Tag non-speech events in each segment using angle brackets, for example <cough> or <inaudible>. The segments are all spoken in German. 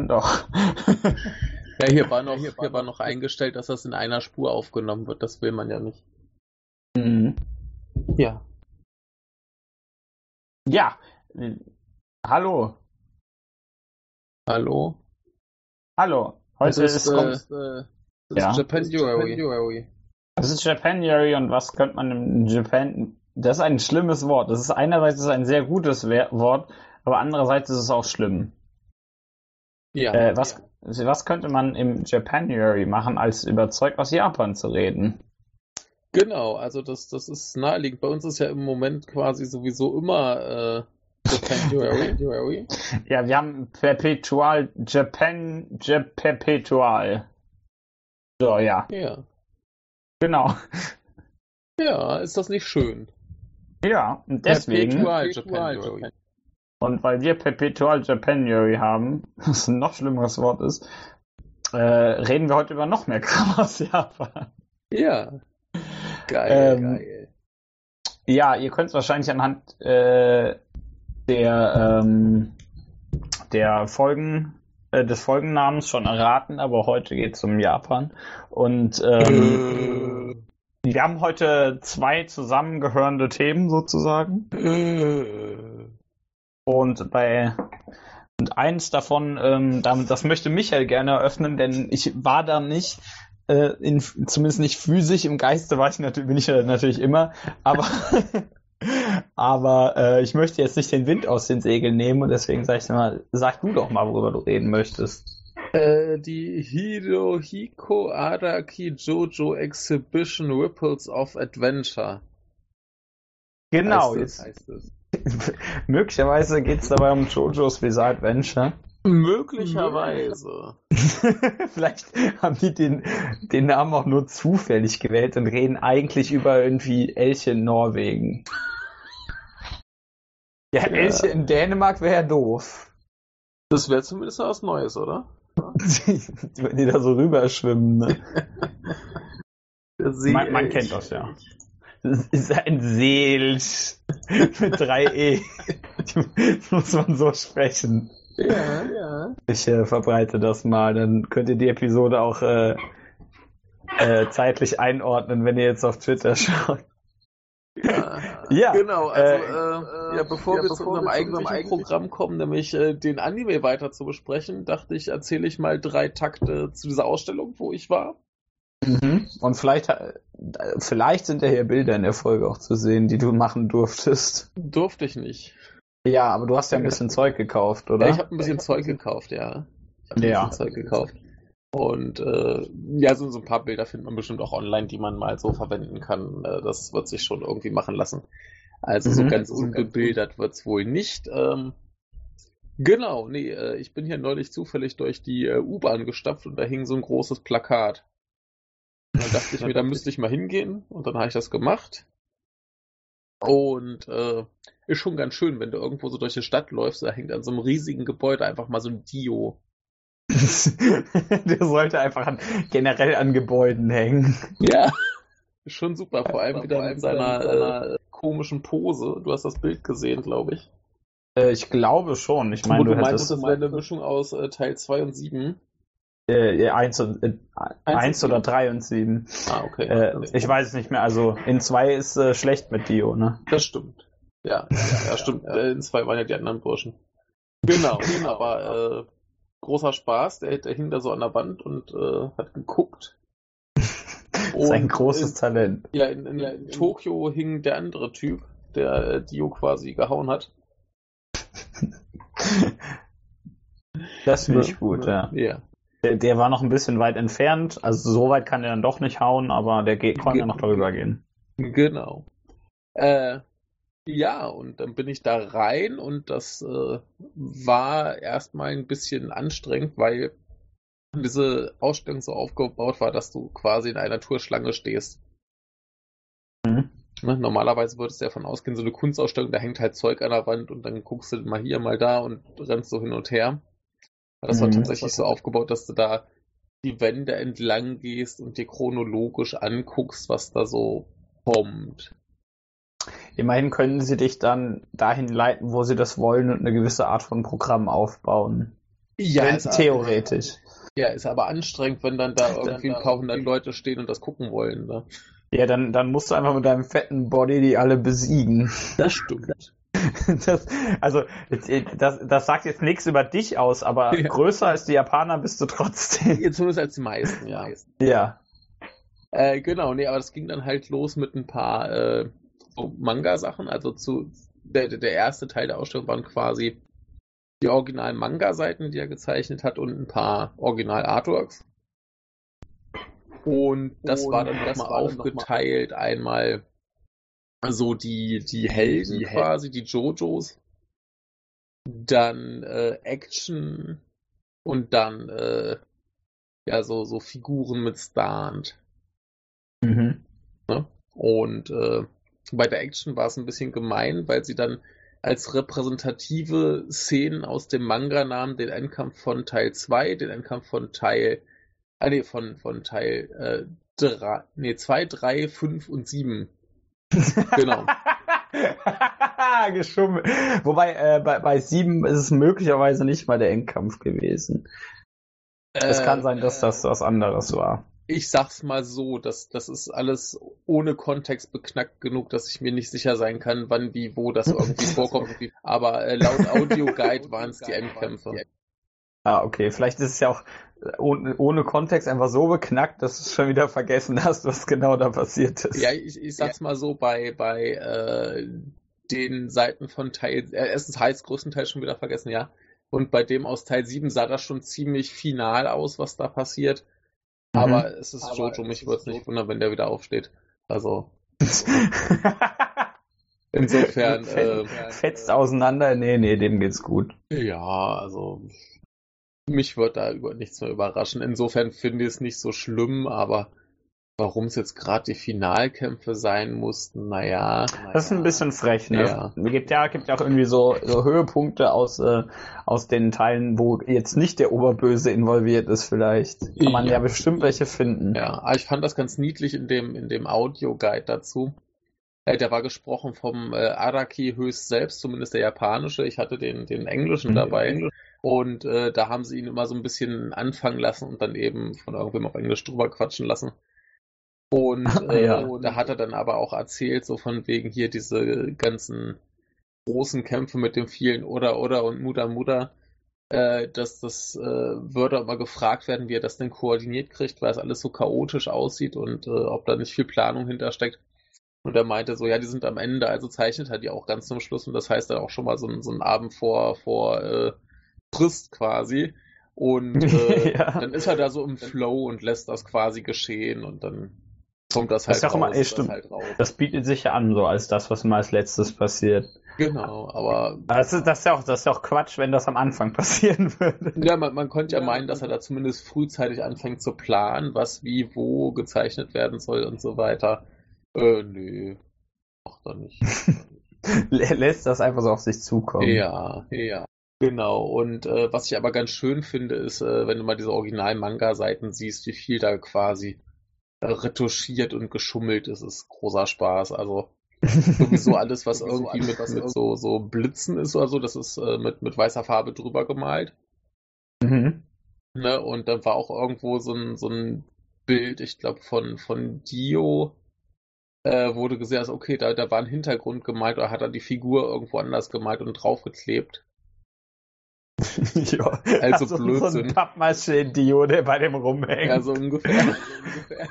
dann doch. ja, hier war noch, hier war noch eingestellt, dass das in einer Spur aufgenommen wird. Das will man ja nicht. Mhm. Ja. Ja. Hallo. Hallo. Hallo. Heute das ist, ist, kommt, äh, das ja. ist Japanuary. es ist Japanuary und was könnte man im Japan. Das ist ein schlimmes Wort. Das ist einerseits ist es ein sehr gutes Wort, aber andererseits ist es auch schlimm. Ja. Äh, was, was könnte man im Japanuary machen, als über Zeug aus Japan zu reden? Genau, also das, das ist naheliegend. Bei uns ist ja im Moment quasi sowieso immer äh, Japanuary. <laughs> Ja, wir haben Perpetual Japan Jap Perpetual. So, ja, ja. genau. Ja, ist das nicht schön? Ja, und deswegen. Perpetual Japanuary. Und weil wir Perpetual Japanuary haben, <laughs> was ein noch schlimmeres Wort ist, äh, reden wir heute über noch mehr Kram aus Japan. Ja. Geil, Ähm, geil. Ja, ihr könnt es wahrscheinlich anhand äh, der, ähm, der Folgen, äh, des Folgennamens schon erraten, aber heute geht es um Japan. Und ähm, wir haben heute zwei zusammengehörende Themen sozusagen. Und bei und eins davon, ähm, damit, das möchte Michael gerne eröffnen, denn ich war da nicht, äh, in, zumindest nicht physisch, im Geiste war ich natürlich, bin ich ja natürlich immer, aber <laughs> aber äh, ich möchte jetzt nicht den Wind aus den Segeln nehmen und deswegen sag ich mal, sag du doch mal, worüber du reden möchtest. Äh, die Hirohiko Araki Jojo Exhibition Ripples of Adventure. Genau, heißt es, jetzt heißt es. <laughs> möglicherweise geht es dabei um JoJo's Bizarre Adventure. Möglicherweise. <laughs> Vielleicht haben die den, den Namen auch nur zufällig gewählt und reden eigentlich über irgendwie Elche in Norwegen. Ja, Ja. Elche in Dänemark wäre doof. Das wäre zumindest was Neues, oder? <laughs> Wenn die da so rüberschwimmen. Ne? Man, man kennt das ja. Das ist ein Seelch mit drei E. Die muss man so sprechen. Ja, ja. Ich äh, verbreite das mal, dann könnt ihr die Episode auch äh, äh, zeitlich einordnen, wenn ihr jetzt auf Twitter schaut. Ja, Ja, genau. Also, äh, äh, ja, bevor ja, wir bevor zu unserem eigentlichen- Programm kommen, nämlich äh, den Anime weiter zu besprechen, dachte ich, erzähle ich mal drei Takte zu dieser Ausstellung, wo ich war. Mhm. Und vielleicht, äh, vielleicht sind ja hier Bilder in der Folge auch zu sehen, die du machen durftest. Durfte ich nicht. Ja, aber du hast ja ein bisschen Zeug gekauft, oder? Ja, ich habe ein bisschen Zeug gekauft, ja. Ich habe ein Ja. bisschen Zeug gekauft. Und äh, ja, so, so ein paar Bilder findet man bestimmt auch online, die man mal so verwenden kann. Äh, das wird sich schon irgendwie machen lassen. Also so Mhm. ganz unbebildert wird's wohl nicht. Ähm, genau, nee, äh, ich bin hier neulich zufällig durch die äh, U-Bahn gestapft und da hing so ein großes Plakat. Und dann dachte ich mir, da müsste ich mal hingehen und dann habe ich das gemacht. Und äh, ist schon ganz schön, wenn du irgendwo so durch die Stadt läufst, da hängt an so einem riesigen Gebäude einfach mal so ein Dio. <laughs> Der sollte einfach an, generell an Gebäuden hängen. Ja. Ist schon super, vor allem wieder mit seiner, äh, komischen Pose. Du hast das Bild gesehen, glaube ich. Äh, ich glaube schon. Ich meine, du du hättest das wäre eine Mischung aus äh, Teil 2 und 7. äh, eins, und, äh, eins oder drei und sieben. Ah, okay. Äh, ich weiß es nicht mehr. Also in zwei ist äh, schlecht mit Dio, ne? Das stimmt. Ja, ja, <laughs> ja stimmt. Äh, in 2 waren ja die anderen Burschen. Genau, aber äh, großer Spaß. Der, der hing da so an der Wand und äh, hat geguckt. <laughs> Das ist ein Und großes in, Talent. Ja, in, in, in Tokio hing der andere Typ, der Dio quasi gehauen hat. <laughs> Das finde ich gut, ja. Ja. Der, der war noch ein bisschen weit entfernt. Also so weit kann er dann doch nicht hauen, aber der geht, kann ja noch darüber gehen. Genau. Äh, ja, und dann bin ich da rein und das äh, war erstmal ein bisschen anstrengend, weil diese Ausstellung so aufgebaut war, dass du quasi in einer Tourschlange stehst. Mhm. Ne, Normalerweise würdest du davon ausgehen, so eine Kunstausstellung, da hängt halt Zeug an der Wand und dann guckst du mal hier, mal da und rennst so hin und her. Aber Das war Mhm. tatsächlich so aufgebaut, dass du da die Wände entlang gehst und dir chronologisch anguckst, was da so kommt. immerhin können sie dich dann dahin leiten, wo sie das wollen und eine gewisse Art von Programm aufbauen. Ja, Wenn- theoretisch. Ja, ist aber anstrengend, wenn dann da <laughs> irgendwie ein paar hundert Leute stehen und das gucken wollen. Ne? Ja, dann, dann musst du einfach mit deinem fetten Body die alle besiegen. Das stimmt. <laughs> Das, also, das, das sagt jetzt nichts über dich aus, aber Ja. größer als die Japaner bist du trotzdem. Jetzt zumindest als die meisten, ja. Ja. Äh, genau, nee, aber das ging dann halt los mit ein paar äh, so Manga-Sachen. Also zu der, der erste Teil der Ausstellung waren quasi die originalen Manga-Seiten, die er gezeichnet hat, und ein paar Original-Artworks. Und das Und war dann das nochmal war dann noch mal- aufgeteilt, einmal so die, die Helden Die quasi, die Jojos, dann äh, Action und dann äh, ja so, so Figuren mit Stunt. Mhm. Und äh, bei der Action war es ein bisschen gemein, weil sie dann als repräsentative Szenen aus dem Manga nahmen, den Endkampf von Teil 2, den Endkampf von Teil, ah nee, von, von Teil äh, 3, nee, 2, 3, 5 und 7. <laughs> Genau. Geschummelt. Wobei, äh, bei, bei sieben ist es möglicherweise nicht mal der Endkampf gewesen. Es Äh, kann sein, dass das was anderes war. Ich sag's mal so, dass das ist alles ohne Kontext beknackt genug, dass ich mir nicht sicher sein kann, wann, wie, wo das <laughs> irgendwie vorkommt. Aber äh, laut Audio Guide waren es die Endkämpfe. Ah, okay. Vielleicht ist es ja auch äh, ohne, ohne Kontext einfach so beknackt, dass du schon wieder vergessen hast, was genau da passiert ist. Ja, ich, ich sag's mal so, bei, bei äh, den Seiten von Teil, äh, erstens heißt größtenteils schon wieder vergessen, ja. Und bei dem aus Teil 7 sah das schon ziemlich final aus, was da passiert. Mhm. Aber es ist Aber Jojo, mich würde es nicht wundern, wenn der wieder aufsteht. Also <laughs> insofern, äh, Fetzt auseinander? Nee, nee, dem geht's gut. ja, also mich wird da über nichts mehr überraschen. Insofern finde ich es nicht so schlimm, aber warum es jetzt gerade die Finalkämpfe sein mussten, naja. Das ist ein bisschen frech, ne? Ja. Gibt ja, gibt ja auch irgendwie so, so Höhepunkte aus, äh, aus den Teilen, wo jetzt nicht der Oberböse involviert ist, vielleicht. Kann man ja, Ja. bestimmt welche finden. Ja, ich fand das ganz niedlich in dem, in dem Audio-Guide dazu. Äh, der war gesprochen vom äh, Araki höchst selbst, zumindest der japanische. Ich hatte den, den englischen Mhm. dabei. Und äh, da haben sie ihn immer so ein bisschen anfangen lassen und dann eben von irgendwem auf Englisch drüber quatschen lassen. Und äh, Ja. da hat er dann aber auch erzählt, so von wegen hier diese ganzen großen Kämpfe mit dem vielen Oder Oder und Muda Muda, äh, dass das äh, würde aber gefragt werden, wie er das denn koordiniert kriegt, weil es alles so chaotisch aussieht und äh, ob da nicht viel Planung hintersteckt. Und er meinte so, ja, die sind am Ende, also zeichnet er die auch ganz zum Schluss und das heißt dann auch schon mal so, so einen Abend vor, vor äh, Frist quasi. Und <laughs> äh, Ja. dann ist er da so im Flow und lässt das quasi geschehen und dann kommt das Das halt ist ja auch immer- raus. ey, das stimmt. halt raus. Das bietet sich ja an, so als das, was immer als letztes passiert. Genau, aber Das ist, das, ist ja auch, das ist ja auch Quatsch, wenn das am Anfang <laughs> passieren würde. ja, man, man könnte ja Ja, meinen, dass er da zumindest frühzeitig anfängt zu planen, was wie wo gezeichnet werden soll und so weiter. Äh, nö. Macht er nicht. <laughs> Lä- Lässt das einfach so auf sich zukommen. Ja, ja. Genau. Und äh, was ich aber ganz schön finde, ist, äh, wenn du mal diese Original-Manga-Seiten siehst, wie viel da quasi äh, retuschiert und geschummelt ist, ist großer Spaß. Also sowieso alles, was <laughs> irgendwie mit, was mit so, so Blitzen ist oder so, das ist äh, mit, mit weißer Farbe drüber gemalt. Mhm. Ne? Und dann war auch irgendwo so ein, so ein Bild, ich glaube, von, von Dio, äh, wurde gesehen, also okay, da, da war ein Hintergrund gemalt oder hat er die Figur irgendwo anders gemalt und draufgeklebt. <laughs> ja. Also so, So Blödsinn. ein Pappmaché-Dio, der bei dem rumhängt. Ja, so ungefähr. <laughs>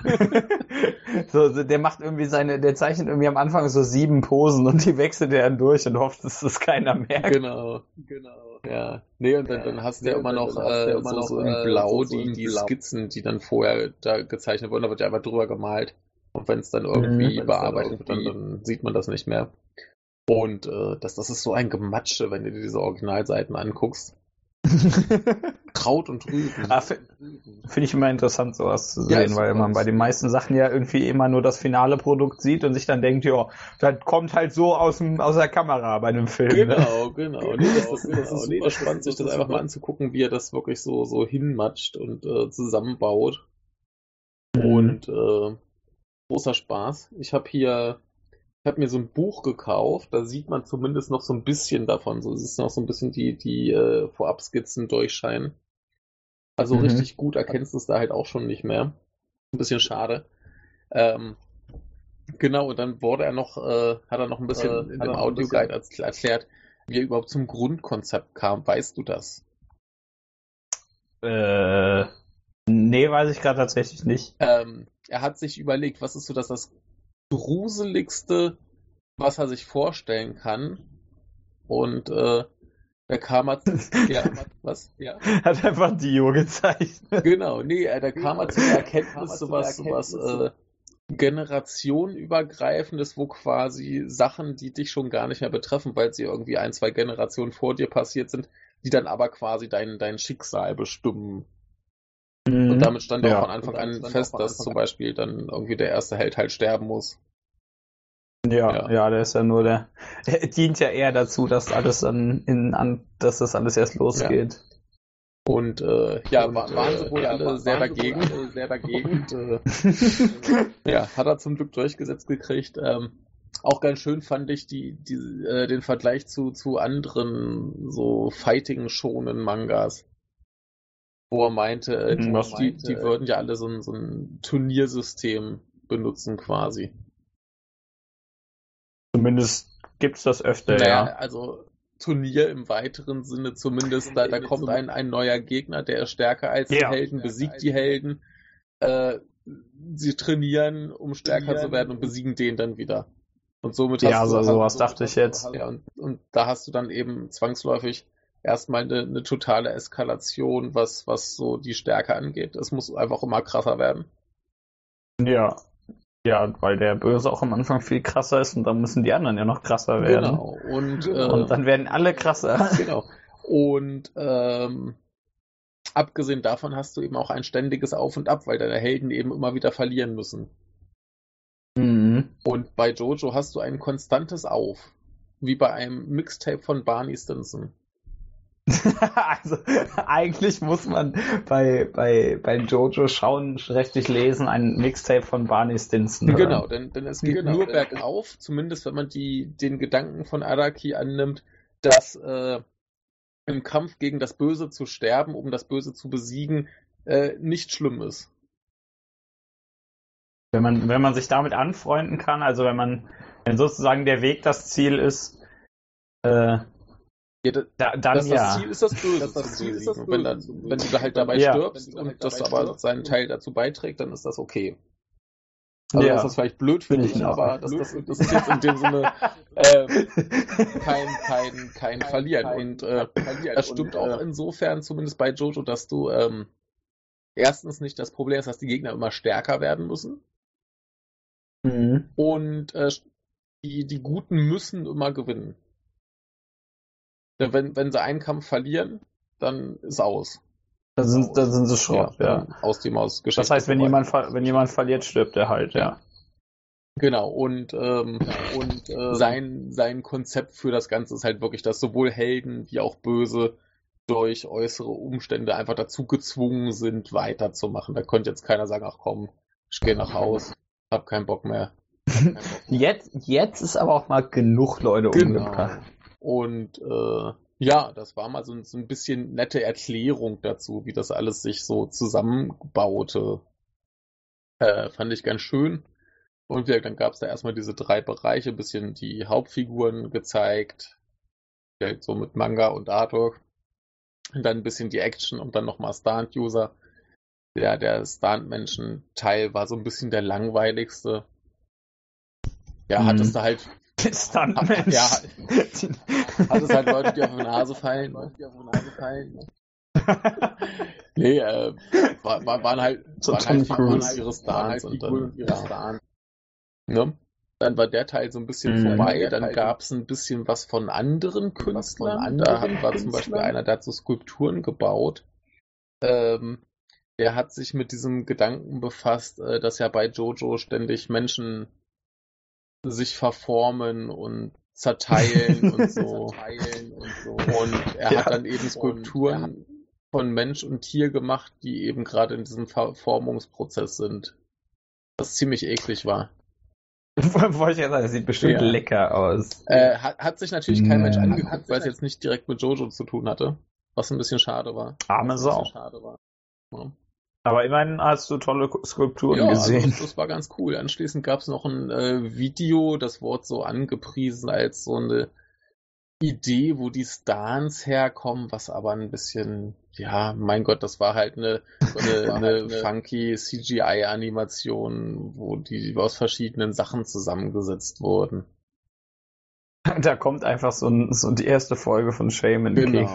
<laughs> so, so, der macht irgendwie seine, der zeichnet irgendwie am Anfang so sieben Posen und die wechselt er dann durch und hofft, dass das keiner merkt. genau, genau. Ja. Nee, und dann, dann hast du ja immer dann- noch, hast du ja äh, immer so, noch, so in äh, Blau so- so die, in die Blau. Skizzen, die dann vorher da gezeichnet wurden, da wird ja einfach drüber gemalt. Und wenn es dann irgendwie Mhm. Bearbeitet wird, dann, dann sieht man das nicht mehr. Und äh, das, das ist so ein Gematsche, wenn du dir diese Originalseiten anguckst. <laughs> Kraut und Rüben. Ah, fi- Finde ich immer interessant, sowas zu Ja, sehen, ist weil man bei den meisten Sachen ja irgendwie immer nur das finale Produkt sieht und sich dann denkt, ja, das kommt halt so aus, dem, aus der Kamera bei einem Film. Ne? Genau, genau. Nee, das, das, das Genau, ist nee, super das- spannend, sich das das ist einfach mal anzugucken, wie er das wirklich so, so hinmatscht und äh, zusammenbaut. Mhm. Und äh, großer Spaß. Ich habe hier ich habe mir so ein Buch gekauft, da sieht man zumindest noch so ein bisschen davon. So, es ist noch so ein bisschen die, die äh, Vorabskizzen durchscheinen. Also mhm. richtig gut erkennst du es da halt auch schon nicht mehr. Ein bisschen schade. Ähm, genau, und dann wurde er noch, äh, hat er noch ein bisschen äh, in dem Audioguide erklärt, wie er überhaupt zum Grundkonzept kam. Weißt du das? Äh, nee, weiß ich gerade tatsächlich nicht. Ähm, er hat sich überlegt, was ist so das, das gruseligste, was er sich vorstellen kann. Und äh, da kam <laughs> er, ja, was? Ja. Hat einfach Dio gezeichnet. Genau, nee, äh, da kam er zu der <laughs> Erkenntnis, sowas, sowas äh, generationenübergreifendes, wo quasi Sachen, die dich schon gar nicht mehr betreffen, weil sie irgendwie ein, zwei Generationen vor dir passiert sind, die dann aber quasi dein, dein Schicksal bestimmen. Mhm. Und damit stand ja auch von Anfang an fest, dass zum Beispiel dann irgendwie der erste Held halt sterben muss. Ja, ja, ja, der ist ja nur der. <laughs> Er dient ja eher dazu, dass alles dann in an, dass das alles erst losgeht. Ja. Und äh, ja, und, waren, waren sie wohl ja, alle sehr dagegen, alle sehr dagegen. Und, äh, <laughs> ja, hat er zum Glück durchgesetzt gekriegt. Ähm, auch ganz schön fand ich die, die, äh, den Vergleich zu, zu anderen so fighting-schonen Mangas. Wo er meinte, äh, die, meinte, die, die würden ja alle so ein, so ein Turniersystem benutzen quasi. Zumindest gibt es das öfter, naja, ja. Also Turnier im weiteren Sinne zumindest, da, da kommt ein, ein neuer Gegner, der ist stärker als ja. die Helden, besiegt die Helden. Äh, sie trainieren, um stärker trainieren. zu werden und besiegen den dann wieder. Und somit ja, hast du, also sowas dachte ich jetzt. Ja, und, und da hast du dann eben zwangsläufig erstmal eine, eine totale Eskalation, was, was so die Stärke angeht. Es muss einfach immer krasser werden. Ja, ja, weil der Böse auch am Anfang viel krasser ist und dann müssen die anderen ja noch krasser werden. Genau. Und, äh, und dann werden alle krasser. <laughs> Genau. Und ähm, abgesehen davon hast du eben auch ein ständiges Auf und Ab, weil deine Helden eben immer wieder verlieren müssen. Mhm. Und bei Jojo hast du ein konstantes Auf. Wie bei einem Mixtape von Barney Stinson. <laughs> also eigentlich muss man bei, bei, bei Jojo schauen, richtig lesen, ein Mixtape von Barney Stinson. Genau, denn, denn es geht genau, nur bergauf, zumindest wenn man die, den Gedanken von Araki annimmt, dass äh, im Kampf gegen das Böse zu sterben, um das Böse zu besiegen, äh, nicht schlimm ist. Wenn man, wenn man sich damit anfreunden kann, also wenn man, wenn sozusagen der Weg das Ziel ist, äh, ja, da, dann das, ja. das Ziel ist das Böse. Das, das Ziel ist das Böse. Wenn, dann, wenn du da halt dabei ja. stirbst und halt das aber stirbst. seinen Teil dazu beiträgt, dann ist das okay. Also ja. das ist vielleicht blöd für dich, aber das, das, das, ist jetzt in dem Sinne <laughs> äh, kein, kein, kein Verlieren. Und äh, das stimmt und, auch äh, insofern, zumindest bei Jojo, dass du ähm, erstens nicht das Problem hast, dass die Gegner immer stärker werden müssen. Mhm. Und äh, die, die Guten müssen immer gewinnen. Wenn, wenn sie einen Kampf verlieren, dann ist aus. Dann sind, dann sind sie Schrott, ja. ja. Aus dem aus Geschichte. Das heißt, wenn jemand, wenn jemand verliert, stirbt er halt, ja. Genau, und, ähm, und äh, sein, sein Konzept für das Ganze ist halt wirklich, dass sowohl Helden wie auch Böse durch äußere Umstände einfach dazu gezwungen sind, weiterzumachen. Da könnte jetzt keiner sagen, ach komm, ich gehe nach Haus, hab keinen Bock mehr. <laughs> Keinen Bock mehr. Jetzt, jetzt ist aber auch mal genug Leute genau. umgebracht. Und äh, ja, das war mal so, so, ein bisschen nette Erklärung dazu, wie das alles sich so zusammenbaute. Äh, fand ich ganz schön. Und ja, dann gab es da erstmal diese drei Bereiche, bisschen die Hauptfiguren gezeigt. Ja, so mit Manga und Artwork. Und dann ein bisschen die Action und dann nochmal Stunt-User. Der, der Stunt-Menschen-Teil war so ein bisschen der langweiligste. Ja, mhm. hattest du halt Stuntmensch. Ja, hat <laughs> es halt Leute, die auf die Nase fallen. Leute, die auf die Nase fallen. <laughs> nee, äh, war, waren halt, so waren halt Figuren und ihre Stars. und dann, ja. Ne? Dann war der Teil so ein bisschen mhm. vorbei. Dann gab es ein bisschen was von anderen Künstlern. Von anderen da hat, war zum Beispiel einer, der hat so Skulpturen gebaut. Ähm, der hat sich mit diesem Gedanken befasst, äh, dass ja bei Jojo ständig Menschen sich verformen und zerteilen <laughs> und so. Zerteilen und, so. und er ja. hat dann eben Skulpturen von Mensch und Tier gemacht, die eben gerade in diesem Verformungsprozess sind. Was ziemlich eklig war. <laughs> Wollte ich ja sagen, das sieht bestimmt Ja. lecker aus. Äh, hat, hat sich natürlich kein Mensch Mm. angeguckt, weil es jetzt nicht direkt mit Jojo zu tun hatte. Was ein bisschen schade war. Arme Sau. schade war. Ja. Aber immerhin hast du tolle Skulpturen Ja, also gesehen. das, das war ganz cool. Anschließend gab es noch ein äh, Video, das wurde so angepriesen als so eine Idee, wo die Stans herkommen, was aber ein bisschen, ja, mein Gott, das war halt eine, so <laughs> eine, War eine halt eine- funky CGI-Animation, wo die aus verschiedenen Sachen zusammengesetzt wurden. <laughs> Da kommt einfach so, ein, so die erste Folge von Shaman King.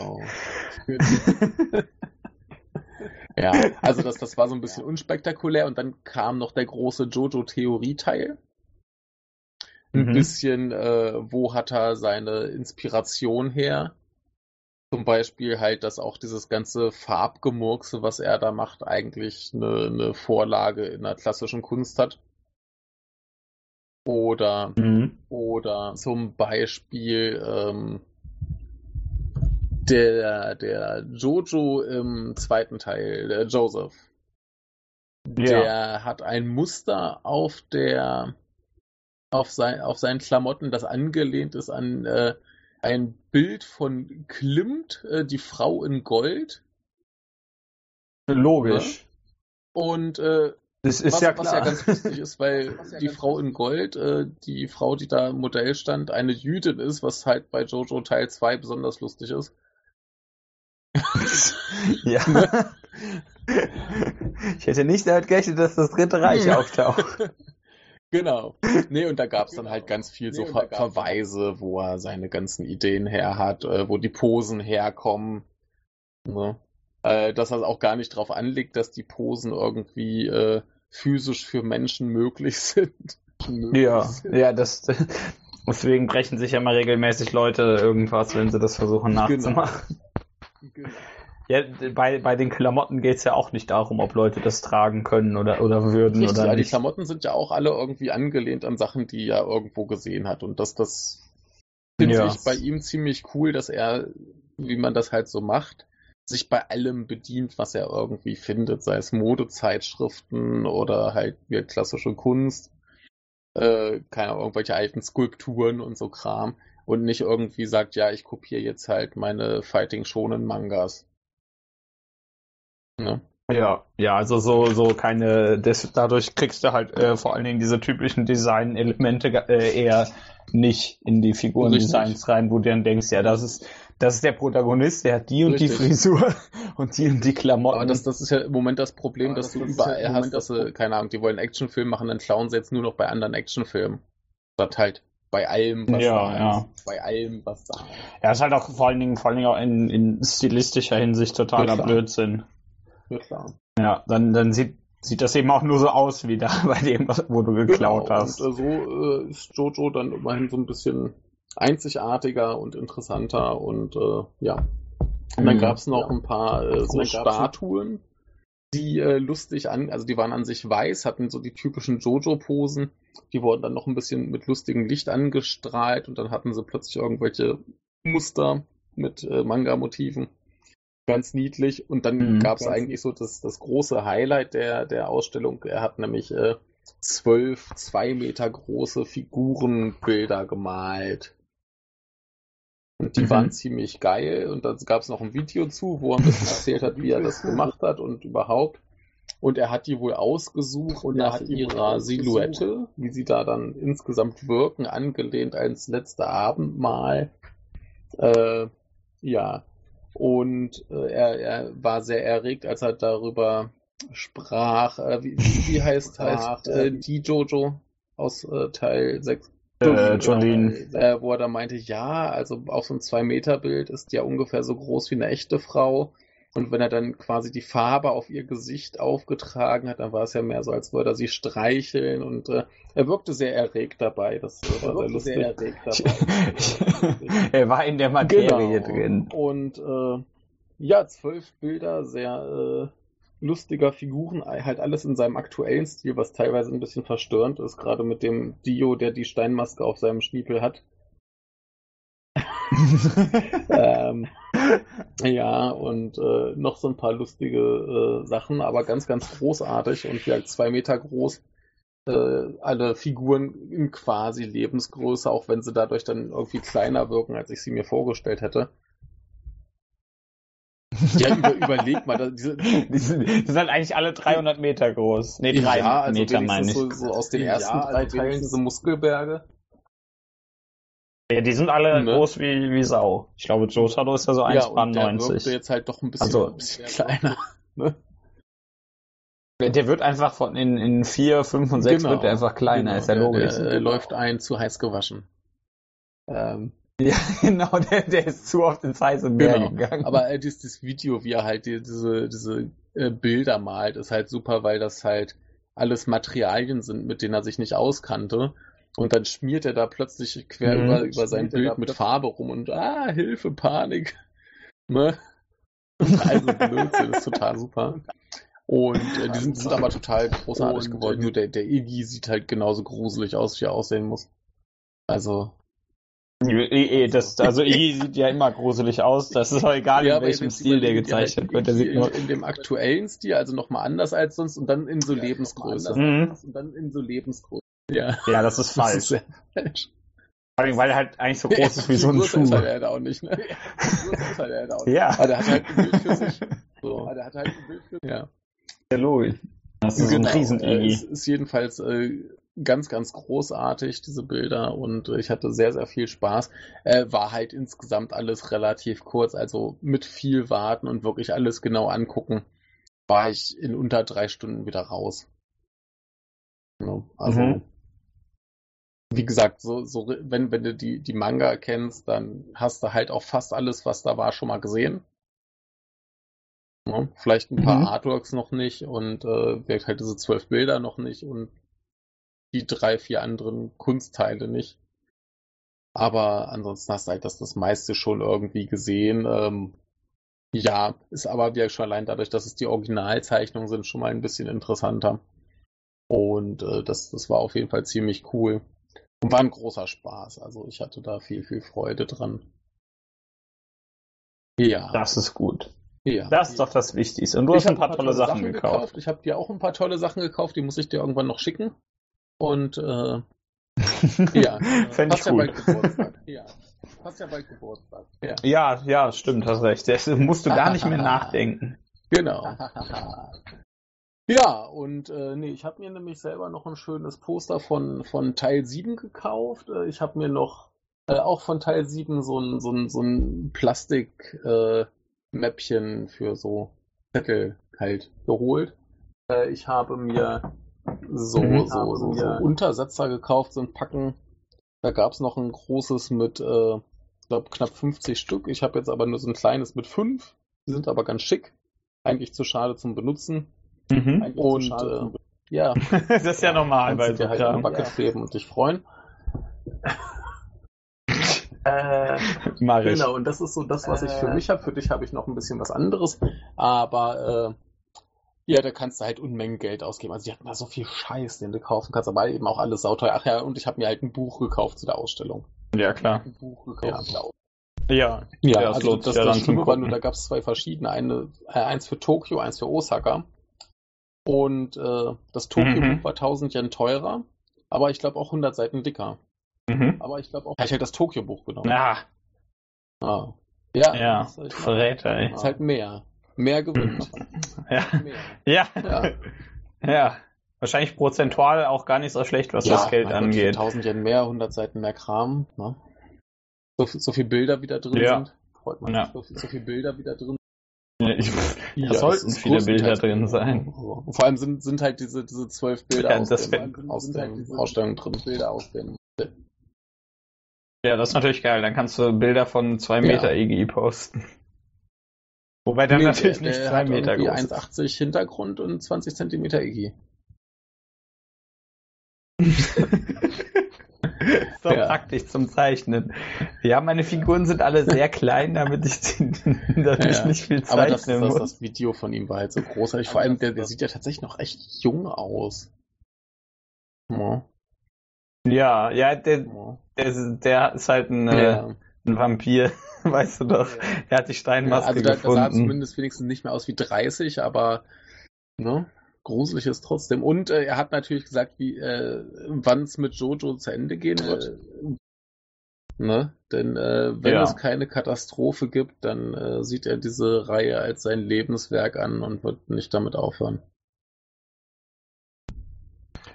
<laughs> Ja, also das, das war so ein <laughs> bisschen unspektakulär und dann kam noch der große Jojo-Theorie-Teil. Ein Mhm. bisschen, äh, wo hat er seine Inspiration her? Zum Beispiel halt, dass auch dieses ganze Farbgemurkse, was er da macht, eigentlich eine, eine Vorlage in der klassischen Kunst hat. Oder Mhm. oder zum Beispiel ähm, der, der Jojo im zweiten Teil, der Joseph. Ja. Der hat ein Muster auf der auf, sein, auf seinen Klamotten, das angelehnt ist an äh, ein Bild von Klimt, äh, die Frau in Gold. Logisch. Und äh, Das ist was, ja was klar. ja ganz lustig ist, weil <laughs> die Frau in Gold, äh, die Frau, die da Modell stand, eine Jüdin ist, was halt bei Jojo Teil 2 besonders lustig ist. <laughs> ja. ich hätte nicht damit gerechnet, dass das Dritte Reich auftaucht. <laughs> Genau. Nee, und da gab es dann halt ganz viel so Nee, da Ver gab's- Verweise, wo er seine ganzen Ideen her hat, äh, wo die Posen herkommen. Ne? Äh, dass er auch gar nicht drauf anlegt, dass die Posen irgendwie äh, physisch für Menschen möglich <laughs> sind. Möglich Ja, sind. ja, das. Deswegen brechen sich ja mal regelmäßig Leute irgendwas, wenn sie das versuchen nachzumachen. Genau. Ja, bei, bei den Klamotten geht es ja auch nicht darum, ob Leute das tragen können oder, oder würden Richtig, oder ja, die nicht. Klamotten sind ja auch alle irgendwie angelehnt an Sachen, die er irgendwo gesehen hat. Und das, das finde Ja. ich bei ihm ziemlich cool, dass er, wie man das halt so macht, sich bei allem bedient, was er irgendwie findet, sei es Modezeitschriften oder halt wie klassische Kunst, äh, keine Ahnung, irgendwelche alten Skulpturen und so Kram. Und nicht irgendwie sagt, ja, ich kopiere jetzt halt meine Fighting Shonen Mangas. Ne? Ja, ja, also so, so keine, das, dadurch kriegst du halt äh, vor allen Dingen diese typischen Design-Elemente äh, eher nicht in die Figurendesigns rein, wo du dann denkst, ja, das ist, das ist der Protagonist, der hat die und Richtig. die Frisur <laughs> und die und die Klamotten. Aber das, das ist ja im Moment das Problem, Aber dass das- du das ja überall im hast, dass das sie, keine Ahnung, die wollen Actionfilm machen, dann klauen sie jetzt nur noch bei anderen Actionfilmen. Statt halt bei allem, was Ja, da ja. ist. Bei allem, was da ist. ja, ist halt auch vor allen Dingen, vor allen Dingen auch in, in stilistischer Hinsicht totaler Ja. Blödsinn. Ja, dann, dann sieht, sieht das eben auch nur so aus wie da <laughs> bei dem, was- wo du geklaut Genau, hast. Und äh, so äh, ist Jojo dann immerhin so ein bisschen einzigartiger und interessanter und äh, ja. Und dann Mhm. gab es noch ein paar äh, so Statuen, die äh, lustig an, also die waren an sich weiß, hatten so die typischen Jojo-Posen. Die wurden dann noch ein bisschen mit lustigem Licht angestrahlt und dann hatten sie plötzlich irgendwelche Muster mit äh, Manga-Motiven. Ganz niedlich. Und dann Mhm. gab es eigentlich so das, das große Highlight der, der Ausstellung. Er hat nämlich äh, zwölf, zwei Meter große Figurenbilder gemalt. Und die Mhm. waren ziemlich geil. Und dann gab es noch ein Video zu, wo er ein bisschen erzählt hat, wie er das gemacht hat und überhaupt. Und er hat die wohl ausgesucht Und nach ihrer ausgesucht. Silhouette, wie sie da dann insgesamt wirken, angelehnt ans letzte Abendmahl. Äh, ja. Und äh, er, er war sehr erregt, als er darüber sprach. Äh, wie, wie heißt, <laughs> heißt äh, die Jojo aus äh, Teil 6? Äh, Jolene. Äh, wo er da meinte, ja, also auf so ein 2-Meter-Bild ist ja ungefähr so groß wie eine echte Frau. Und wenn er dann quasi die Farbe auf ihr Gesicht aufgetragen hat, dann war es ja mehr so, als würde er sie streicheln. Und äh, er wirkte sehr erregt dabei. Das äh, war sehr lustig. <laughs> <laughs> er war in der Materie Genau. drin. Und äh, ja, zwölf Bilder, sehr äh, lustiger Figuren, halt alles in seinem aktuellen Stil, was teilweise ein bisschen verstörend ist, gerade mit dem Dio, der die Steinmaske auf seinem Schniepel hat. <laughs> ähm, ja, und äh, noch so ein paar lustige äh, Sachen, aber ganz, ganz großartig und ja, zwei Meter groß. äh, alle Figuren in quasi Lebensgröße, auch wenn sie dadurch dann irgendwie kleiner wirken, als ich sie mir vorgestellt hätte. Ja, über, überleg mal. Diese, die, sind, die sind halt eigentlich alle 300 Meter groß. Nee, drei ja, also Meter meine ich. So, so aus den ersten ja, drei also Teilen diese Muskelberge. Ja, die sind alle ne? groß wie, wie Sau. Ich glaube, Jotaro ist ja so 1,90. Ja, der jetzt halt doch ein bisschen, also, ein bisschen kleiner. <laughs> Ne? Der wird einfach von in, in 4, 5 und 6 genau, wird der einfach kleiner, genau, ist ja logisch. Der, der läuft ein zu heiß gewaschen. Ähm, ja, <laughs> genau, der, der ist zu oft ins heiße Meer genau. gegangen. Aber äh, dieses, dieses Video, wie er halt die, diese, diese äh, Bilder malt, ist halt super, weil das halt alles Materialien sind, mit denen er sich nicht auskannte. Und dann schmiert er da plötzlich quer mhm, über, über sein Bild mit Farbe rum und ah, Hilfe, Panik. <laughs> Ne? Also Blödsinn, ist total super. Und äh, die sind, sind aber total großartig geworden. Nur der, der Iggy sieht halt genauso gruselig aus, wie er aussehen muss. Also. Das, also Iggy <laughs> sieht ja immer gruselig aus. Das ist auch egal, ja, in welchem Stil der gezeichnet wird. Der sieht nur in, in dem aktuellen Stil, also nochmal anders als sonst und dann in so ja, Lebensgröße. Mhm. Und dann in so Lebensgröße. Ja, ja das ist falsch. Das ist falsch. Vor allem, weil er halt eigentlich so groß ja, ist wie <laughs> so ein Schuh. Ist halt er auch nicht, ne? <laughs> ist halt er auch nicht. Ja. Aber der hat halt ein Bild für sich. So. Aber der hat halt ein Bild für sich. Ja. Ja, logisch. Das ist genau. so ein riesen äh, Es ist jedenfalls äh, ganz, ganz großartig, diese Bilder, und äh, ich hatte sehr, sehr viel Spaß. Äh, war halt insgesamt alles relativ kurz, also mit viel Warten und wirklich alles genau angucken, war ich in unter drei Stunden wieder raus. Ja, also, mhm. wie gesagt, so, so, wenn, wenn du die, die Manga kennst, dann hast du halt auch fast alles, was da war, schon mal gesehen. Ja, vielleicht ein paar mhm. Artworks noch nicht und äh, halt diese zwölf Bilder noch nicht und die drei, vier anderen Kunstteile nicht. Aber ansonsten hast du halt das, das meiste schon irgendwie gesehen. Ähm, ja, ist aber ja schon allein dadurch, dass es die Originalzeichnungen sind, schon mal ein bisschen interessanter. Und äh, das, das war auf jeden Fall ziemlich cool. Und war ein großer Spaß. Also ich hatte da viel, viel Freude dran. Ja. Das ist gut. Ja. Das ist doch das Wichtigste. Und du ich hast ein paar, paar tolle, tolle, Sachen, Sachen gekauft. gekauft. Ich habe dir auch ein paar tolle Sachen gekauft, die muss ich dir irgendwann noch schicken. Und äh, <laughs> ja, Fände ich cool. <laughs> Ja, Passt ja bald Geburtstag. Ja. ja, ja, stimmt, hast recht. Das musst du gar nicht mehr <laughs> nachdenken. Genau. ja, und äh, nee, ich habe mir nämlich selber noch ein schönes Poster von, von Teil 7 gekauft. Äh, ich habe mir noch äh, auch von Teil 7 so ein, so ein, so ein Plastik äh, für so Zettel halt geholt. Äh, ich habe mir so, mhm. so, so, so, Untersetzer gekauft, ein Packen. Da gab es noch ein großes mit, äh, ich glaube, knapp 50 Stück. Ich habe jetzt aber nur so ein kleines mit 5. Die sind aber ganz schick. Eigentlich zu schade zum Benutzen. Mhm. Und äh, ja. <laughs> das ist ja normal bei so halt eine Backe ja. kleben und dich freuen. <laughs> Äh, Mach ich. Genau, und das ist so das, was ich für äh. mich habe. Für dich habe ich noch ein bisschen was anderes. Aber äh, ja, da kannst du halt Unmengen Geld ausgeben. Also die hatten da so viel Scheiß, den du kaufen kannst, aber eben auch alles sauteuer. Ach ja, und ich habe mir halt ein Buch gekauft zu der Ausstellung. Ja, klar. Ein Buch gekauft. Ja. Ja, ja, ja also das, das, das Schlimme war nur, da gab es zwei verschiedene, eine, äh, eins für Tokio, eins für Osaka. Und äh, das Tokio-Buch mhm. war 1000 Yen teurer, aber ich glaube auch 100 Seiten dicker. Mhm. Aber ich glaube auch. Ich hätte das Tokio-Buch genommen. Ja. Ah. Ja, ja halt Verräter, ey. Ist halt mehr. Mehr gewinnt. ja. Mehr. <laughs> Ja. ja. <laughs> ja. Wahrscheinlich prozentual auch gar nicht so schlecht, was ja, das Geld angeht. 1000 Yen mehr, 100 Seiten mehr Kram. Ne? So, so viele Bilder wieder drin ja. sind. Freut man ja. so, so viele Bilder wieder drin ich, ja, <laughs> da sollten viele Bilder drin sein. Vor allem sind, sind halt diese, diese zwölf Bilder ja, aus, dem, aus der halt Ausstellung drin. Bilder aus dem ja, das ist natürlich geil. Dann kannst du Bilder von 2 Meter ja. EGI posten. Wobei dann nee, natürlich der, nicht 2 Meter groß 1,80 Hintergrund und 20 Zentimeter ist <laughs> doch ja. praktisch zum Zeichnen. Ja, meine Figuren sind alle sehr klein, damit ich <laughs> dadurch ja. nicht viel zeichnen Aber das, muss. Das, das Video von ihm war halt so großartig. Vor allem, der, der sieht ja tatsächlich noch echt jung aus. Ja. Ja, ja, der, der, der ist halt ein, äh, ja. Ein Vampir, <laughs> weißt du doch. Er hat die Steinmaske ja, also da, gefunden. Das sah zumindest wenigstens nicht mehr aus wie 30, aber ne? gruselig ist trotzdem. Und äh, er hat natürlich gesagt, wie äh, wann es mit Jojo zu Ende gehen wird. Ne? Denn äh, wenn Ja. es keine Katastrophe gibt, dann äh, sieht er diese Reihe als sein Lebenswerk an und wird nicht damit aufhören.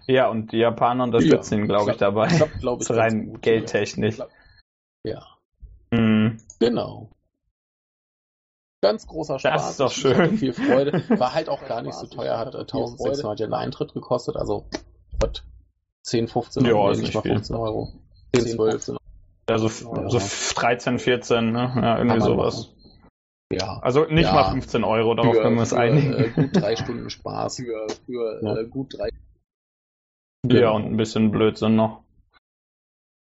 Ja, und die Japaner unterstützen ihn, glaube ich, dabei. Klappt, glaube ich, <laughs> rein geldtechnisch. Ja. Ja, Mhm. genau. Ganz großer Das Spaß. ist doch schön. viel Freude. <laughs> War halt auch gar nicht so teuer, hat äh, 1600 Yen Eintritt gekostet, also was? 10, 15 Ja, Euro, ist nee, nicht mal viel. 15 Euro. 10, 12. Also Ja. so 13, 14, ne? Ja, irgendwie sowas. Ja. Also nicht Ja. mal 15 Euro, darauf können wir uns einigen. Äh, gut drei Stunden Spaß. Für, für Ja. äh, gut drei. Ja, und ein bisschen Blödsinn noch.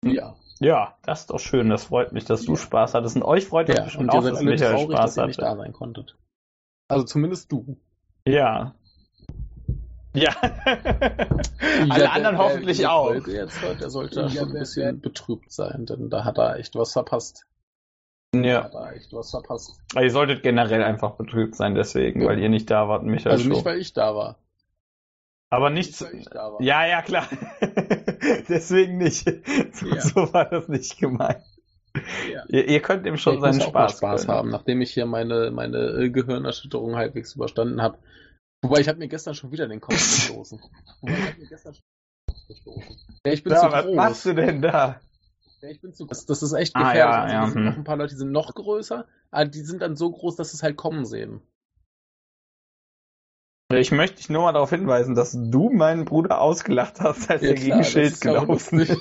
Ja. Ja, das ist doch schön. Das freut mich, dass du Ja. Spaß hattest. Und euch freut es ja. bestimmt auch, dass Michael traurig, Spaß dass ihr nicht hatte. da sein konntet. Also zumindest du. Ja. Ja. <laughs> Alle Ja, anderen wer- hoffentlich die auch. Jetzt der sollte Ja, schon ein bisschen betrübt sein, denn da hat er echt was verpasst. Ja. Da hat er echt was verpasst. Aber ihr solltet generell einfach betrübt sein, deswegen, Ja. weil ihr nicht da wart, und Michael Also nicht, weil ich da war. Aber nichts. Nicht. Ja, ja, klar. <laughs> deswegen nicht. So, Ja. so war das nicht gemeint. Ja. Ihr, ihr könnt ihm schon ich seinen Spaß, Spaß haben, nachdem ich hier meine, meine äh, Gehirnerschütterung halbwegs überstanden habe. Wobei ich habe mir gestern schon wieder den Kopf <laughs> gestoßen. Wobei ich habe mir gestern schon den Kopf gestoßen. Ja, ich bin Ja, zu was groß. machst du denn da? Ja, ich bin zu groß. Das ist echt Ah, gefährlich. ja, also, ja, hm. noch ein paar Leute, die sind noch größer, aber die sind dann so groß, dass sie es halt kommen sehen. Ich möchte dich nur mal darauf hinweisen, dass du meinen Bruder ausgelacht hast, als Ja, er gegen Schild gelaufen ist.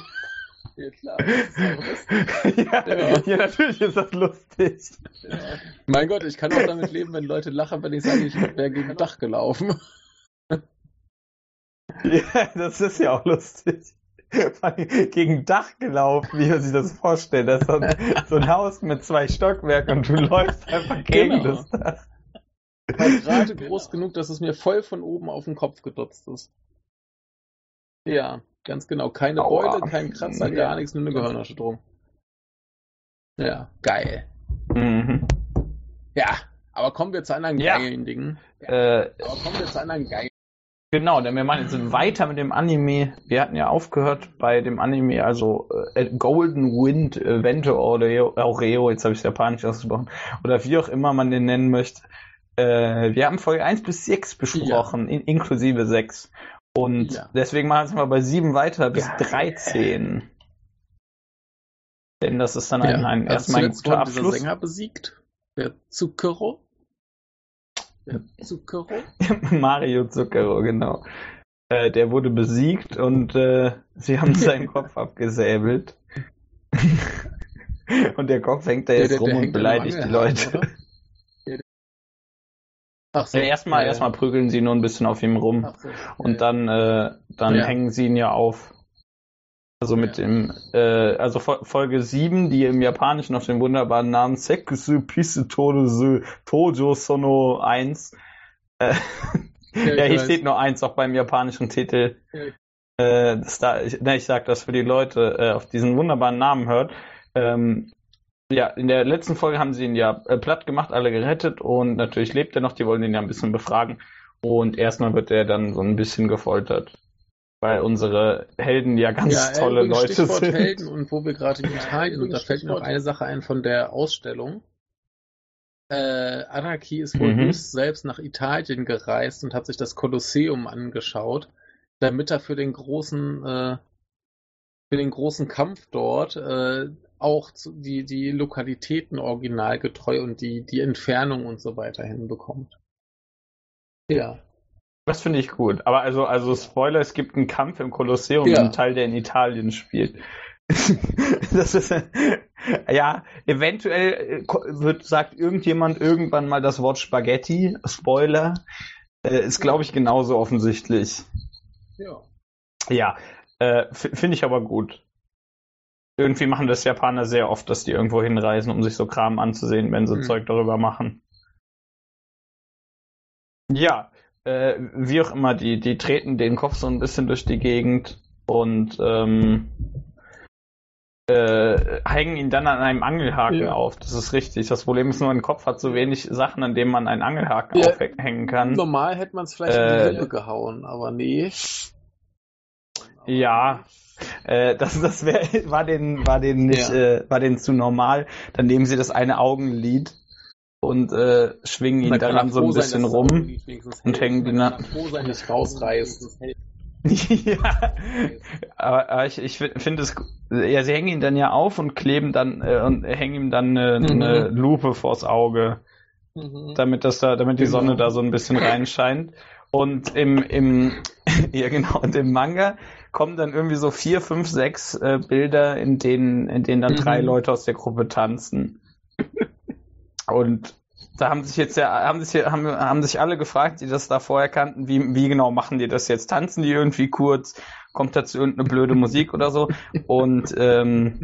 Ja <laughs> klar, ist <laughs> ja, Ja. ja, natürlich ist das lustig. Mein Gott, ich kann auch damit leben, wenn Leute lachen, wenn ich sage, ich wäre gegen ein Dach gelaufen. <laughs> Ja, das ist ja auch lustig. Gegen ein Dach gelaufen, wie man sich das vorstellt. Das ist so ein, so ein Haus mit zwei Stockwerken und du läufst einfach gegen Genau. das Dach. War <laughs> gerade groß genug, dass es mir voll von oben auf den Kopf gedotzt ist. Ja, ganz genau. Keine Aua. Beule, kein Kratzer, Ja. gar nichts, nur eine Gehirnerschütterung. Ja, geil. Mhm. Ja, aber kommen wir zu anderen Ja. geilen Dingen. Äh, Aber kommen wir zu anderen geilen Genau, denn wir machen jetzt weiter mit dem Anime. Wir hatten ja aufgehört bei dem Anime, also äh, Golden Wind Vento Aureo, Aureo jetzt habe ich es japanisch ausgesprochen, oder wie auch immer man den nennen möchte. Äh, wir haben Folge 1 bis 6 besprochen, in, inklusive 6. Und Ja. deswegen machen wir jetzt mal bei 7 weiter bis Ja. 13. Denn das ist dann ein, Ja, ein also erstmal ein guter Abschluss. Sänger besiegt. Der Zucchero. Der Zucchero. <laughs> Mario Zucchero, genau. Äh, der wurde besiegt und äh, sie haben seinen <laughs> Kopf abgesäbelt. <laughs> und der Kopf hängt da Der- jetzt der- rum der und beleidigt die Leute. oder? Ach so. Erstmal, ja, erstmal prügeln sie nur ein bisschen auf ihm rum. So. Und Ja, dann, äh, dann Ja. hängen sie ihn ja auf. Also mit dem, äh, also Fol- Folge 7, die im Japanischen auf den wunderbaren Namen Sekusu Todosu Tojo Sono 1. Äh, Ja, <laughs> hier steht nur 1 auch beim japanischen Titel. Äh, da, ich, ne, ich sag das für die Leute, äh, auf diesen wunderbaren Namen hört. Ähm, ja, in der letzten Folge haben sie ihn ja äh, platt gemacht, alle gerettet und natürlich lebt er noch, die wollen ihn ja ein bisschen befragen. Und erstmal wird er dann so ein bisschen gefoltert. Weil unsere Helden ja ganz ja, tolle Leute Stichwort sind. Helden und wo wir gerade in Italien und da fällt mir noch eine Sache ein von der Ausstellung. Äh, Anarchy ist wohl Mhm. selbst nach Italien gereist und hat sich das Kolosseum angeschaut, damit er für den großen, äh, für den großen Kampf dort äh, auch die, die Lokalitäten originalgetreu und die, die Entfernung und so weiter hinbekommt. Ja. Das finde ich gut. Aber also, also Spoiler, es gibt einen Kampf im Kolosseum, Ja. einen Teil, der in Italien spielt. <laughs> das ist ja eventuell äh, wird sagt irgendjemand irgendwann mal das Wort Spaghetti. Spoiler äh, ist glaube ich genauso offensichtlich. Ja. Ja, äh, finde ich aber gut. Irgendwie machen das Japaner sehr oft, dass die irgendwo hinreisen, um sich so Kram anzusehen, wenn sie Hm. Zeug darüber machen. Ja, äh, wie auch immer, die, die treten den Kopf so ein bisschen durch die Gegend und ähm, äh, hängen ihn dann an einem Angelhaken Ja. auf. Das ist richtig. Das Problem ist nur, ein Kopf hat so wenig Sachen, an denen man einen Angelhaken Ja. aufhängen kann. Normal hätte man es vielleicht in Äh, die Lippe gehauen, aber nee. Ja, äh, das, das wär, war den, war den nicht, Ja. äh, war den zu normal. Dann nehmen sie das eine Augenlid und äh, schwingen ihn daran so ein sein, bisschen rum. Und hängen na- kann froh sein, nicht rausreißt. <laughs> ja, aber, aber ich, ich finde es, ja, sie hängen ihn dann ja auf und kleben dann äh, und hängen ihm dann eine, Mhm. eine Lupe vors Auge, Mhm. damit das da, damit die Genau. Sonne da so ein bisschen reinscheint. Und im, im, <laughs> ja genau, und im Manga kommen dann irgendwie so vier, fünf, sechs äh, Bilder, in denen, in denen dann Mhm. drei Leute aus der Gruppe tanzen. Und da haben sich jetzt ja, haben sich, haben, haben sich alle gefragt, die das da vorher kannten, wie, wie genau machen die das jetzt? Tanzen die irgendwie kurz? Kommt dazu irgendeine blöde Musik oder so? Und ähm,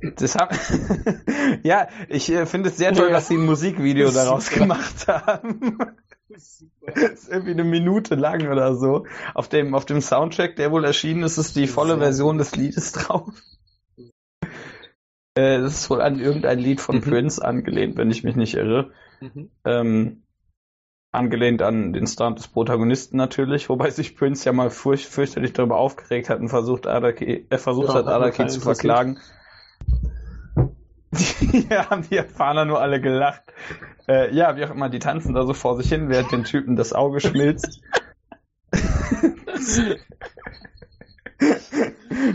das haben, <laughs> ja, ich äh, finde es sehr toll, dass sie ein Musikvideo daraus gemacht haben. <laughs> Das ist irgendwie eine Minute lang oder so. Auf dem, auf dem Soundtrack, der wohl erschienen ist, ist die volle Version des Liedes drauf. Äh, Das ist wohl an irgendein Lied von Mhm. Prince angelehnt, wenn ich mich nicht irre. Mhm. Ähm, angelehnt an den Stunt des Protagonisten natürlich, wobei sich Prince ja mal furch fürchterlich darüber aufgeregt hat und versucht, Adaki, äh, versucht Ja, hat, Adaki zu verklagen. <laughs> ja, haben die Japaner nur alle gelacht. Äh, ja, wie auch immer, die tanzen da so vor sich hin, während den Typen das Auge schmilzt. <laughs>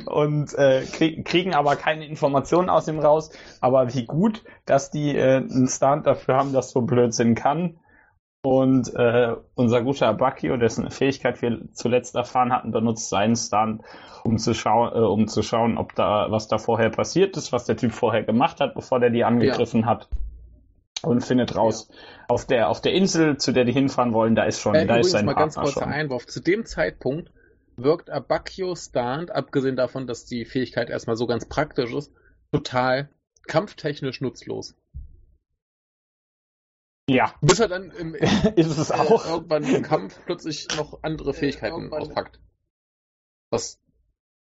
und äh, krieg, kriegen aber keine Informationen aus ihm raus. Aber wie gut, dass die äh, einen Stunt dafür haben, dass so Blödsinn kann. Und äh, unser guter Abakio, dessen Fähigkeit wir zuletzt erfahren hatten, benutzt seinen Stunt, um zu schauen, äh, um zu schauen, ob da was da vorher passiert ist, was der Typ vorher gemacht hat, bevor der die angegriffen hat. Und findet raus, auf der auf der Insel, zu der die hinfahren wollen, da ist schon, Äh, da ist sein mal ganz Partner kurzer schon. Einwurf. Zu dem Zeitpunkt wirkt Abakio Stand, abgesehen davon, dass die Fähigkeit erstmal so ganz praktisch ist, total kampftechnisch nutzlos. Ja, Bis er dann im, <laughs> ist es äh, auch. irgendwann im Kampf plötzlich noch andere Fähigkeiten irgendwann- auspackt. Was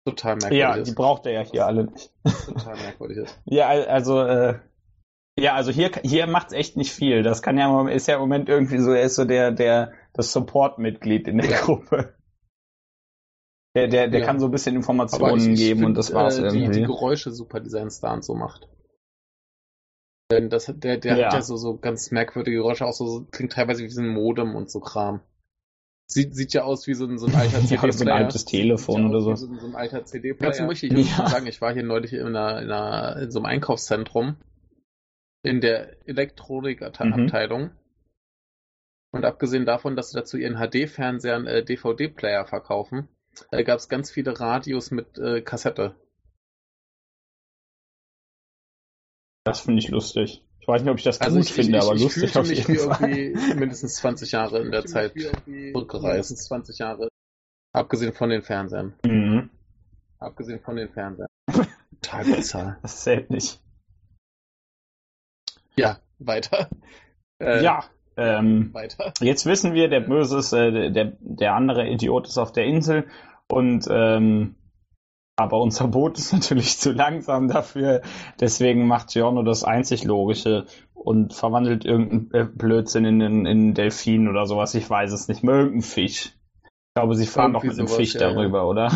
total merkwürdig Ja, die ist. braucht er ja hier alle nicht. Total merkwürdig ist. <laughs> Ja, al- also, äh, ja, also hier, hier macht's echt nicht viel. Das kann ja, im- ist ja im Moment irgendwie so, er ist so der, der, das Support-Mitglied in der Ja. Gruppe. Der, der, der Ja. kann so ein bisschen Informationen ich, ich geben find, und das war's äh, die, irgendwie. die Geräusche super, die sein Stand so macht. Denn das, der, der Ja. hat ja so, so ganz merkwürdige Geräusche, auch so, so klingt teilweise wie so ein Modem und so Kram. Sieht, sieht ja aus wie so ein, so ein alter <laughs> ja, CD-Player. so ein altes Telefon oder so. so, ein- so ein alter CD-Player. Dazu möchte ich Ja. sagen, ich war hier neulich in, einer, in, einer, in so einem Einkaufszentrum in der Elektronikabteilung. Und abgesehen davon, dass sie dazu ihren HD-Fernsehern äh, DVD-Player verkaufen, äh, gab es ganz viele Radios mit äh, Kassette. Das finde ich lustig. Ich weiß nicht, ob ich das Also gut ich, finde, ich, aber ich, ich lustig fühlte auf mich jeden wie Fall. irgendwie mindestens 20 Jahre in der Zeit zurückgereist. 20 Jahre. Abgesehen von den Fernsehern. Mhm. Abgesehen von den Fernsehern. <laughs> Total besser. Das zählt nicht. Ja, weiter. Äh, ja, ähm, Weiter. Jetzt wissen wir, der Böse ist, äh, der, der andere Idiot ist auf der Insel und ähm, aber unser Boot ist <laughs> natürlich zu langsam dafür. Deswegen macht Giorno das einzig Logische und verwandelt irgendeinen Blödsinn in einen, in einen Delfin oder sowas. Ich weiß es nicht mehr. Irgendein Fisch. Ich glaube, sie fahren doch Irgendwie mit einem Fisch ja, ja. darüber, oder?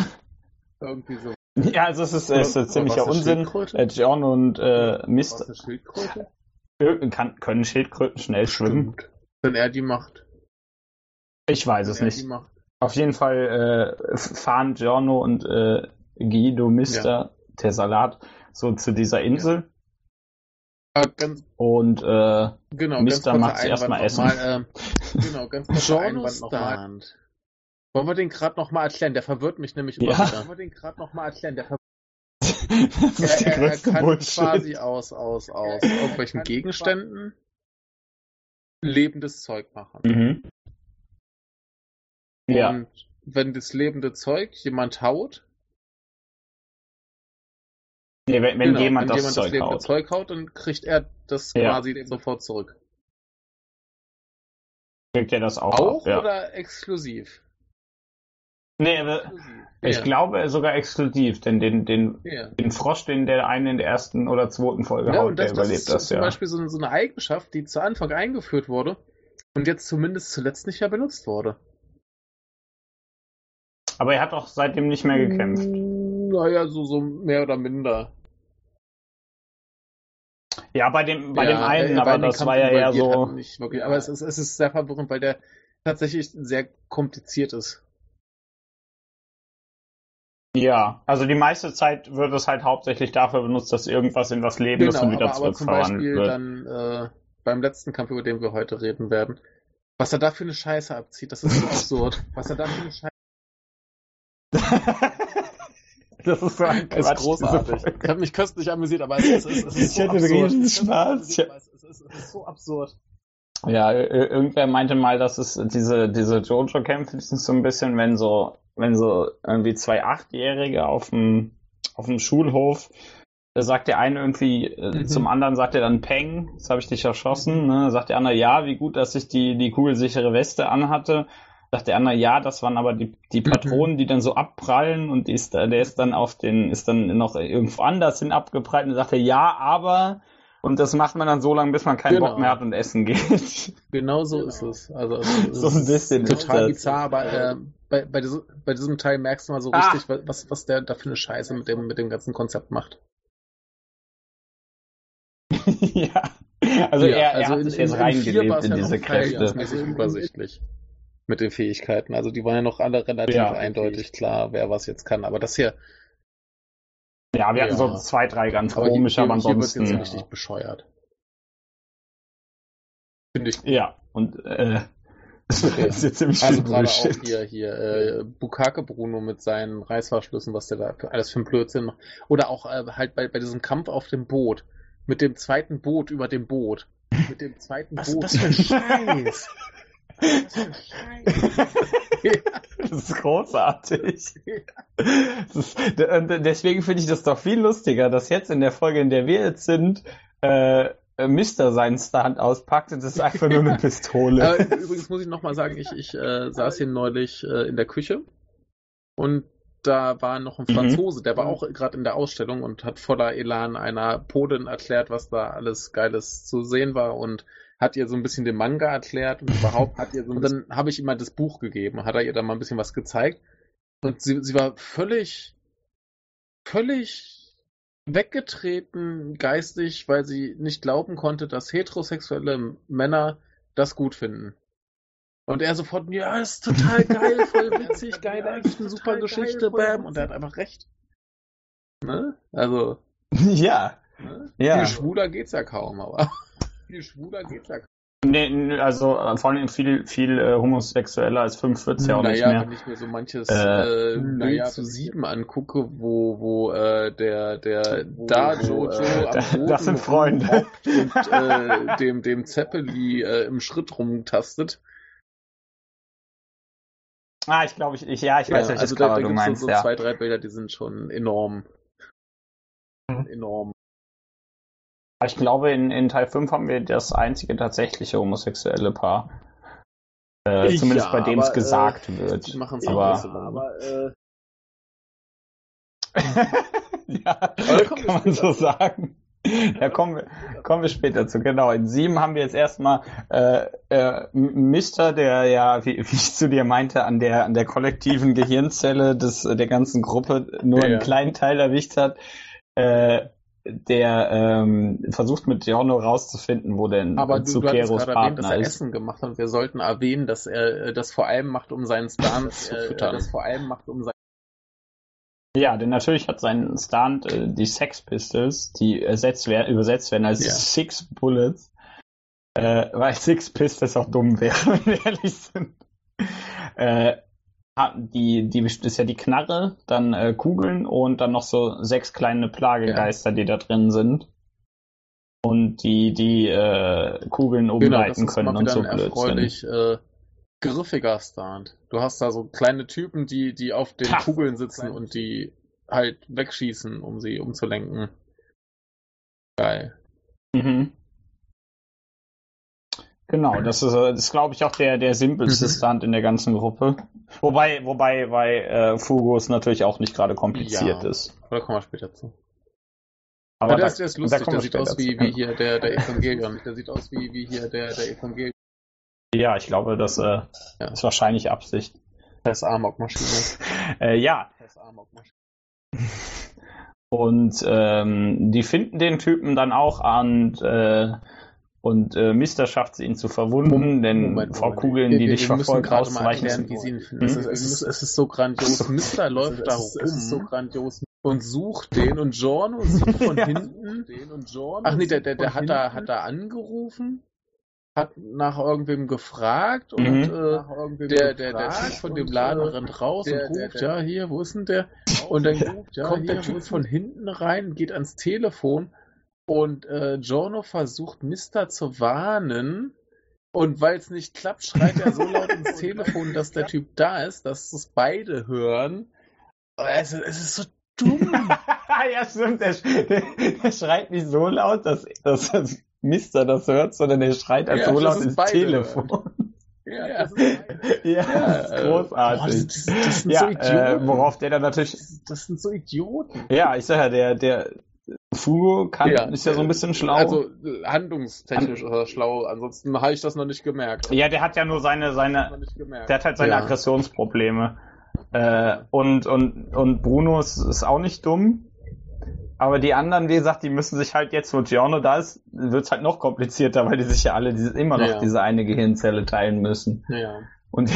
Irgendwie so. <laughs> Ja, also es ist, es ist ziemlicher Unsinn. Äh, Giorno und äh, Mist Schildkröte? kann, können Schildkröten schnell schwimmen. Wenn er die macht. Ich weiß es Wenn er nicht. Auf jeden Fall äh, fahren Giorno und äh, Guido Mister, der Salat, so zu dieser Insel. Aber ganz, Und äh, genau, Mister macht mal Einwand Essen. nochmal, ähm, genau, ganz kurzer Giorno Einwand nochmal. Wollen wir den gerade nochmal erklären? Der verwirrt mich nämlich immer Ja. wieder. Wollen wir den gerade nochmal erklären? Der verwirrt <laughs> das ist der er, er, er kann Bullshit. quasi aus, aus, aus irgendwelchen Gegenständen lebendes Zeug machen. Mhm. Ja, Und wenn das lebende Zeug jemand haut, nee, wenn, wenn genau, jemand wenn das jemand Zeug das haut. Zeug haut, dann kriegt er das Ja. quasi sofort zurück. Kriegt er das auch, Auch ab, ja. oder exklusiv? Nee, aber Exklusiv. Ich Ja. glaube sogar exklusiv, denn den, den, den Frosch, den der einen in der ersten oder zweiten Folge haut, das, der das überlebt ist das, zum ja. Beispiel so, so eine Eigenschaft, die zu Anfang eingeführt wurde und jetzt zumindest zuletzt nicht mehr benutzt wurde. Aber er hat auch seitdem nicht mehr gekämpft. Naja, so, so mehr oder minder. Ja, bei dem, bei Ja, dem einen, war aber das Kampf war ja eher so. hat Nicht wirklich, aber es ist, es ist sehr verwirrend, weil der tatsächlich sehr kompliziert ist. Ja, also die meiste Zeit wird es halt hauptsächlich dafür benutzt, dass irgendwas in was Lebendes und wieder Genau, aber, aber zum Beispiel wird. dann äh, beim letzten Kampf, über den wir heute reden werden, was er da für eine Scheiße abzieht, das ist so <laughs> absurd. Was er da für eine Scheiße <laughs> das ist so ein ist Quatsch, großartig. diese Folge. Ich habe mich köstlich amüsiert, aber es ist, es ist, es ist Ich so hatte einen absurd. riesen Ich Spaß. amüsiert, Es ist, es ist, ist so absurd. Ja, ir- irgendwer meinte mal, dass es diese, diese Jojo-Kämpfe sind so ein bisschen, wenn so, wenn so irgendwie zwei Achtjährige auf dem, auf dem Schulhof, da sagt der eine irgendwie, äh, Mhm. zum anderen sagt er dann Peng, jetzt habe ich dich erschossen, ne? Sagt der andere, ja, wie gut, dass ich die, die kugelsichere Weste anhatte. Sagt der andere, ja, das waren aber die, die Patronen, die dann so abprallen und ist, der ist dann auf den, ist dann noch irgendwo anders hin abgeprallt und sagt er, ja, aber, und das macht man dann so lange, bis man keinen Genau. Bock mehr hat und essen geht. <laughs> Genau so ist es. Also es So ein ist bisschen total bizarr, aber äh, bei, bei, diesem, bei diesem Teil merkst du mal so Ah. richtig, was, was der da für eine Scheiße mit dem, mit dem ganzen Konzept macht. <laughs> ja. Also Ja, er, er also hat in- sich jetzt in- in in diese Kräfte. übersichtlich mit den Fähigkeiten. Also die waren ja noch alle relativ Ja. eindeutig klar, wer was jetzt kann. Aber das hier, Ja, wir hatten Ja. so zwei, drei ganz aber komische, aber hier, hier wird jetzt ansonsten. richtig bescheuert. Finde ich. Ja, und äh, <laughs> das ist jetzt ziemlich Also gerade auch hier, hier, äh, Bukake Bruno mit seinen Reißverschlüssen, was der da alles für ein Blödsinn macht. Oder auch äh, halt bei, bei diesem Kampf auf dem Boot. Mit dem zweiten Boot über dem Boot. Mit dem zweiten Was- Boot. was für ein <laughs> Scheiß? <laughs> Das ist großartig. Das ist, und deswegen finde ich das doch viel lustiger, dass jetzt in der Folge, in der wir jetzt sind, äh, Mister seinen Stunt auspackt und das ist einfach nur eine Pistole. Aber übrigens muss ich nochmal sagen, ich, ich äh, saß hier neulich äh, in der Küche und da war noch ein Mhm. Franzose, der war auch gerade in der Ausstellung und hat voller Elan einer Polin erklärt, was da alles Geiles zu sehen war und hat ihr so ein bisschen den Manga erklärt und überhaupt hat ihr so Und dann habe ich ihm mal das Buch gegeben, hat er ihr dann mal ein bisschen was gezeigt und sie, sie war völlig, völlig weggetreten geistig, weil sie nicht glauben konnte, dass heterosexuelle Männer das gut finden. Und er sofort, ja, ist total geil, voll witzig, <laughs> geile Action, super Geschichte, bam. Und er hat einfach recht. Ne? Also, <laughs> ja. ne? Ja. viel schwuler geht's ja kaum, aber viel schwuler geht's ja. Nee, also äh, vor allem viel, viel äh, homosexueller als 45 ja auch nicht naja, mehr. wenn ich mir so manches Äh, äh, Bild naja, zu sieben angucke, wo, wo äh, der, der Wo- da Jojo äh, am <laughs> da- Boden das sind Freunde. und äh, dem, dem Zeppeli äh, im Schritt rumtastet. Ah, ich glaube, ich, ich, ja, ich weiß, Ja, welches also da, Cover da du gibt's meinst, so, so ja. zwei, drei Bilder, die sind schon enorm. Mhm. Enorm. Ich glaube, in, in Teil 5 haben wir das einzige tatsächliche homosexuelle Paar. Äh, Ja, zumindest bei dem es äh, gesagt wird. Die machen es aber, auch aber, äh, <laughs> ja, kann man später so sagen. Da kommen wir, kommen wir später zu. Genau, in sieben haben wir jetzt erstmal äh, äh, Mister, der ja, wie, wie ich zu dir meinte, an der an der kollektiven Gehirnzelle des der ganzen Gruppe nur Ja, einen ja. kleinen Teil erwischt hat, äh, der ähm, versucht mit Giorno rauszufinden, wo denn aber du, du Zuccheros gerade erwähnt, dass Partner er ist. Essen gemacht hat. Und wir sollten erwähnen, dass er äh, das vor allem macht, um seinen Stunt zu Äh, füttern. das vor allem macht, um seinen Ja, denn natürlich hat sein Stunt äh, die Sex Pistols, die ersetzt werden, übersetzt werden als Ja. Six Bullets, äh, weil Six Pistols auch dumm wäre, <laughs> wenn wir ehrlich sind. Äh, hat die, die ist ja die Knarre, dann äh, Kugeln und dann noch so sechs kleine Plagegeister, die da drin sind. Und die, die äh, Kugeln Genau, das umleiten ist können und so ein erfreulich äh, griffiger Stunt. Du hast da so kleine Typen, die, die auf den Ha! Kugeln sitzen und die halt wegschießen, um sie umzulenken. Geil. Mhm. Genau, das ist, das ist glaube ich, auch der, der simpelste Mhm. Stunt in der ganzen Gruppe. Wobei, wobei bei äh, Fugos natürlich auch nicht gerade kompliziert Ja. ist. Da kommen wir später zu. Aber Aber der, da- ist, der ist da lustig, kommen der sieht aus wie, zu. wie hier der, der Evangelion. Der sieht aus wie, wie hier der, der Evangelion. Ja, ich glaube, das äh, Ja. ist wahrscheinlich Absicht. Das Amok-Maschine. <laughs> Äh, ja, Das Amok-Maschine. und ähm, die finden den Typen dann auch und, äh, und äh, Mister schafft es ihn zu verwunden, denn vor Kugeln, die wir, dich wir müssen verfolgen, auszuweichen. sind-. Hm? Es, ist, es, ist, es ist so grandios. Mister <laughs> läuft da rum Es ist so grandios. und sucht den und Giorno sieht <laughs> von Ja. hinten. Und. Ach nee, der, der, der hat da, hat da angerufen, hat nach irgendwem gefragt und Mhm. äh, der, der, der Typ von dem Laden rennt raus der- und ruft, ja, hier, wo ist denn der? Und dann Ja, kommt der Typ von hinten rein, geht ans Telefon und äh, Giorno versucht Mister zu warnen. Und weil es nicht klappt, schreit er so laut ins <laughs> Telefon, dass der Typ da ist, dass es beide hören. Es, ist- es ist so dumm. <laughs> ja, stimmt. Der, der, der schreit nicht so laut, dass, dass das Mister das hört, sondern der schreit halt Ja, so dass laut ins Telefon. Ja, Ja, das ist <laughs> ja, das ist äh, großartig. boah, das, sind ja, so Idioten. äh, worauf der dann natürlich. das sind so Idioten. Ja, ich sag ja, der, der Fugo kann, Ja, ist ja so ein bisschen schlau. Also äh, handlungstechnisch äh, schlau, ansonsten habe ich das noch nicht gemerkt. ja, der hat ja nur seine, seine, der hat halt seine Ja. Aggressionsprobleme. Äh, und, und, und Bruno ist, ist auch nicht dumm. Aber die anderen, wie gesagt, die müssen sich halt jetzt, wo Giorno da ist, wird's halt noch komplizierter, weil die sich ja alle diese, immer noch Ja. diese eine Gehirnzelle teilen müssen. Ja. Und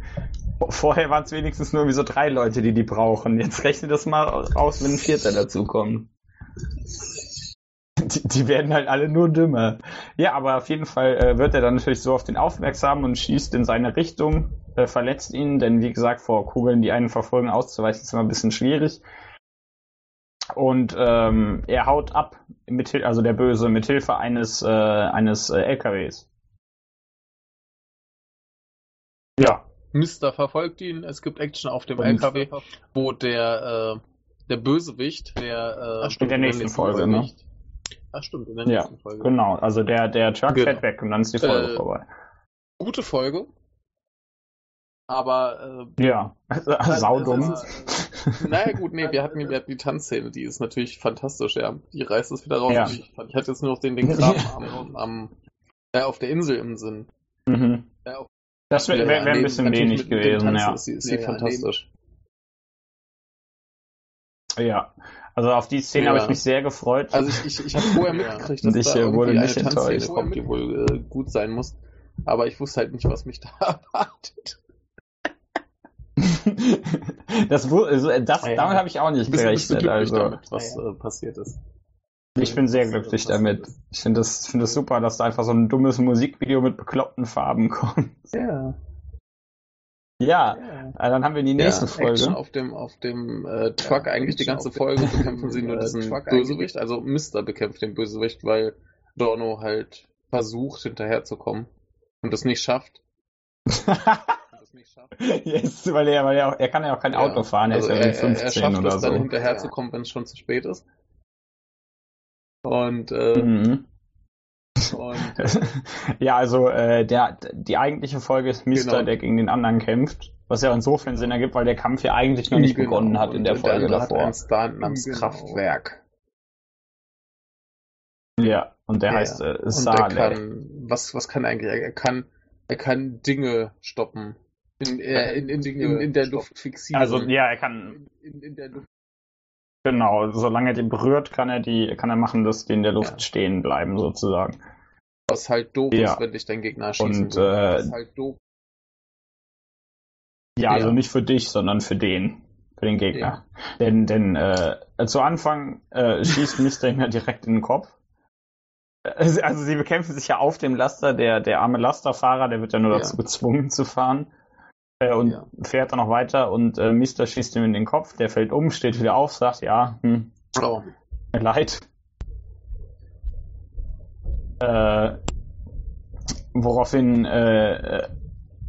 <laughs> vorher waren es wenigstens nur wie so drei Leute, die die brauchen. Jetzt rechne das mal aus, wenn ein Vierter dazukommt. Die, die werden halt alle nur dümmer. Ja, aber auf jeden Fall äh, wird er dann natürlich so auf den aufmerksam und schießt in seine Richtung, äh, verletzt ihn, denn wie gesagt, vor Kugeln, die einen verfolgen, auszuweichen, ist immer ein bisschen schwierig. Und ähm, er haut ab, mit, also der Böse, mit Hilfe eines, äh, eines äh, LKWs. Ja, Mister verfolgt ihn, es gibt Action auf dem Und- LKW, wo der, äh, der Bösewicht, der, äh, in der nächsten Folge, ne? Ach stimmt, in der Ja, nächsten Folge. Genau, also der, der Truck Genau. fährt weg und dann ist die Folge Äh, vorbei. Gute Folge. Aber Ja, saudumm. es naja gut, nee, wir hatten, wir hatten die Tanzszene, die ist natürlich fantastisch, ja. Die reißt es wieder raus. Ja. Ich, ich hatte jetzt nur noch den, den Kram <laughs> am, am äh, auf der Insel im Sinn. Mhm. Ja, auf- Das wäre wär, wär ein bisschen wenig gewesen, ja. Ist, sie- ist Ja, sie ja, fantastisch. Ja, also auf die Szene Ja. habe ich mich sehr gefreut. Also ich, ich, ich habe vorher mitgekriegt, Und dass ich, da äh, irgendwie wurde eine nicht enttäuscht. kommt, die wohl äh, gut sein muss. Aber ich wusste halt nicht, was mich da <laughs> erwartet. <laughs> das, also das, Ja. damit habe ich auch nicht Bist, bist gerechnet. glücklich Also damit, was Ja, äh, passiert ist? ich bin sehr glücklich damit. Ich finde das, finde das super, dass da einfach so ein dummes Musikvideo mit bekloppten Farben kommt. Ja. Ja, ja. äh, dann haben wir die nächste ja, Action Folge. auf dem, auf dem äh, Truck Ja, eigentlich die Action ganze auf dem- Folge <laughs> bekämpfen sie nur äh, diesen Truck Bösewicht. Also Mister bekämpft den Bösewicht, weil Dorno halt versucht hinterherzukommen und es <laughs> nicht schafft. Yes, weil er, weil er, auch, er kann ja auch kein Ja. Auto fahren, er Also ist ja er, irgendwie er, 15 schafft oder es dann so. hinterherzukommen, wenn es schon zu spät ist. Und, äh, Mhm. Und <laughs> ja, also äh, der, die eigentliche Folge ist Mister, Genau. der gegen den anderen kämpft. Was ja insofern Sinn ergibt, weil der Kampf ja eigentlich noch nicht Genau. begonnen hat in Und der der Folge andere hat davor. einen Stunt namens Genau. Kraftwerk. Ja, und der Ja. heißt äh, Und er Saleh. kann, was, was kann er eigentlich? Er kann, er kann Dinge stoppen. In, äh, in, in, in, in der Luft fixieren. Also ja, er kann in, in, in der Luft. Genau, solange er die berührt, kann er die, kann er machen, dass die in der Luft Ja. stehen bleiben sozusagen. Was halt doof Ja. ist, wenn dich dein Gegner schießen Und, äh, Was halt doof. Ja, also nicht für dich, sondern für den, für den Gegner. Denn, denn äh, zu Anfang äh, schießt ihn ja direkt in den Kopf. Also, also sie bekämpfen sich ja auf dem Laster, der, der arme Lasterfahrer, der wird ja nur dazu gezwungen zu fahren. Äh, und Ja. fährt dann noch weiter und äh, Mister schießt ihm in den Kopf, der fällt um, steht wieder auf, sagt, ja, hm, Oh. mir leid. Äh, woraufhin äh,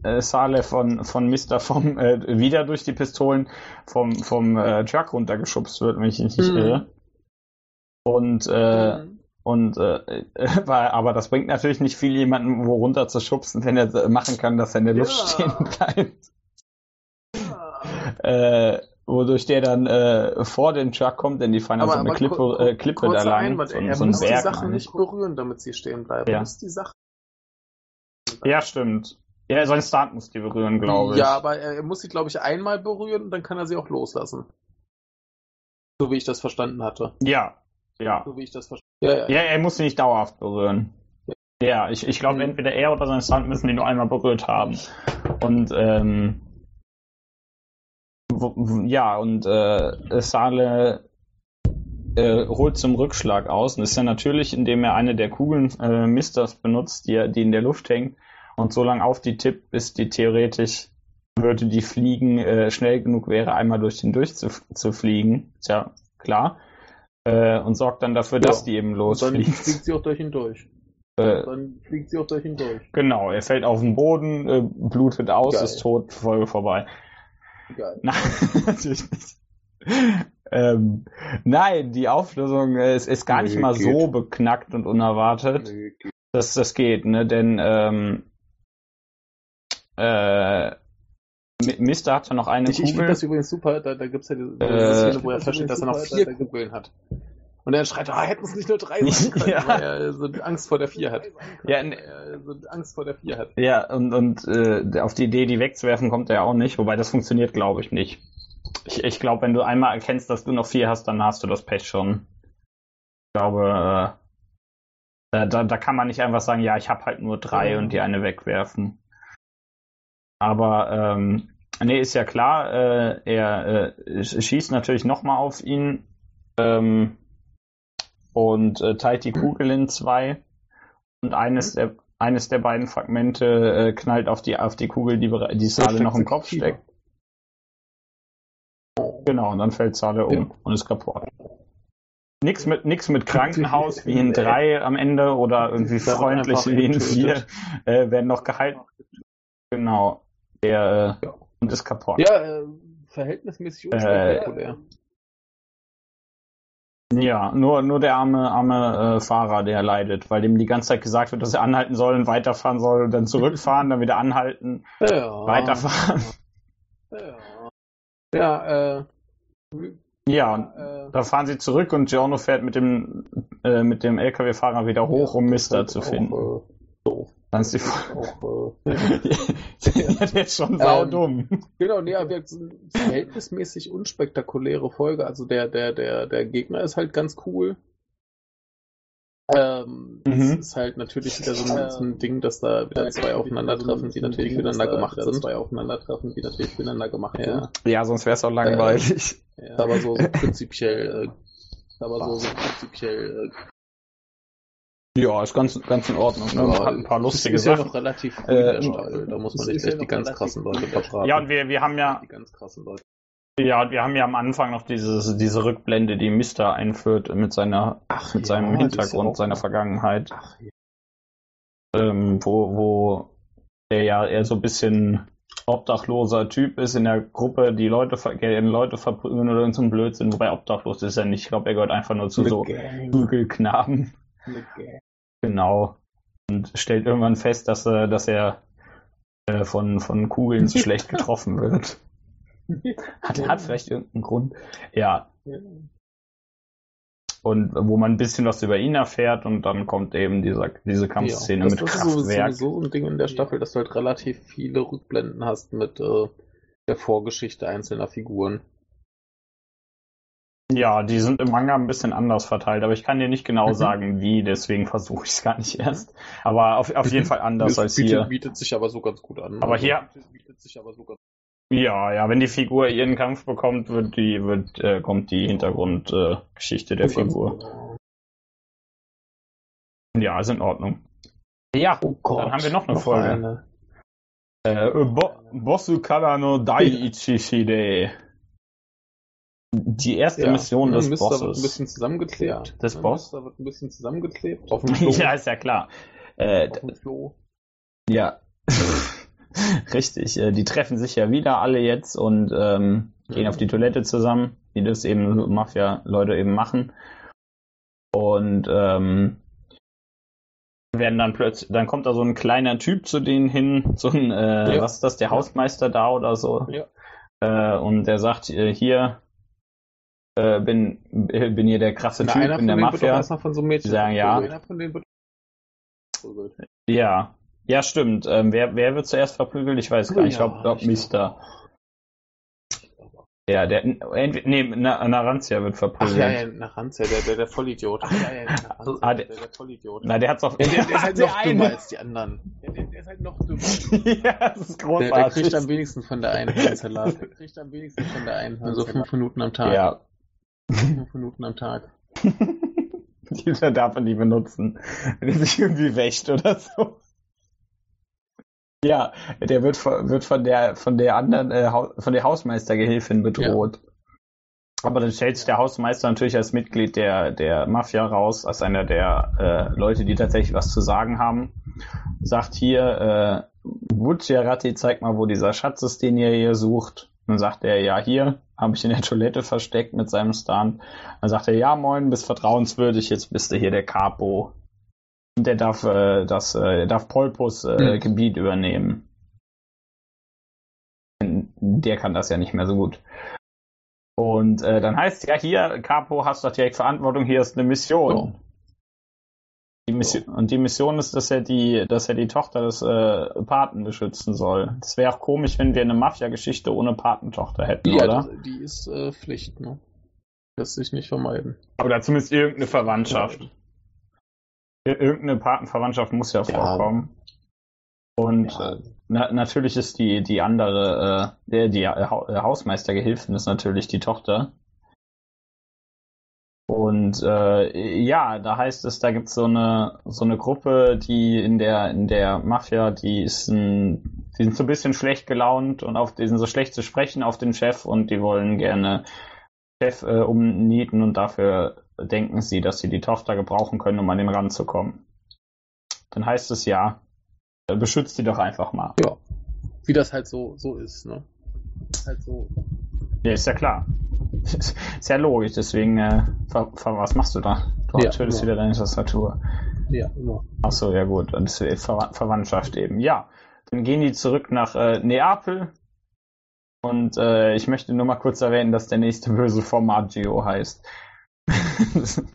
äh, Saleh von, von Mister vom äh, wieder durch die Pistolen vom, vom äh, Truck runtergeschubst wird, wenn ich mich nicht Mhm. irre. Und äh, Mhm. Und äh, <laughs> aber das bringt natürlich nicht viel, jemanden wo runter zu schubsen, wenn er machen kann, dass er in der Luft ja. stehen bleibt. Ja. Äh, wodurch der dann äh, vor den Truck kommt, denn die fahren aber, so eine Klippe, äh, Klippe da lang. Einwand, so, er so muss Berg, die Sachen nicht berühren, damit sie stehen bleiben. Ja. Er muss die Sachen ja, stimmt. Ja, sein Start muss die berühren, glaube ich. Ja, aber er muss sie, glaube ich, einmal berühren und dann kann er sie auch loslassen. So wie ich das verstanden hatte. Ja, ja. So wie ich das verstanden ja, ja. ja, er muss sie nicht dauerhaft berühren. Ja, ja ich, ich glaube, mhm. entweder er oder sein Stunt müssen die nur einmal berührt haben. Und, ähm, ja, und äh, Sale äh, holt zum Rückschlag aus. Und das ist ja natürlich, indem er eine der Kugeln äh, Misters benutzt, die, die in der Luft hängt und so lange auf die tippt, bis die theoretisch würde die fliegen äh, schnell genug wäre, einmal durch den durchzufliegen. Ist ja klar. Äh, und sorgt dann dafür, ja. dass die eben losfliegt. dann fliegt sie auch durch ihn durch. Äh, dann fliegt sie auch durch ihn durch. Genau, er fällt auf den Boden, äh, blutet aus, Geil. ist tot, Folge vorbei. Geil. Nein, <laughs> natürlich nicht. Ähm, nein, die Auflösung ist, ist gar nee, nicht mal geht. so beknackt und unerwartet. Nee, dass das geht, ne? Denn ähm, äh, Mister hat ja noch eine ich, Kugel. Ich finde das übrigens super, da, da gibt es ja diese, äh, Szene, wo er feststellt, dass er noch vier da, Kugeln hat. Und er schreit, ah, hätten es nicht nur drei <laughs> sein können, ja. weil er so Angst vor der vier hat. Ja, er so Angst vor der vier hat. Ja, und, und äh, auf die Idee, die wegzuwerfen, kommt er ja auch nicht, wobei das funktioniert, glaube ich, nicht. Ich, ich glaube, wenn du einmal erkennst, dass du noch vier hast, dann hast du das Pech schon. Ich glaube, äh, da, da kann man nicht einfach sagen, ja, ich habe halt nur drei und die eine wegwerfen. Aber ähm, nee, ist ja klar, äh, er äh, schießt natürlich nochmal auf ihn ähm, und äh, teilt die Kugel in zwei. Und eines der, eines der beiden Fragmente äh, knallt auf die, auf die Kugel, die, die Sale noch im Kopf steckt. Genau, und dann fällt Sale um ja. und ist kaputt. Nix mit, nix mit Krankenhaus wie in drei am Ende oder irgendwie freundlich wie in vier äh, werden noch gehalten. Genau. Der äh, ja. Und ist kaputt. Ja, äh, verhältnismäßig unspektakulär. Äh, ja, nur, nur der arme, arme äh, Fahrer, der leidet, weil dem die ganze Zeit gesagt wird, dass er anhalten soll und weiterfahren soll, dann zurückfahren, dann wieder anhalten, ja. weiterfahren. Ja, ja äh, ja, äh, da fahren sie zurück und Giorno fährt mit dem, äh, mit dem LKW-Fahrer wieder hoch, ja, um Mister zu finden. Auch, äh, doof. Dann ist die auch, äh, <laughs> ja, der ist schon saudumm. Ähm, genau, nee, aber eine verhältnismäßig unspektakuläre Folge. Also der, der, der, der Gegner ist halt ganz cool. Ähm, mhm. Es ist halt natürlich wieder so ein, so ein Ding, dass da wieder zwei aufeinandertreffen, die natürlich füreinander gemacht sind. Zwei aufeinandertreffen, die natürlich füreinander gemacht sind. Ja, sonst wäre es auch langweilig. Äh, ja. Aber so, so prinzipiell, äh, aber so, so prinzipiell. Ja, ist ganz, ganz in Ordnung. Ne? Ja, hat ein paar lustige ist Sachen. ja noch relativ früh äh, Staffel. Da muss man sich echt die ganz krassen Leute vertragen. Ja, und wir, wir haben ja. Die ganz krassen Leute. Ja, wir haben ja am Anfang noch dieses, diese Rückblende, die Mister einführt mit seiner, Ach, mit ja, seinem Hintergrund, seiner Vergangenheit. Ach, ja. ähm, wo, wo der ja eher so ein bisschen obdachloser Typ ist in der Gruppe, die Leute, gerne Leute verprügeln oder so ein Blödsinn, wobei obdachlos ist er nicht. Ich glaube, er gehört einfach nur zu Mit so Prügelknaben. Genau. Und stellt irgendwann fest, dass er, dass er äh, von, von Kugeln so <laughs> schlecht getroffen wird. hat, hat vielleicht irgendeinen Grund. Ja. Und wo man ein bisschen was über ihn erfährt und dann kommt eben dieser, diese Kampfszene ja, mit das Kraftwerk. Das ist sowieso ein Ding in der Staffel, dass du halt relativ viele Rückblenden hast mit äh, der Vorgeschichte einzelner Figuren. Ja, die sind im Manga ein bisschen anders verteilt, aber ich kann dir nicht genau mhm. sagen, wie, deswegen versuche ich es gar nicht erst. Aber auf, auf jeden Fall anders als bietet, hier. Bietet sich aber so ganz gut an. Aber also, hier. Bietet sich aber so ganz ja, ja, wenn die Figur ihren Kampf bekommt, wird die, wird, äh, kommt die Hintergrundgeschichte äh, der Figur. Ja, ist in Ordnung. Ja, oh dann haben wir noch eine noch Folge. Eine. Äh, Bo Bosu Kara no Daiichi Die erste ja, Mission des Mister Bosses. wird ein bisschen zusammengeklebt. Ja, des Boss? Da wird ein bisschen zusammengeklebt. Auf dem Klo. <laughs> ja, ist ja klar. Äh, auf dem Klo. Ja. <laughs> Richtig, äh, die treffen sich ja wieder alle jetzt und ähm, gehen auf die Toilette zusammen, wie das eben Mafia-Leute eben machen. Und ähm, werden dann plötzlich, dann kommt da so ein kleiner Typ zu denen hin, <laughs> so ein, äh, Ja. was ist das, der Hausmeister da oder so. Ja. Äh, und der sagt, äh, hier äh, bin, bin hier der krasse Na, Typ einer in der Mafia. erstmal von so einem Mädchen sagen, ja. verprügelt. Einer von denen wird verprügelt. Ja. Ja, stimmt. Ähm, wer, wer wird zuerst verprügelt? Ich weiß gar nicht. Ich Ja, glaube, glaub, Mister. Ja, der, entweder, nee, Na- Narantia wird Ach verprügelt. ja, ja, nach Ranzia, der, der, der Vollidiot. Ach ja, ja, nach Ranzia, Ah, der, der- der, der Vollidiot. Na, der hat's auf. Der, der, der <laughs> ist halt Der noch eine. dümmer als die anderen. Der, der, der ist halt noch dümmer. <laughs> ja, das ist Der, großartig. der kriegt am wenigsten von der Einhornsalat. Der kriegt am wenigsten von der Einhornsalat. So fünf Minuten am Tag. ja. Fünf Minuten am Tag. <laughs> Dieser darf man nie benutzen, wenn er sich irgendwie wäscht oder so. Ja, der wird von, wird von der von der anderen äh, von der Hausmeistergehilfin bedroht. Aber dann stellt sich der Hausmeister natürlich als Mitglied der der Mafia raus, als einer der äh, Leute, die tatsächlich was zu sagen haben. Sagt hier, äh, Bucciarati, zeig mal, wo dieser Schatz ist, den ihr hier sucht. Dann sagt er, ja, hier, habe ich in der <laughs> Toilette versteckt mit seinem Stunt. Dann sagt er, ja, moin, bist vertrauenswürdig, jetzt bist du hier der Capo. Und der darf äh, das, äh, der darf Polpus äh, Hm. Gebiet übernehmen. Der kann das ja nicht mehr so gut. Und äh, dann heißt ja hier, Capo, hast doch direkt Verantwortung, hier ist eine Mission. Die Mission Und die Mission ist, dass er die, dass er die Tochter des äh, Paten beschützen soll. Das wäre auch komisch, wenn wir eine Mafia-Geschichte ohne Patentochter hätten, Ja, oder? das, die ist äh, Pflicht, ne? Lässt sich nicht vermeiden. Oder zumindest irgendeine Verwandtschaft. Ir- Irgendeine Patenverwandtschaft muss ja vorkommen. Und Ja. na, natürlich ist die, die andere, äh, der, die äh, Hausmeistergehilfin ist natürlich die Tochter. Und äh, ja, da heißt es, da gibt es so eine so eine Gruppe, die in der in der Mafia, die ist ein, die sind so ein bisschen schlecht gelaunt und auf die sind so schlecht zu sprechen auf den Chef und die wollen gerne Chef äh, umnieten und dafür denken sie, dass sie die Tochter gebrauchen können, um an den ranzukommen. Dann heißt es ja, äh, beschützt die doch einfach mal. Ja. Wie das halt so, so ist, ne? Ist halt so. Ja, ist ja klar. Ist ja logisch, deswegen, äh, was machst du da? Du Ja, tötest ja. wieder deine Tastatur. Ja, immer. Ach so, ja gut. Und Ver Verwandtschaft eben. Ja, dann gehen die zurück nach äh, Neapel. Und äh, ich möchte nur mal kurz erwähnen, dass der nächste böse Formaggio heißt. <laughs>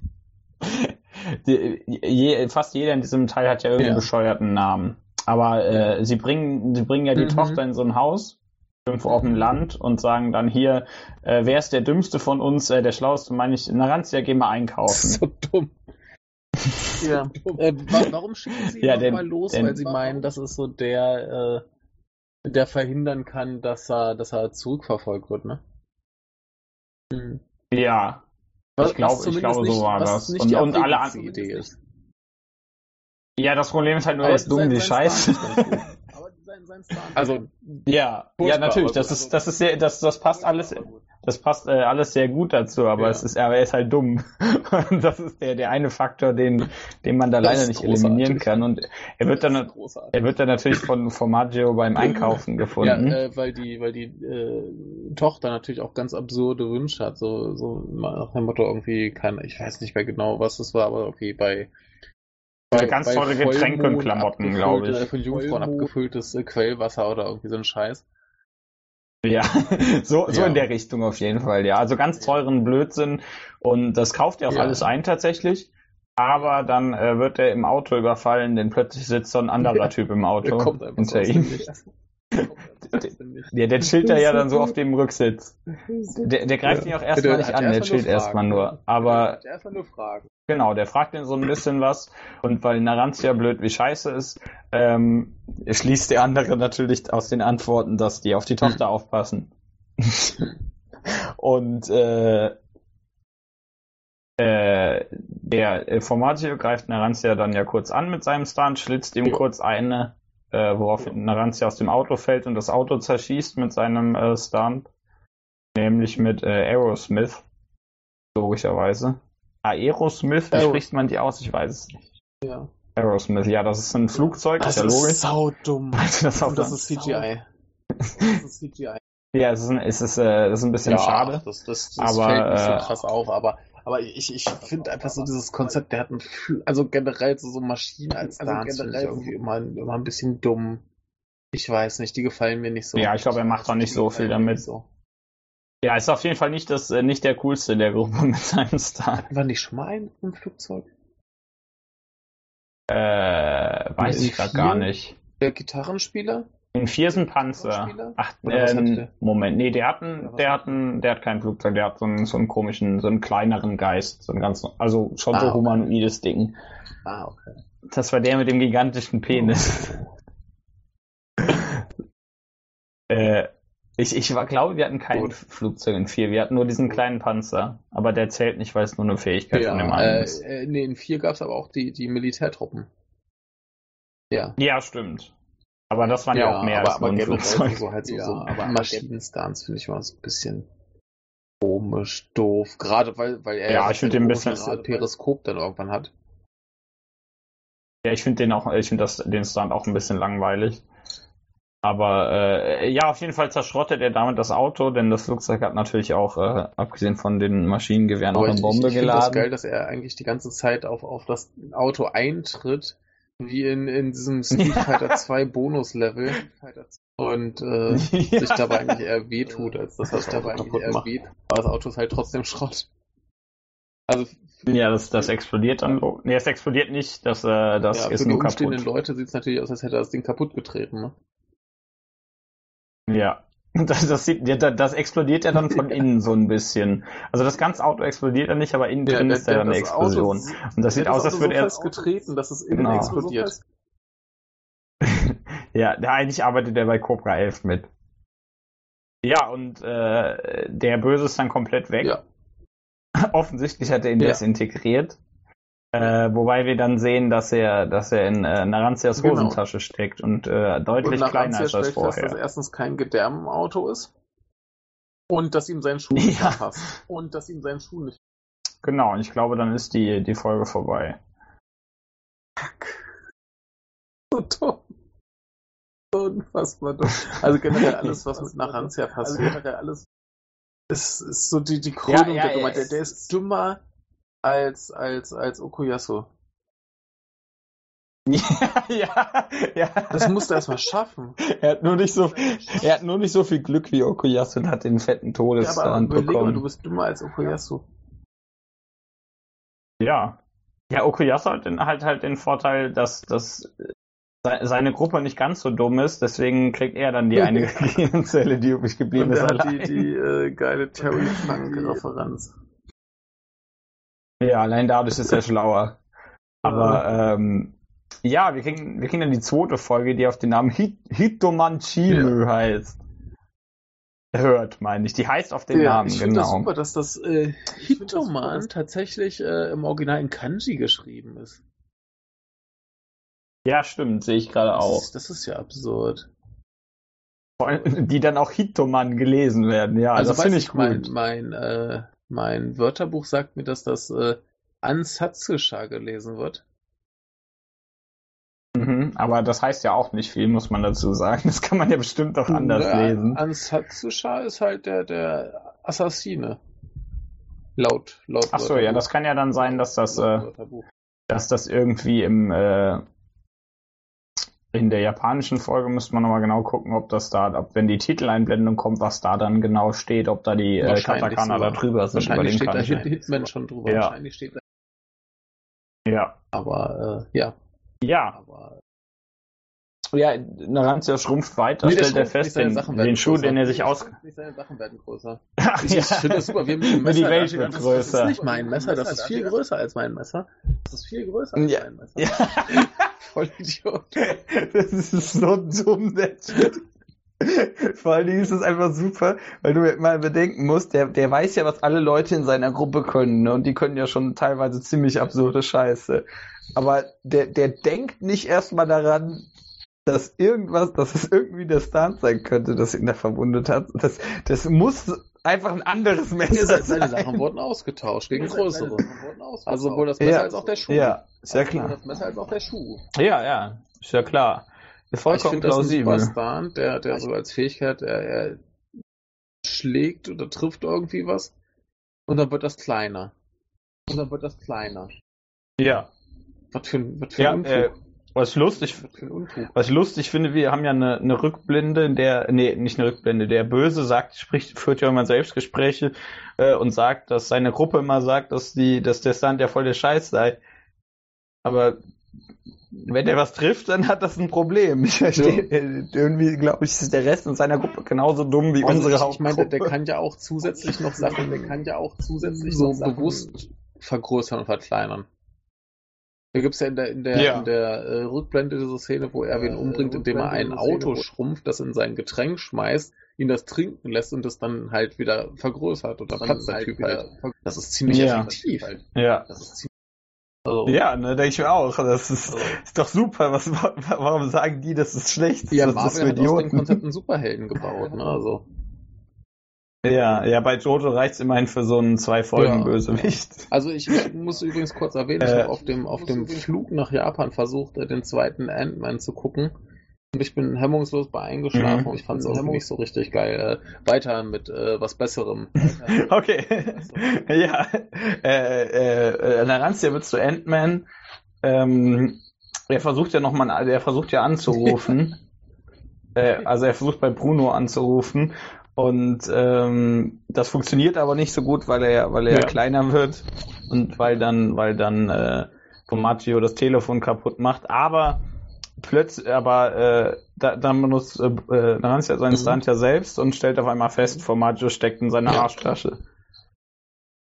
die, je, fast jeder in diesem Teil hat ja irgendeinen Ja. bescheuerten Namen. Aber äh, sie bringen, sie bringen ja die Mhm. Tochter in so ein Haus irgendwo auf dem Land und sagen dann hier, äh, wer ist der dümmste von uns, äh, der schlauste, meine ich, Narantia, geh mal einkaufen. <laughs> So dumm. Ja. <laughs> Äh, wa warum schicken sie ihn <laughs> Ja, denn- mal los? denn- Weil sie meinen, das ist so der, äh, der verhindern kann, dass er, dass er zurückverfolgt wird, ne? Hm. Ja, Was, Ich glaube- ich glaube, so war das. Nicht Und- die und alle anderen- Idee ist. Ja, das Problem ist halt nur, er ist dumm sein- wie Scheiße. Sein, Also, Ja, ja, natürlich. aber Das ist, also- das ist sehr, das, das passt alles, das passt äh, alles sehr gut dazu, aber Ja. es ist, aber er ist halt dumm. <laughs> Das ist der, der eine Faktor, den, den man da Das leider nicht großartig. eliminieren kann. Und er wird Das dann, er wird dann natürlich von Formaggio beim Einkaufen Ja, gefunden. äh, weil die, weil die äh, Tochter natürlich auch ganz absurde Wünsche hat. So, so nach dem Motto irgendwie, keine, ich weiß nicht mehr genau, was es war, aber irgendwie bei. Äh, ganz tolle Getränke und Klamotten, glaube ich. Von Jungfrauen abgefülltes äh, Quellwasser oder irgendwie so ein Scheiß. Ja, <laughs> so, so Ja. in der Richtung auf jeden Fall, ja. Also ganz teuren Blödsinn und das kauft er auch Ja. alles ein tatsächlich. Aber dann äh, wird er im Auto überfallen, denn plötzlich sitzt so ein anderer Ja. Typ im Auto hinter ihm. Der der chillt da ja dann so auf dem Rücksitz. Der, der greift Ja. ihn auch erstmal Der nicht an, der erstmal chillt erstmal nur. Der Aber hat einfach nur Fragen. genau, der fragt ihn so ein bisschen was und weil Narantia blöd wie scheiße ist, ähm, schließt der andere natürlich aus den Antworten, dass die auf die Tochter <laughs> aufpassen. und äh, äh, der Formaggio greift Narantia dann ja kurz an mit seinem Stunt, schlitzt ihm Ja. kurz eine, äh, worauf Ja. Narantia aus dem Auto fällt und das Auto zerschießt mit seinem äh, Stunt. Nämlich mit äh, Aerosmith. Logischerweise. Aerosmith, wie spricht man die aus? Ich weiß es nicht. Ja. Aerosmith, ja, das ist ein Flugzeug, Das ist ja logisch. ist saudumm. Also das auch Und das ist CGI. Das ist CGI. Ja, es ist, ein, es ist, äh, das ist ein bisschen schade. Das, das, das Aber, fällt nicht so äh, krass auf, aber, aber ich, ich finde einfach so dieses Konzept, der hat ein, also generell so, so Maschinen als also Dance generell irgendwie immer, immer ein bisschen dumm. Ich weiß nicht, die gefallen mir nicht so. Ja, ich glaube, er macht auch nicht so viel damit. So. Ja, ist auf jeden Fall nicht das, äh, nicht der coolste der Gruppe <laughs> mit seinem Star. Hatten wir nicht schon mal einen im Flugzeug? Äh, weiß ich gerade gar nicht. Der Gitarrenspieler? In Viersen Panzer. Ach, äh, Moment, nee, der hat einen, der hat einen, der hat kein Flugzeug, der hat so einen, so einen komischen, so einen kleineren Geist, so ein ganz, also schon ah, so humanoides okay. Ding. Ah, okay. Das war der mit dem gigantischen Penis. Oh. <laughs> äh, ich, ich war, glaube, wir hatten kein Gut. Flugzeug in 4, wir hatten nur diesen kleinen Panzer. Aber der zählt nicht, weil es nur eine Fähigkeit ja, von dem anderen äh, ist. Äh, nee, in 4 gab es aber auch die, die Militärtruppen. Ja. Ja, stimmt. Aber das waren ja, ja auch mehr aber, als aber nur ein Flugzeug. So halt so, ja, so aber Maschinenstance finde ich mal so ein bisschen komisch, doof. Gerade weil, weil er ja, ja ich finde den ein bisschen Periskop dann irgendwann hat. Ja, ich finde den auch, ich finde den Stunt auch ein bisschen langweilig. Aber äh, ja, auf jeden Fall zerschrottet er damit das Auto, denn das Flugzeug hat natürlich auch, äh, abgesehen von den Maschinengewehren, auch eine Bombe ich, ich geladen. Ich finde das geil, dass er eigentlich die ganze Zeit auf, auf das Auto eintritt, wie in, in diesem Street Fighter 2 Bonus-Level und äh, ja. <laughs> sich dabei eigentlich eher wehtut, als dass er sich dabei eigentlich eher wehtut. Aber das Auto ist halt trotzdem Schrott. Also ja, das, das explodiert dann. Nee, es explodiert nicht, das, äh, das ja, ist nur kaputt. Für die umstehenden Leute sieht es natürlich aus, als hätte er das Ding kaputt getreten, ne? Ja. Das, das, sieht, das, das explodiert ja dann von <laughs> innen so ein bisschen. Also das ganze Auto explodiert ja nicht, aber innen ja, drin ist ja dann eine Explosion. Auto, und das sieht aus, als würde so er. getreten, dass es innen genau. explodiert. <laughs> ja, eigentlich arbeitet er bei Cobra 11 mit. Ja, und äh, der Böse ist dann komplett weg. Ja. <laughs> Offensichtlich hat er ihn ja. desintegriert. Äh, wobei wir dann sehen, dass er, dass er in äh, Naranzias genau. Hosentasche steckt und äh, deutlich und kleiner als das vorher. Dass das erstens kein Gedärm im Auto ist und dass ihm sein Schuh <laughs> nicht ja. passt. Und dass ihm sein Schuh nicht Genau, und ich glaube, dann ist die, die Folge vorbei. Fuck. <laughs> So dumm. Unfassbar dumm. Also generell alles, was mit Naranzia <laughs> passiert. Also generell alles ist, ist so die, die Krönung ja, ja, der Dummheit. Der, der ist dümmer als, als, als Okuyasu. Ja, <laughs> ja, ja. Das musst du erstmal schaffen. Er hat nur nicht so, er hat nur nicht so viel Glück wie Okuyasu und hat den fetten Todesstand ja, bekommen. Mal, du bist dümmer als Okuyasu. Ja. Ja, Okuyasu hat den, halt halt den Vorteil, dass, dass seine Gruppe nicht ganz so dumm ist, deswegen kriegt er dann die <laughs> eine Zelle, die übrig geblieben und ist. Hat die, die äh, geile Terry Funk-Referenz. Ja, allein dadurch ist er schlauer. Aber ähm, ja, wir kriegen, wir kriegen dann die zweite Folge, die auf den Namen Hit Hitomanchime ja. heißt. Hört, meine ich. Die heißt auf den ja, Namen, ich genau. Das super, dass das äh, Hitoman das tatsächlich äh, im Original in Kanji geschrieben ist. Ja, stimmt, sehe ich gerade auch. Das, das ist ja absurd. Die dann auch Hitoman gelesen werden, ja, also das finde ich gut. Mein, mein äh, mein Wörterbuch sagt mir, dass das äh, Ansatsusha gelesen wird. Mhm, aber das heißt ja auch nicht viel, muss man dazu sagen. Das kann man ja bestimmt auch anders ja, lesen. Ansatsusha ist halt der, der Assassine. Laut, laut Achso, ja, das kann ja dann sein, dass das, äh, dass das irgendwie im, äh, in der japanischen Folge müsste man nochmal genau gucken, ob das da, ob wenn die Titeleinblendung kommt, was da dann genau steht, ob da die äh, Katakana da drüber sind. Wahrscheinlich steht da Hit Hitman schon drüber. Ja. Wahrscheinlich steht da. Ja. Aber äh, ja. Ja. Aber ja, Narantia schrumpft weiter, nee, stellt er fest, den, den Schuh, größer. den er sich aus... Nicht seine Sachen werden größer. ich <laughs> ja. finde das super, wir haben ein Messer, die Welt wird größer. Das ist nicht mein Messer, das ist viel größer als mein Messer. Das ist viel größer als ja. mein Messer. Ja. <laughs> Voll Idiot. Das ist so dumm, der Shit. Vor allen Dingen ist es einfach super, weil du mal bedenken musst, der, der weiß ja, was alle Leute in seiner Gruppe können, ne? und die können ja schon teilweise ziemlich absurde Scheiße. Aber der, der denkt nicht erstmal daran, dass irgendwas, dass es irgendwie der Stunt sein könnte, das ihn da verwundet hat. Das, das muss einfach ein anderes Messer sein. Seine Sachen wurden ausgetauscht gegen größere. Also sowohl das Messer ja. als auch der Schuh. Ja, ist ja also klar. Das Messer als auch der Schuh. Ja, ja, ist ja klar. Ist vollkommen ich plausibel. Das ein Stunt, der, der so als Fähigkeit, er, er schlägt oder trifft irgendwie was und dann wird das kleiner. und dann wird das kleiner. Ja. Was für, ein- was für Ja, ein äh, Unfug. Was ich lustig, was ich lustig finde, wir haben ja eine, eine Rückblende, in der, nee, nicht eine Rückblende, der Böse sagt, spricht, führt ja immer Selbstgespräche äh, und sagt, dass seine Gruppe immer sagt, dass die, dass der Stunt ja voll der Scheiß sei. Aber wenn er was trifft, dann hat das ein Problem. Ich verstehe, äh, irgendwie glaube ich, ist der Rest in seiner Gruppe genauso dumm wie unsere ich, ich meine, der, der Hauptgruppe. kann ja auch zusätzlich noch Sachen, der kann ja auch zusätzlich so bewusst vergrößern und verkleinern. Da gibt's ja in der, in der, Ja. in der äh, Rückblende diese Szene, wo er wen umbringt, indem er ein Auto schrumpft, das in sein Getränk schmeißt, ihn das trinken lässt und das dann halt wieder vergrößert oder platzt der Typ halt. Das ist ziemlich Ja. effektiv. Ja. Das ist ziemlich, also, Ja, ne, denke ich mir auch. Das ist, ist doch super. Was, warum sagen die, das ist schlecht? ja, das Marvel ist hat aus dem. Konzept einen Superhelden gebaut, ne? Also. Ja, <laughs> ja, bei Jojo reicht's immerhin für so einen zwei Folgen Ja. Bösewicht. Also ich, ich muss übrigens kurz erwähnen, ich Äh, habe auf dem, auf dem Flug nach Japan versucht, äh, den zweiten Ant-Man zu gucken. Und ich bin hemmungslos bei eingeschlafen Mhm. und ich fand es irgendwie nicht so richtig geil. Äh, weiter mit äh, was Besserem. <laughs> Okay. ja. Äh, äh, äh, Narantia wird zu Ant-Man. Ähm, er versucht ja nochmal, er versucht ja anzurufen. <laughs> äh, also er versucht bei Bruno anzurufen. Und ähm, das funktioniert aber nicht so gut, weil er, weil er Ja. kleiner wird und weil dann, weil dann äh, Formaggio das Telefon kaputt macht. Aber plötzlich, aber äh, da, dann benutzt äh, äh, Narantia seinen Mhm. Stunt ja selbst und stellt auf einmal fest, Formaggio steckt in seiner Ja. Arschtasche.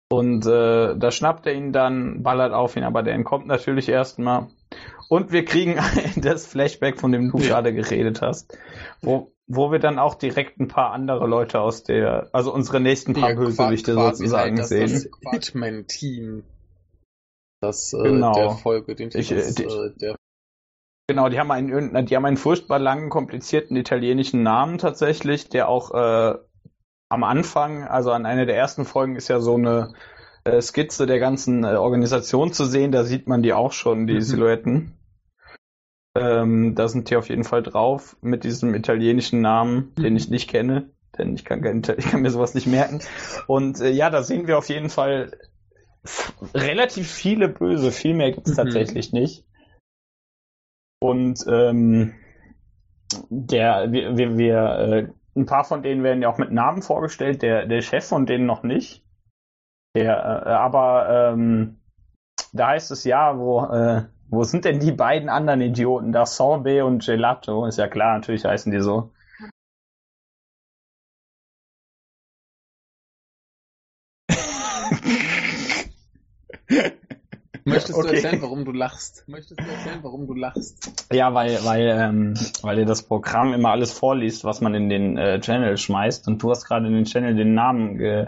Und äh, da schnappt er ihn dann, ballert auf ihn, aber der entkommt natürlich erstmal. Und wir kriegen <laughs> das Flashback, von dem du Ja. gerade geredet hast, wo, wo wir dann auch direkt ein paar andere Leute aus der, also unsere nächsten paar Bösewichte sozusagen halt das, sehen. das Hitman-Team. Das äh, Genau. der Folge, den Ich, das, äh, äh, der Genau, die haben einen, die haben einen furchtbar langen, komplizierten italienischen Namen tatsächlich, der auch äh, am Anfang, also an einer der ersten Folgen, ist ja so eine äh, Skizze der ganzen äh, Organisation zu sehen. Da sieht man die auch schon, die Mhm. Silhouetten. Ähm, da sind die auf jeden Fall drauf mit diesem italienischen Namen, den Mhm. ich nicht kenne, denn ich kann, kein- <laughs> ich kann mir sowas nicht merken. Und äh, ja, da sehen wir auf jeden Fall relativ viele Böse. Viel mehr gibt es Mhm. tatsächlich nicht. Und ähm, der, wir, wir, wir äh, ein paar von denen werden ja auch mit Namen vorgestellt, der, der Chef von denen noch nicht. Der, äh, aber ähm, da heißt es ja, wo, äh, wo sind denn die beiden anderen Idioten? Da Sorbet und Gelato, ist ja klar, natürlich heißen die so. <laughs> Möchtest du Okay. erzählen, warum du lachst? Möchtest du erzählen, warum du lachst? Ja, weil, weil, ähm, weil dir das Programm immer alles vorliest, was man in den äh, Channel schmeißt. Und du hast gerade in den Channel den Namen ge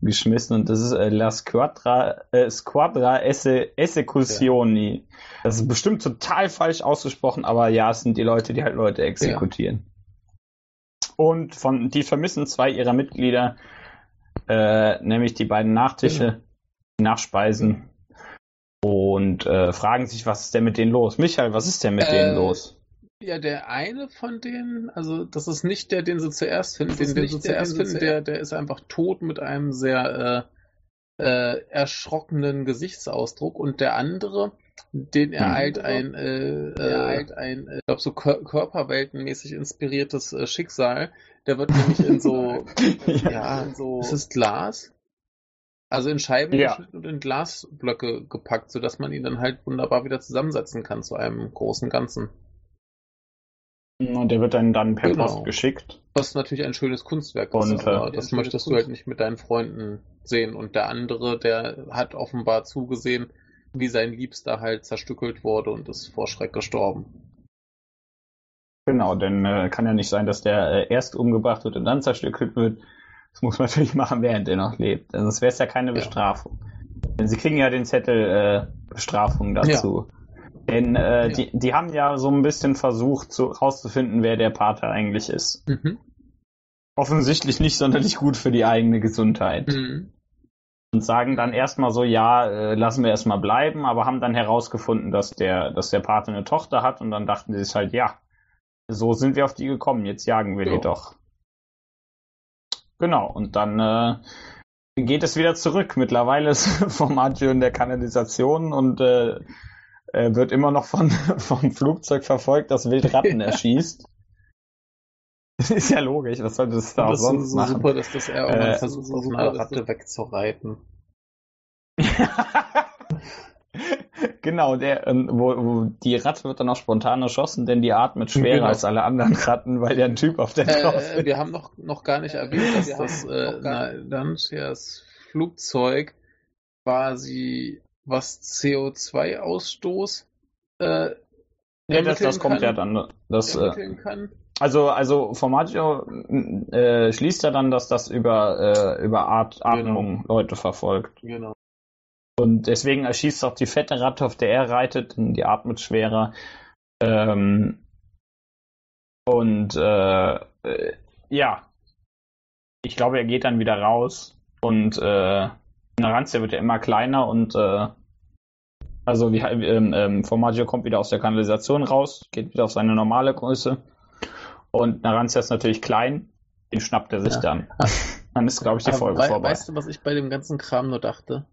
geschmissen und das ist äh, La Squadra, äh, Squadra Esse, Esecuzioni. Das ist bestimmt total falsch ausgesprochen, aber ja, es sind die Leute, die halt Leute exekutieren. Und von, die vermissen zwei ihrer Mitglieder, äh, nämlich die beiden Nachtische, die Nachspeisen. Und äh, fragen sich, was ist denn mit denen los? Michael, was ist denn mit Äh, denen los? Ja, der eine von denen, also das ist nicht der, den sie zuerst finden. Den, den sie zuerst finden, der, der ist einfach tot mit einem sehr äh, äh, erschrockenen Gesichtsausdruck. Und der andere, den ereilt Mhm. ein, äh, Der ereilt ein, äh, ich glaube so kör körperweltenmäßig inspiriertes äh, Schicksal. Der wird nämlich in so, <laughs> ja, <laughs> in so, ist es Glas? Also in Scheiben Ja. geschnitten und in Glasblöcke gepackt, sodass man ihn dann halt wunderbar wieder zusammensetzen kann zu einem großen Ganzen. Und der wird dann, dann per Genau. Post geschickt. Was natürlich ein schönes Kunstwerk Und, ist, aber äh, das ein möchtest schönes du halt nicht mit deinen Freunden sehen. Und der andere, der hat offenbar zugesehen, wie sein Liebster halt zerstückelt wurde und ist vor Schreck gestorben. Genau, denn äh, kann ja nicht sein, dass der äh, erst umgebracht wird und dann zerstückelt wird. Das muss man <laughs> natürlich machen, während er noch lebt. Also Sonst wäre es ja keine Ja. Bestrafung. Denn sie kriegen ja den Zettel äh, Bestrafung dazu. Denn äh, Ja. die, die haben ja so ein bisschen versucht, so rauszufinden, wer der Pater eigentlich ist. Mhm. Offensichtlich nicht sonderlich gut für die eigene Gesundheit. Mhm. und sagen dann erstmal so, ja, äh, lassen wir erstmal bleiben, aber haben dann herausgefunden, dass der, dass der Pate eine Tochter hat und dann dachten sie sich halt, ja, so sind wir auf die gekommen, jetzt jagen wir Ja. die doch. Genau, und dann äh, geht es wieder zurück. Mittlerweile <laughs> ist Formaggio in der Kanalisation und äh, er wird immer noch von, <laughs> vom Flugzeug verfolgt, das wild Ratten erschießt. Das <laughs> ist ja logisch, was sollte es da auch das sonst ist so machen? super, dass das er auch Äh, versucht, auf eine Ratte wegzureiten. <laughs> genau, der, ähm, wo, wo die Ratte wird dann auch spontan erschossen, denn die atmet schwerer Genau. als alle anderen Ratten, weil der ein Typ auf der drauf Äh, ist. wir haben noch, noch gar nicht erwähnt, dass das äh, Nantias Flugzeug quasi was CO2-Ausstoß äh, Ja, das, das kommt kann, ja dann. Das, äh, also, also Formaggio äh, schließt ja dann, dass das über, äh, über At Atmung Leute verfolgt. Genau. Und deswegen erschießt auch die fette Ratte, auf der er reitet, und die atmet schwerer. Ähm, und äh, äh, ja, ich glaube, er geht dann wieder raus und äh, Narantia wird ja immer kleiner und äh, also wie, ähm, ähm, Formaggio kommt wieder aus der Kanalisation raus, geht wieder auf seine normale Größe und Narantia ist natürlich klein, den schnappt er sich Ja. dann. Dann ist, glaube ich, die Aber Folge wei vorbei. weißt du, was ich bei dem ganzen Kram nur dachte?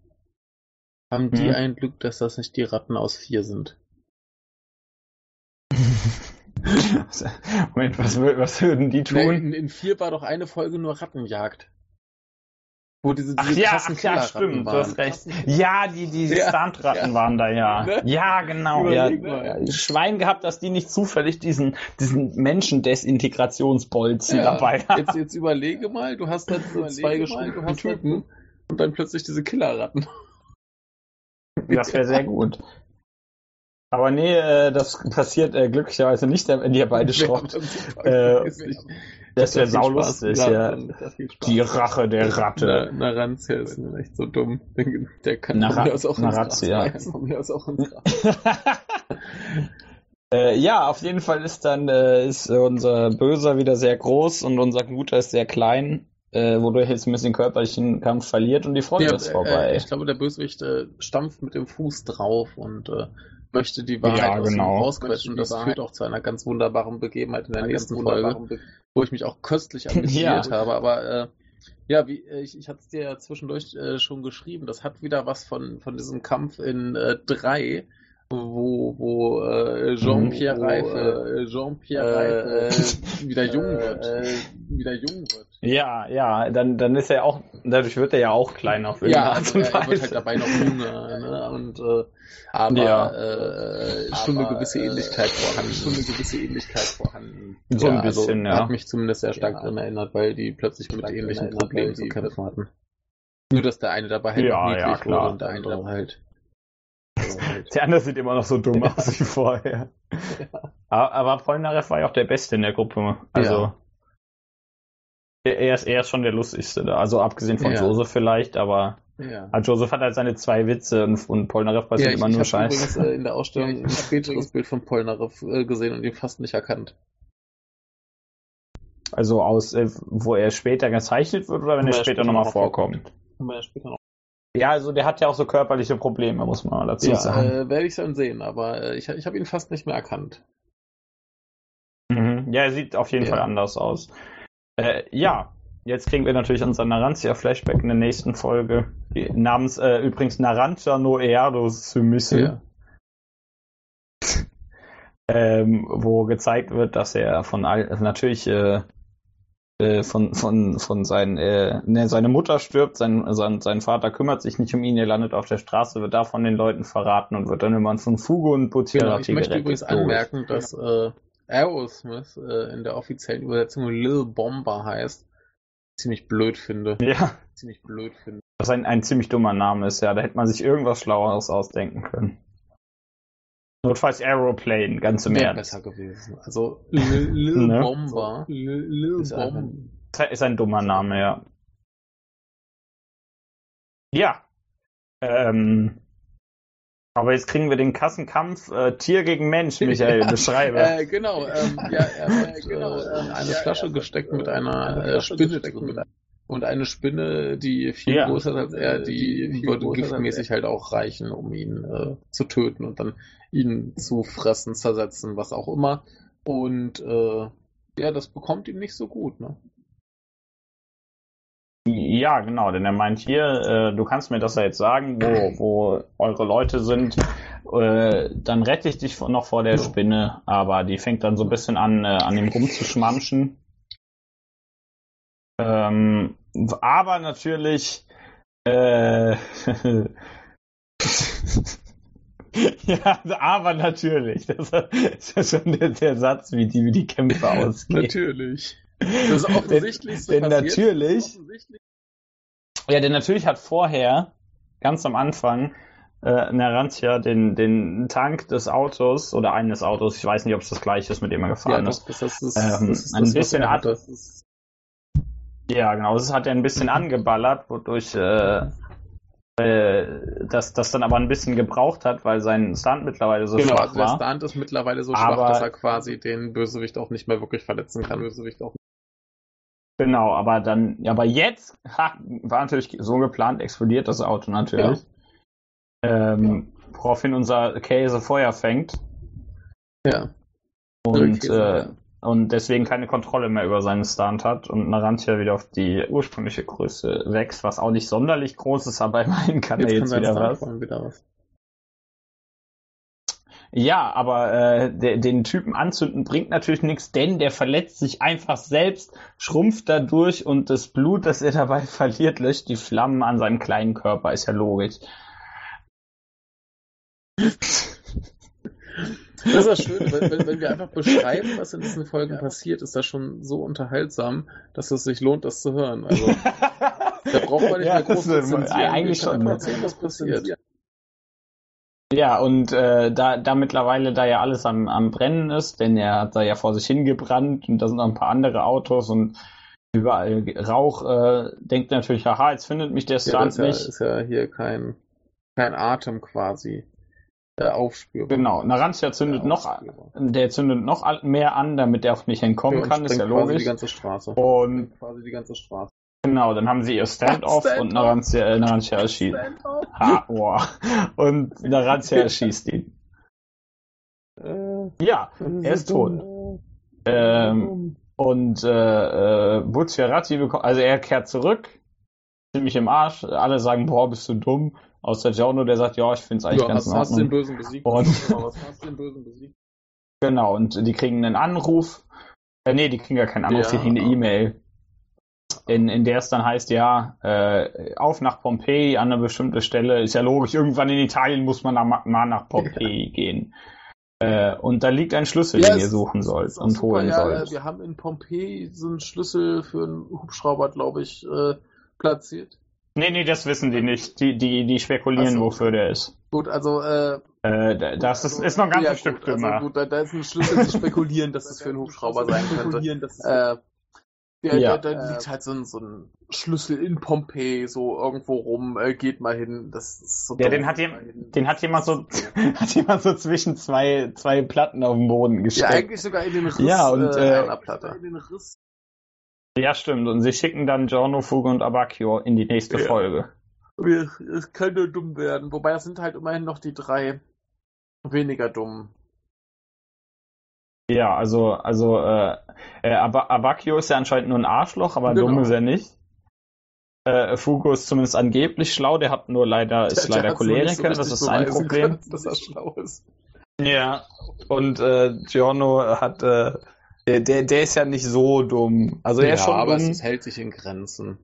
Haben die Hm. ein Glück, dass das nicht die Ratten aus vier sind? <laughs> Moment, was, was würden die tun? in, in vier war doch eine Folge nur Rattenjagd. Wo diese, Ach diese ja, krassen ach ja, stimmt, du waren. hast recht. Ja, die, die Ja, Stunt-Ratten ja. waren da, ja. Ne? Ja, genau. Ja. Mal. Schwein gehabt, dass die nicht zufällig diesen, diesen Menschendesintegrationsbolzen Ja, dabei haben. Jetzt, jetzt überlege mal, du hast dann so zwei du hast Typen und dann plötzlich diese Killerratten. Das wäre sehr gut. Aber nee, äh, das passiert äh, glücklicherweise nicht, wenn ihr beide <laughs> Schrott. Äh, Das wäre saulustig, ja. Die Rache der Ratte. Na, Narantia ist nun echt so dumm. Der, der kann Nara- von mir aus auch ins Gras Narazia. mir aus <laughs> auch ins Gras. äh, ja, auf jeden Fall ist dann äh, ist unser Böser wieder sehr groß und unser Guter ist sehr klein, äh, wodurch jetzt ein bisschen körperlichen Kampf verliert und die Ja, ist äh, vorbei. ich glaube, der Bösewicht äh, stampft mit dem Fuß drauf und äh, möchte die Wahrheit Ja, genau. rausquetschen. Das führt auch zu einer ganz wunderbaren Begebenheit in der Einer nächsten Folge, Be- wo ich mich auch köstlich <laughs> amüsiert Ja. habe. Aber äh, ja, wie, äh, ich, ich hatte es dir ja zwischendurch äh, schon geschrieben. Das hat wieder was von, von diesem Kampf in äh, 3, wo, wo äh, Jean-Pierre Mhm. Wo, Reife, äh, Jean-Pierre Reife äh, wieder jung äh, wird. äh, wieder jung wird. Ja, ja, dann, dann ist er auch, dadurch wird er ja auch klein auf Ja, irgendeine Art also und er, er wird Weise. halt dabei noch jünger, ne? Und äh, aber Ja. äh, schon eine Aber, gewisse äh, Ähnlichkeit vorhanden. schon eine gewisse Ähnlichkeit vorhanden. So ein also, bisschen, ja. Hat mich zumindest sehr stark Ja. daran erinnert, weil die plötzlich mit ähnlichen Problemen zu kämpfen hatten. Nur dass der eine dabei halt Ja, noch ja, niedlich klar. wurde und der andere halt. <laughs> Halt. Der andere sieht immer noch so dumm aus wie vorher. Aber, aber Polnareff war ja auch der Beste in der Gruppe. Also Ja. er, er ist, er ist schon der lustigste da. Also abgesehen von Ja. Joseph vielleicht, aber ja. also Joseph hat halt seine zwei Witze und, und Polnareff passiert Ja, ich, immer ich nur habe Scheiß. übrigens äh, in der Ausstellung Ja, ich ein späteres Bild von Polnareff äh, gesehen und ihn fast nicht erkannt. Also aus, äh, wo er später gezeichnet wird oder wenn er er später später nochmal noch vorkommt. Wir ja später noch. Ja, also der hat ja auch so körperliche Probleme, muss man dazu Ja, sagen. äh, werde ich dann sehen, aber äh, ich, ich habe ihn fast nicht mehr erkannt. Mhm. Ja, er sieht auf jeden Ja. Fall anders aus. Äh, ja, jetzt kriegen wir natürlich unser Narantia-Flashback in der nächsten Folge. Namens äh, übrigens Narantia Noeado Sumisse. <laughs> ähm, wo gezeigt wird, dass er von all, also natürlich äh, äh, von von von seinen äh, ne, seine Mutter stirbt, sein, sein sein Vater kümmert sich nicht um ihn, er landet auf der Straße, wird da von den Leuten verraten und wird dann immer von Fugo und Genau, Butcherati ich möchte übrigens anmerken, dass äh, Aerosmith äh, in der offiziellen Übersetzung Lil Bomber heißt. Ziemlich blöd finde. Ja, Ziemlich blöd finde. was ein, ein ziemlich dummer Name ist, ja, da hätte man sich irgendwas Schlaueres ausdenken können. Notfalls Aeroplane, ganz im Wäre Ernst. besser gewesen. Also <laughs> Lil, Lil Ne? Bomber. Lil, Lil Ist einfach- Bomber. Ist ein dummer Name, ja. Ja. Ähm, aber jetzt kriegen wir den Kassenkampf äh, Tier gegen Mensch, Michael, <laughs> beschreibe. Äh, genau, ähm, ja, er <laughs> genau, äh, in eine Flasche gesteckt mit einer äh, Spinne. Und eine Spinne, die viel Ja. größer ist als er, die Die würde giftmäßig halt auch reichen, um ihn äh, zu töten und dann ihn zu fressen, zersetzen, was auch immer. Und äh, ja, das bekommt ihm nicht so gut, ne? ja, genau, denn er meint hier, äh, du kannst mir das ja jetzt sagen, wo, wo eure Leute sind, äh, dann rette ich dich noch vor der Spinne, aber die fängt dann so ein bisschen an, äh, an ihm rumzuschmamschen. Ähm, aber natürlich, äh, <laughs> ja, aber natürlich. Das ist schon der, der Satz, wie die, wie die Kämpfe ausgehen. Natürlich. Das ist offensichtlich so denn passiert. natürlich, Offensichtlich. ja, denn natürlich hat vorher, ganz am Anfang, äh, Narantia den, den Tank des Autos oder eines Autos, ich weiß nicht, ob es das gleiche ist, mit dem er Ja, gefahren das, ist. das, ist, Ähm, das ist ein bisschen Das Ja, genau, das hat er ein bisschen angeballert, wodurch äh, äh, das, das dann aber ein bisschen gebraucht hat, weil sein Stunt mittlerweile so genau, schwach also der war. Stunt ist mittlerweile so Aber- schwach, dass er quasi den Bösewicht auch nicht mehr wirklich verletzen kann. Bösewicht auch Genau, aber dann, ja, aber jetzt ha, war natürlich so geplant, explodiert das Auto natürlich. Ähm, woraufhin unser Käse Feuer fängt Ja. und, äh, ja. Und deswegen keine Kontrolle mehr über seinen Stunt hat und Narantia wieder auf die ursprüngliche Größe wächst, was auch nicht sonderlich groß ist, aber <laughs> immerhin kann er Jetzt kann jetzt wieder was. wieder was. Ja, aber äh, der, den Typen anzünden bringt natürlich nichts, denn der verletzt sich einfach selbst, schrumpft dadurch und das Blut, das er dabei <laughs> verliert, löscht die Flammen an seinem kleinen Körper, ist ja logisch. <laughs> Das ist ja schön, wenn, wenn, wenn wir einfach beschreiben, was in diesen Folgen passiert, ist das schon so unterhaltsam, dass es sich lohnt, das zu hören. Also, da braucht man nicht Ja, mehr groß äh, rezensieren. eigentlich schon, ne? erzählen, was passiert. Ja, und äh, da, da mittlerweile da ja alles am, am Brennen ist, denn er hat da ja vor sich hingebrannt und da sind noch ein paar andere Autos und überall Rauch, äh, denkt natürlich, haha, jetzt findet mich der Ja, Stunt ja, nicht. ist ja hier kein, kein Atem quasi äh, aufspürbar. Genau, Narantia zündet Ja, noch, aufspürbar. der zündet noch mehr an, damit er auf mich entkommen und kann, ist ja logisch. die ganze Straße. Und quasi die ganze Straße. genau, dann haben sie ihr Stand-off Stand-off. und Narantia, äh, Narantia erschießt. Ha, boah. Und Narantia erschießt ihn. Äh, Ja, er ist tot. Ähm, und äh, äh, bekommt, also er kehrt zurück, ziemlich im Arsch. Alle sagen, boah, bist du dumm. Außer Giorno, der sagt, ja, ich find's eigentlich ja, ganz hast, in hast den. Bösen besiegt. Und- Genau, was hast den Bösen besiegt? Genau, und die kriegen einen Anruf. Äh, nee, die kriegen gar keinen Anruf, Ja. die kriegen eine E-Mail. In, in der es dann heißt, ja, äh, auf nach Pompeji an eine bestimmte Stelle. Ist ja logisch, irgendwann in Italien muss man nach, mal nach Pompeji gehen. Äh, und da liegt ein Schlüssel, den ihr es- suchen es sollt und super, holen ja, sollt. Wir haben in Pompeji so einen Schlüssel für einen Hubschrauber, glaube ich, äh, platziert. Nee, nee, das wissen die nicht. Die, die, die spekulieren, so. wofür der ist. Gut, also äh, Äh, da- das ist, also, ist noch ein ganzes ja, Stück gut, also dümmer. gut, da, da ist ein Schlüssel zu spekulieren, dass <laughs> es für einen Hubschrauber sein könnte. Äh, ja, Ja. da, da liegt halt so ein, so ein Schlüssel in Pompeji, so irgendwo rum, äh, geht mal hin. Das ist so Ja, dumm. den hat, jem, den hat jemand so, <laughs> hat jemand so zwischen zwei, zwei Platten auf den Boden Ja, gesteckt. eigentlich sogar in den Riss Ja, und, äh, äh, einer Platte. In den Riss. Ja, stimmt. Und sie schicken dann Giorno, Fuge und Abacchio in die nächste Ja. Folge. Es könnte dumm werden. Wobei das sind halt immerhin noch die drei weniger dumm. Ja, also, also, äh, äh, Ab Abacchio ist ja anscheinend nur ein Arschloch, aber Genau. dumm ist er nicht. Äh, Fugo ist zumindest angeblich schlau, der hat nur leider, ist Der- der leider nicht so Choleriker, das ist sein Problem. können, dass er schlau ist. Ja, und äh, Giorno hat, äh, der, der, der ist ja nicht so dumm. Also er ist schon aber dumm. es hält sich in Grenzen.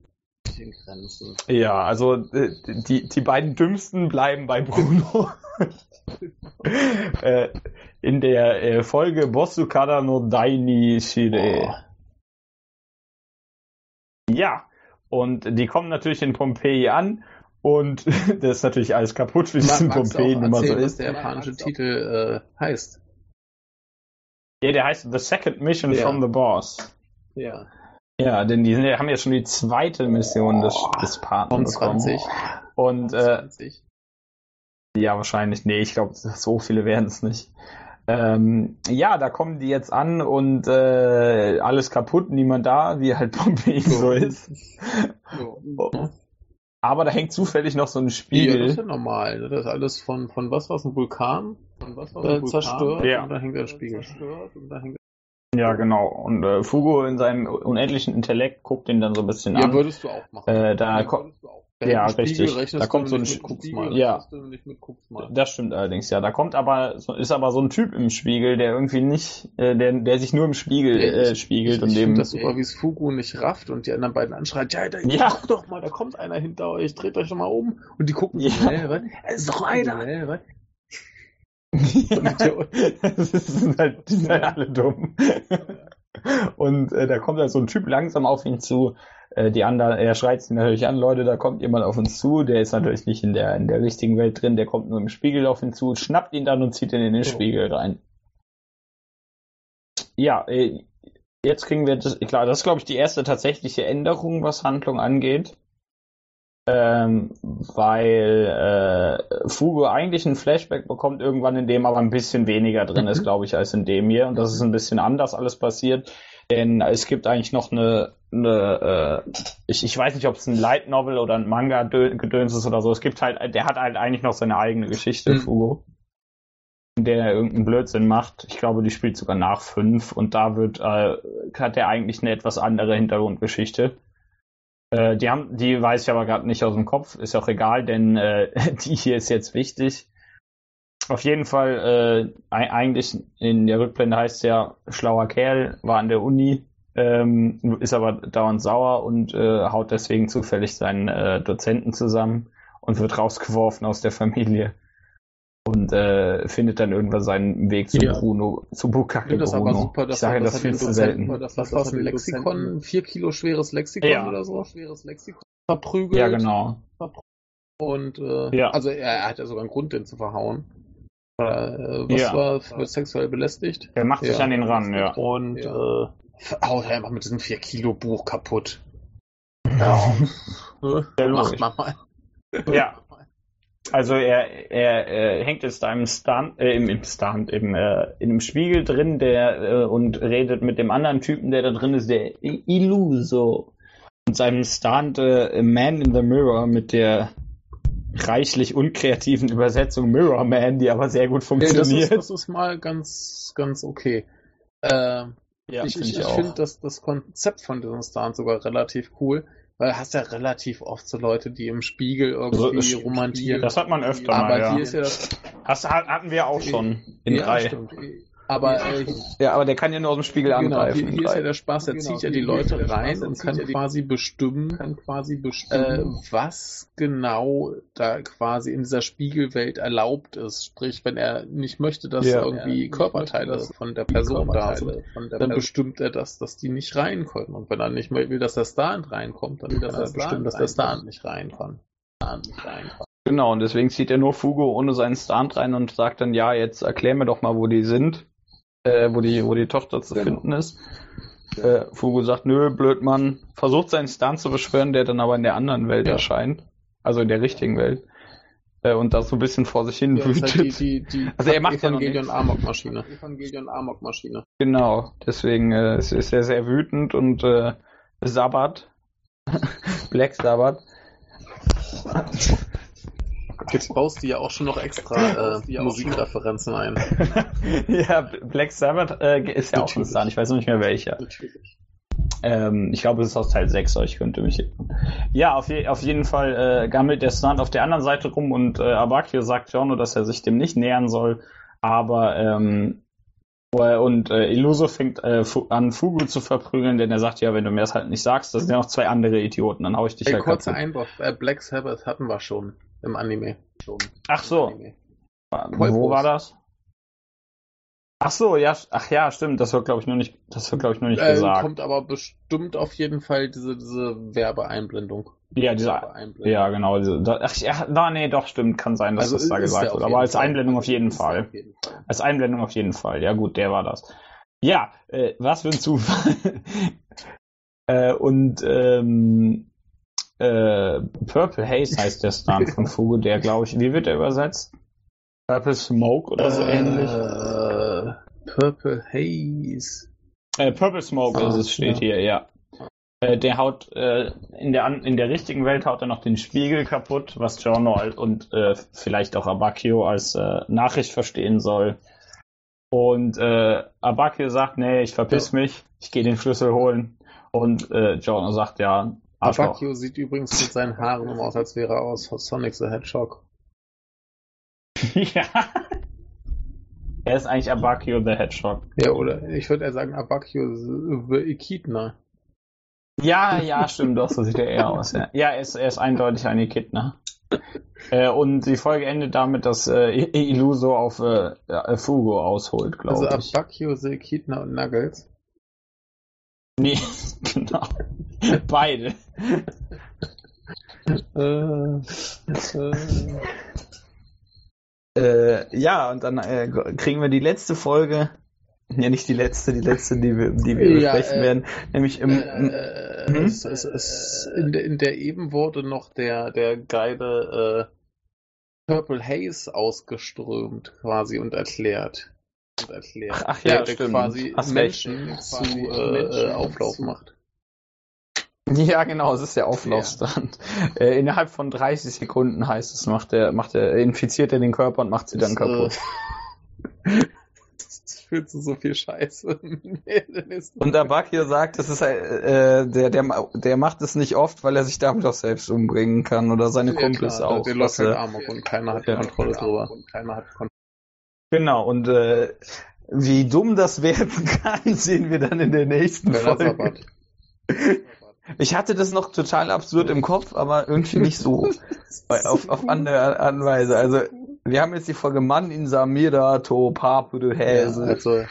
In Grenzen. Ja, also äh, die, die beiden dümmsten bleiben bei Bruno. <laughs> äh, in der äh, Folge Bossukada no Daini Shire. Ja, und die kommen natürlich in Pompeji an und <laughs> das ist natürlich alles kaputt, wie es in Pompeji immer so erzählen, was ist. der japanische Titel äh, heißt? Ja, der heißt The Second Mission Ja. from the Boss. Ja. Ja, denn die sind, ja- haben ja schon die zweite Mission des, des Paten Von bekommen. 20. Und äh, 20. Ja, wahrscheinlich. Nee, ich glaube, so viele werden es nicht. Ähm, ja, da kommen die jetzt an und äh, alles kaputt, niemand da, wie halt <laughs> Pompeji so ist. So. Aber da hängt zufällig noch so ein Ja, das Spiegel. ist ja normal. ne? Das ist alles von, von was war es, ein Vulkan? Von was Äh, zerstört Ja. und da hängt der Spiegel. Zerstört und da hängt Ja, genau. Und äh, Fugo in seinem unendlichen Intellekt guckt ihn dann so ein bisschen Ja, an. würdest du auch machen. Äh, da Ja, ko- würdest du auch. Ja, richtig. Da kommt so ein Spiegel mal. Ja. Das stimmt allerdings, ja. Da kommt aber, so- ist aber so ein Typ im Spiegel, der irgendwie nicht, äh, der, der sich nur im Spiegel Ja, äh, spiegelt Ich, und ich dem. finde das super, wie es Fugu nicht rafft und die anderen beiden anschreit, ja, da, Ja. guck doch mal, da kommt einer hinter euch, dreht euch doch mal um. Und die gucken Ja. so, hä, was? Es ist doch einer. Was? <laughs> das ist halt, die sind halt alle dumm. Und äh, da kommt halt so ein Typ langsam auf ihn zu. Äh, die anderen, er schreit sie natürlich an, Leute, da kommt jemand auf uns zu. Der ist natürlich nicht in der, in der richtigen Welt drin, der kommt nur im Spiegel auf ihn zu, schnappt ihn dann und zieht ihn in den Oh. Spiegel rein. Ja, äh, jetzt kriegen wir das, klar, das ist glaube ich die erste tatsächliche Änderung, was Handlung angeht. Ähm, weil äh, Fugo eigentlich ein Flashback bekommt irgendwann, in dem aber ein bisschen weniger drin ist, Mhm. glaube ich, als in dem hier. Und das ist ein bisschen anders alles passiert. Denn es gibt eigentlich noch eine, eine äh, ich, ich weiß nicht, ob es ein Light Novel oder ein Manga gedöns ist oder so. Es gibt halt, der hat halt eigentlich noch seine eigene Geschichte, Mhm. Fugo. In der er irgendeinen Blödsinn macht. Ich glaube, die spielt sogar nach fünf und da wird, äh, hat er eigentlich eine etwas andere Hintergrundgeschichte. Äh, die haben, die weiß ich aber gerade nicht aus dem Kopf, ist auch egal, denn äh, <laughs> die hier ist jetzt wichtig. Auf jeden Fall, äh, ei- eigentlich in der Rückblende heißt es ja, schlauer Kerl, war an der Uni, ähm, ist aber dauernd sauer und äh, haut deswegen zufällig seinen äh, Dozenten zusammen und wird rausgeworfen aus der Familie. Und äh, findet dann irgendwann seinen Weg zu Ja. Bruno, zu Ich Bukake finde das aber Bruno. super, dass ich sage er- das dass er viel zu selten. Das, das war ein Lexikon, ein vier Kilo schweres Lexikon Ja. oder so, schweres Lexikon verprügelt. Ja, genau. Und äh, Ja. also er, er hat ja sogar einen Grund, den zu verhauen. Äh, was Ja. war, wird sexuell belästigt. Er macht sich Ja. an den ran, ja. Und Ja. äh, haut er einfach mit diesem 4 Kilo Buch kaputt. Ja. Ja, Macht man mal. Ja. Also er, er, er hängt jetzt da im Stand, äh, im, im Stand, im, äh, in einem Spiegel drin, der äh, und redet mit dem anderen Typen, der da drin ist, der Illuso. Und seinem Stand äh, Man in the Mirror mit der reichlich unkreativen Übersetzung Mirror Man, die aber sehr gut Ja, das, funktioniert. ist, das ist mal ganz, ganz okay. Äh, ja, ich find ich, ich finde das, das Konzept von diesem Stand sogar relativ cool, weil hast ja relativ oft so Leute, die im Spiegel irgendwie Also, romantieren. das hat man öfter aber mal, ja. hier ist ja das. Das hatten wir auch schon in ja, drei. stimmt. Aber äh, Ja, aber der kann ja nur aus dem Spiegel genau, angreifen. hier, hier ist ja der Spaß, er Genau, zieht ja die Leute rein und kann quasi bestimmen, kann quasi äh, bestimmen. was genau da quasi in dieser Spiegelwelt erlaubt ist. Sprich, wenn er nicht möchte, dass Ja. irgendwie Körperteile von der Person da sind, Körperteile von der dann Person- bestimmt er das, dass die nicht rein können. Und wenn er nicht mehr will, dass der Stand reinkommt, dann will er der bestimmt, dass der Stand reinkommt. nicht rein kann. Stand nicht rein kann. Genau, und deswegen zieht er nur Fugo ohne seinen Stand rein und sagt dann, ja, jetzt erklär mir doch mal, wo die sind, äh, wo die, wo die Tochter zu Genau. finden ist. Äh, Fugo sagt, nö, blöd Mann, versucht seinen Stand zu beschwören, der dann aber in der anderen Welt Ja. erscheint. Also in der richtigen Welt. Äh, und das so ein bisschen vor sich hin Ja, wütet. halt die, die, die Also er macht ja Evangelion nichts. Amok Maschine. Evangelion Amok Maschine. Genau, deswegen äh, ist, ist er sehr wütend und äh, Sabbat, <laughs> Black Sabbath, <laughs> Jetzt baust du ja auch schon noch extra <laughs> äh, Musikreferenzen ein. <laughs> ja, Black Sabbath äh, ist ja auch schon Natürlich. da, ich weiß noch nicht mehr welcher. Natürlich. Ähm, ich glaube, es ist aus Teil 6, aber ich könnte mich. Ja, auf, je, auf jeden Fall äh, gammelt der Stunt auf der anderen Seite rum und äh, Abakio sagt Giorno, dass er sich dem nicht nähern soll, aber ähm, äh, und äh, Illuso fängt äh, an, Fugu zu verprügeln, denn er sagt, ja, wenn du mir das halt nicht sagst, das sind ja noch zwei andere Idioten, dann hau ich dich Ey, halt kurzer. Einwurf. Äh, Black Sabbath hatten wir schon im Anime. Schon. Ach so, Anime. wo war das? Ach so, ja, ach ja, stimmt, das wird glaube ich nur nicht, das wird glaube ich nur nicht Äh, gesagt. kommt aber bestimmt auf jeden Fall diese, diese Werbeeinblendung. Ja, dieser, Werbeeinblendung. ja, genau, diese, da, ach ja, na, nee, doch, stimmt, kann sein, dass das da Also gesagt wird, aber als Fall. Einblendung auf jeden Fall. auf jeden Fall. Als Einblendung auf jeden Fall. Ja, gut, der war das. Ja, äh, was für ein Zufall. <laughs> äh, und ähm, äh, Purple Haze heißt der Stunt von Fugo, der glaube ich, wie wird der übersetzt? Purple Smoke oder so ähnlich? Äh, Purple Haze. Äh, Purple Smoke Ah, ist es, steht ja. hier, ja. Äh, der haut äh, in der in der richtigen Welt haut er noch den Spiegel kaputt, was als, und äh, vielleicht auch Abakio als Nachricht verstehen soll. Und äh, Abakio sagt, nee, ich verpiss mich, ich gehe den Schlüssel holen. Und äh, Giorno sagt, ja. Abakio sieht übrigens mit seinen Haaren aus, als wäre er aus Sonic the Hedgehog. <laughs> ja. Er ist eigentlich Abakio the Hedgehog. Ja, oder ich würde eher sagen Abakio the Echidna. Ja, ja, stimmt, doch, so sieht er eher aus. Ja, ja er, ist, er ist eindeutig ein Echidna. <laughs> äh, und die Folge endet damit, dass äh, Iluso auf äh, Fugo ausholt, glaube Also ich. Abakio the Echidna und Nuggles. Nee, <laughs> genau. <laughs> Beide. Äh, äh, Äh, ja, und dann äh, kriegen wir die letzte Folge. Ja, nicht die letzte, die letzte, die wir, die wir Ja, besprechen äh, werden. Nämlich im, äh, Hm? es, es, es, in, der, in der eben wurde noch der, der geile äh, Purple Haze ausgeströmt quasi und erklärt. Und erklärt. Ach, ach der, ja, der stimmt. quasi Hast Menschen recht. zu äh, äh, Auflauf macht. Ja, genau, es ist der Auflaufstand. Äh, innerhalb von 30 Sekunden heißt es, macht er, macht er, infiziert er den Körper und macht sie dann kaputt. Äh, <laughs> das fühlt zu so viel Scheiße. Und Abakio sagt, das ist äh, der, der, der macht es nicht oft, weil er sich damit auch selbst umbringen kann oder seine Kumpels auch. Der läuft halt Amok und keiner hat Ja. Kontrolle drüber. Und keiner hat Kontrolle. genau, und äh, wie dumm das werden <laughs> kann, sehen wir dann in der nächsten Folge. Ich hatte das noch total absurd im Kopf, aber irgendwie nicht so. <laughs> auf, auf andere Art und Weise. Also, wir haben jetzt die Folge Mann in Samira to Papudel Ja, Häse. also,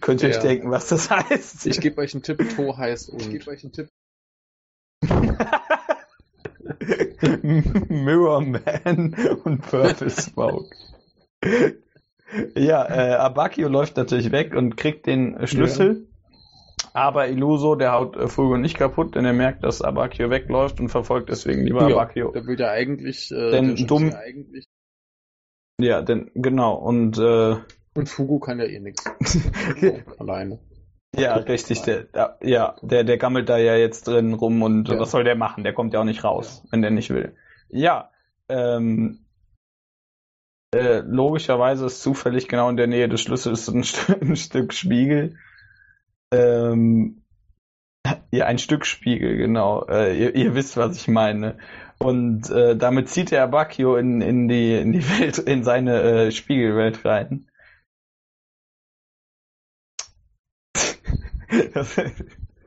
Könnt ihr euch ja. denken, was das heißt? ich gebe euch einen Tipp, To heißt und. Ich gebe euch einen Tipp. <laughs> Mirror Man und Purple Smoke. ja, äh, Abakio läuft natürlich weg und kriegt den Schlüssel. Aber Iluso, der haut äh, Fugo nicht kaputt, denn er merkt, dass Abakio wegläuft und verfolgt deswegen lieber Ja, Abakio. Der will ja eigentlich. Äh, Denn dumm- Ja eigentlich Ja, denn genau. Und äh, und Fugu kann ja eh nichts. <laughs> Alleine. ja, <laughs> richtig. Der, der, ja, der, der gammelt da ja jetzt drin rum und Ja. was soll der machen? Der kommt ja auch nicht raus, wenn der nicht will. Ja, ähm, äh, logischerweise ist zufällig genau in der Nähe des Schlüssels ein, St <laughs> ein Stück Spiegel. Ähm, ja, ein Stück Spiegel, genau. Äh, ihr, ihr wisst, was ich meine. Und äh, damit zieht er Abakio in, in die in die Welt, in seine äh, Spiegelwelt rein. <laughs> Das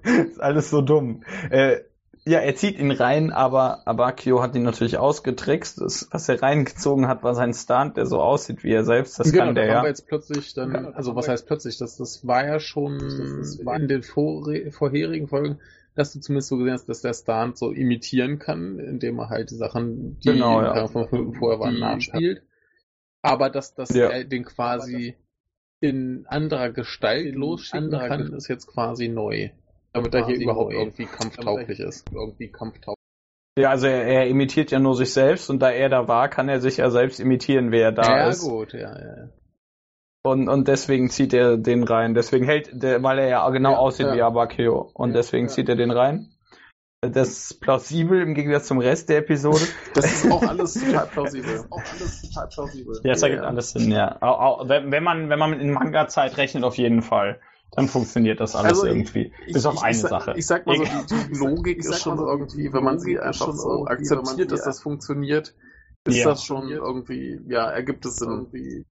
ist alles so dumm. Äh, ja, er zieht ihn rein, aber Abakio hat ihn natürlich ausgetrickst. Das, was er reingezogen hat, war sein Stunt, der so aussieht wie er selbst. Das genau, kann da der wir ja. jetzt plötzlich dann, da also was wir- heißt plötzlich, das, das war ja schon Das war- in den vor, vorherigen Folgen, dass du zumindest so gesehen hast, dass der Stunt so imitieren kann, indem er halt die Sachen, die Genau, ja. vorher waren, Die- nachspielt. Aber dass, dass Ja. er den quasi in anderer Gestalt In losschicken anderer kann, Gestalt. ist jetzt quasi neu. Damit er hier überhaupt irgendwie kampftauglich ist. Irgendwie kampftauglich. Ja, also er, er imitiert ja nur sich selbst und da er da war, kann er sich ja selbst imitieren, wer da ja, ist. gut, ja, ja. Und, und deswegen zieht er den rein. Deswegen hält der, weil er ja genau Ja, aussieht ja. wie Abakio. Und Ja, deswegen ja. zieht er den rein. Das ist plausibel im Gegensatz zum Rest der Episode. <laughs> <laughs> Das ist auch alles total plausibel. Auch alles total plausibel. Ja, das ergibt Ja. alles Sinn, ja. Wenn man, wenn man in Manga-Zeit rechnet, auf jeden Fall. Dann funktioniert das alles Also, irgendwie. Bis auf eine sag, Sache. Ich sag mal so, die, die Logik Ich ist schon so, irgendwie, wenn man sie einfach schon so akzeptiert, dass das funktioniert, ist Ja. das schon irgendwie, ja, ergibt es. Irgendwie.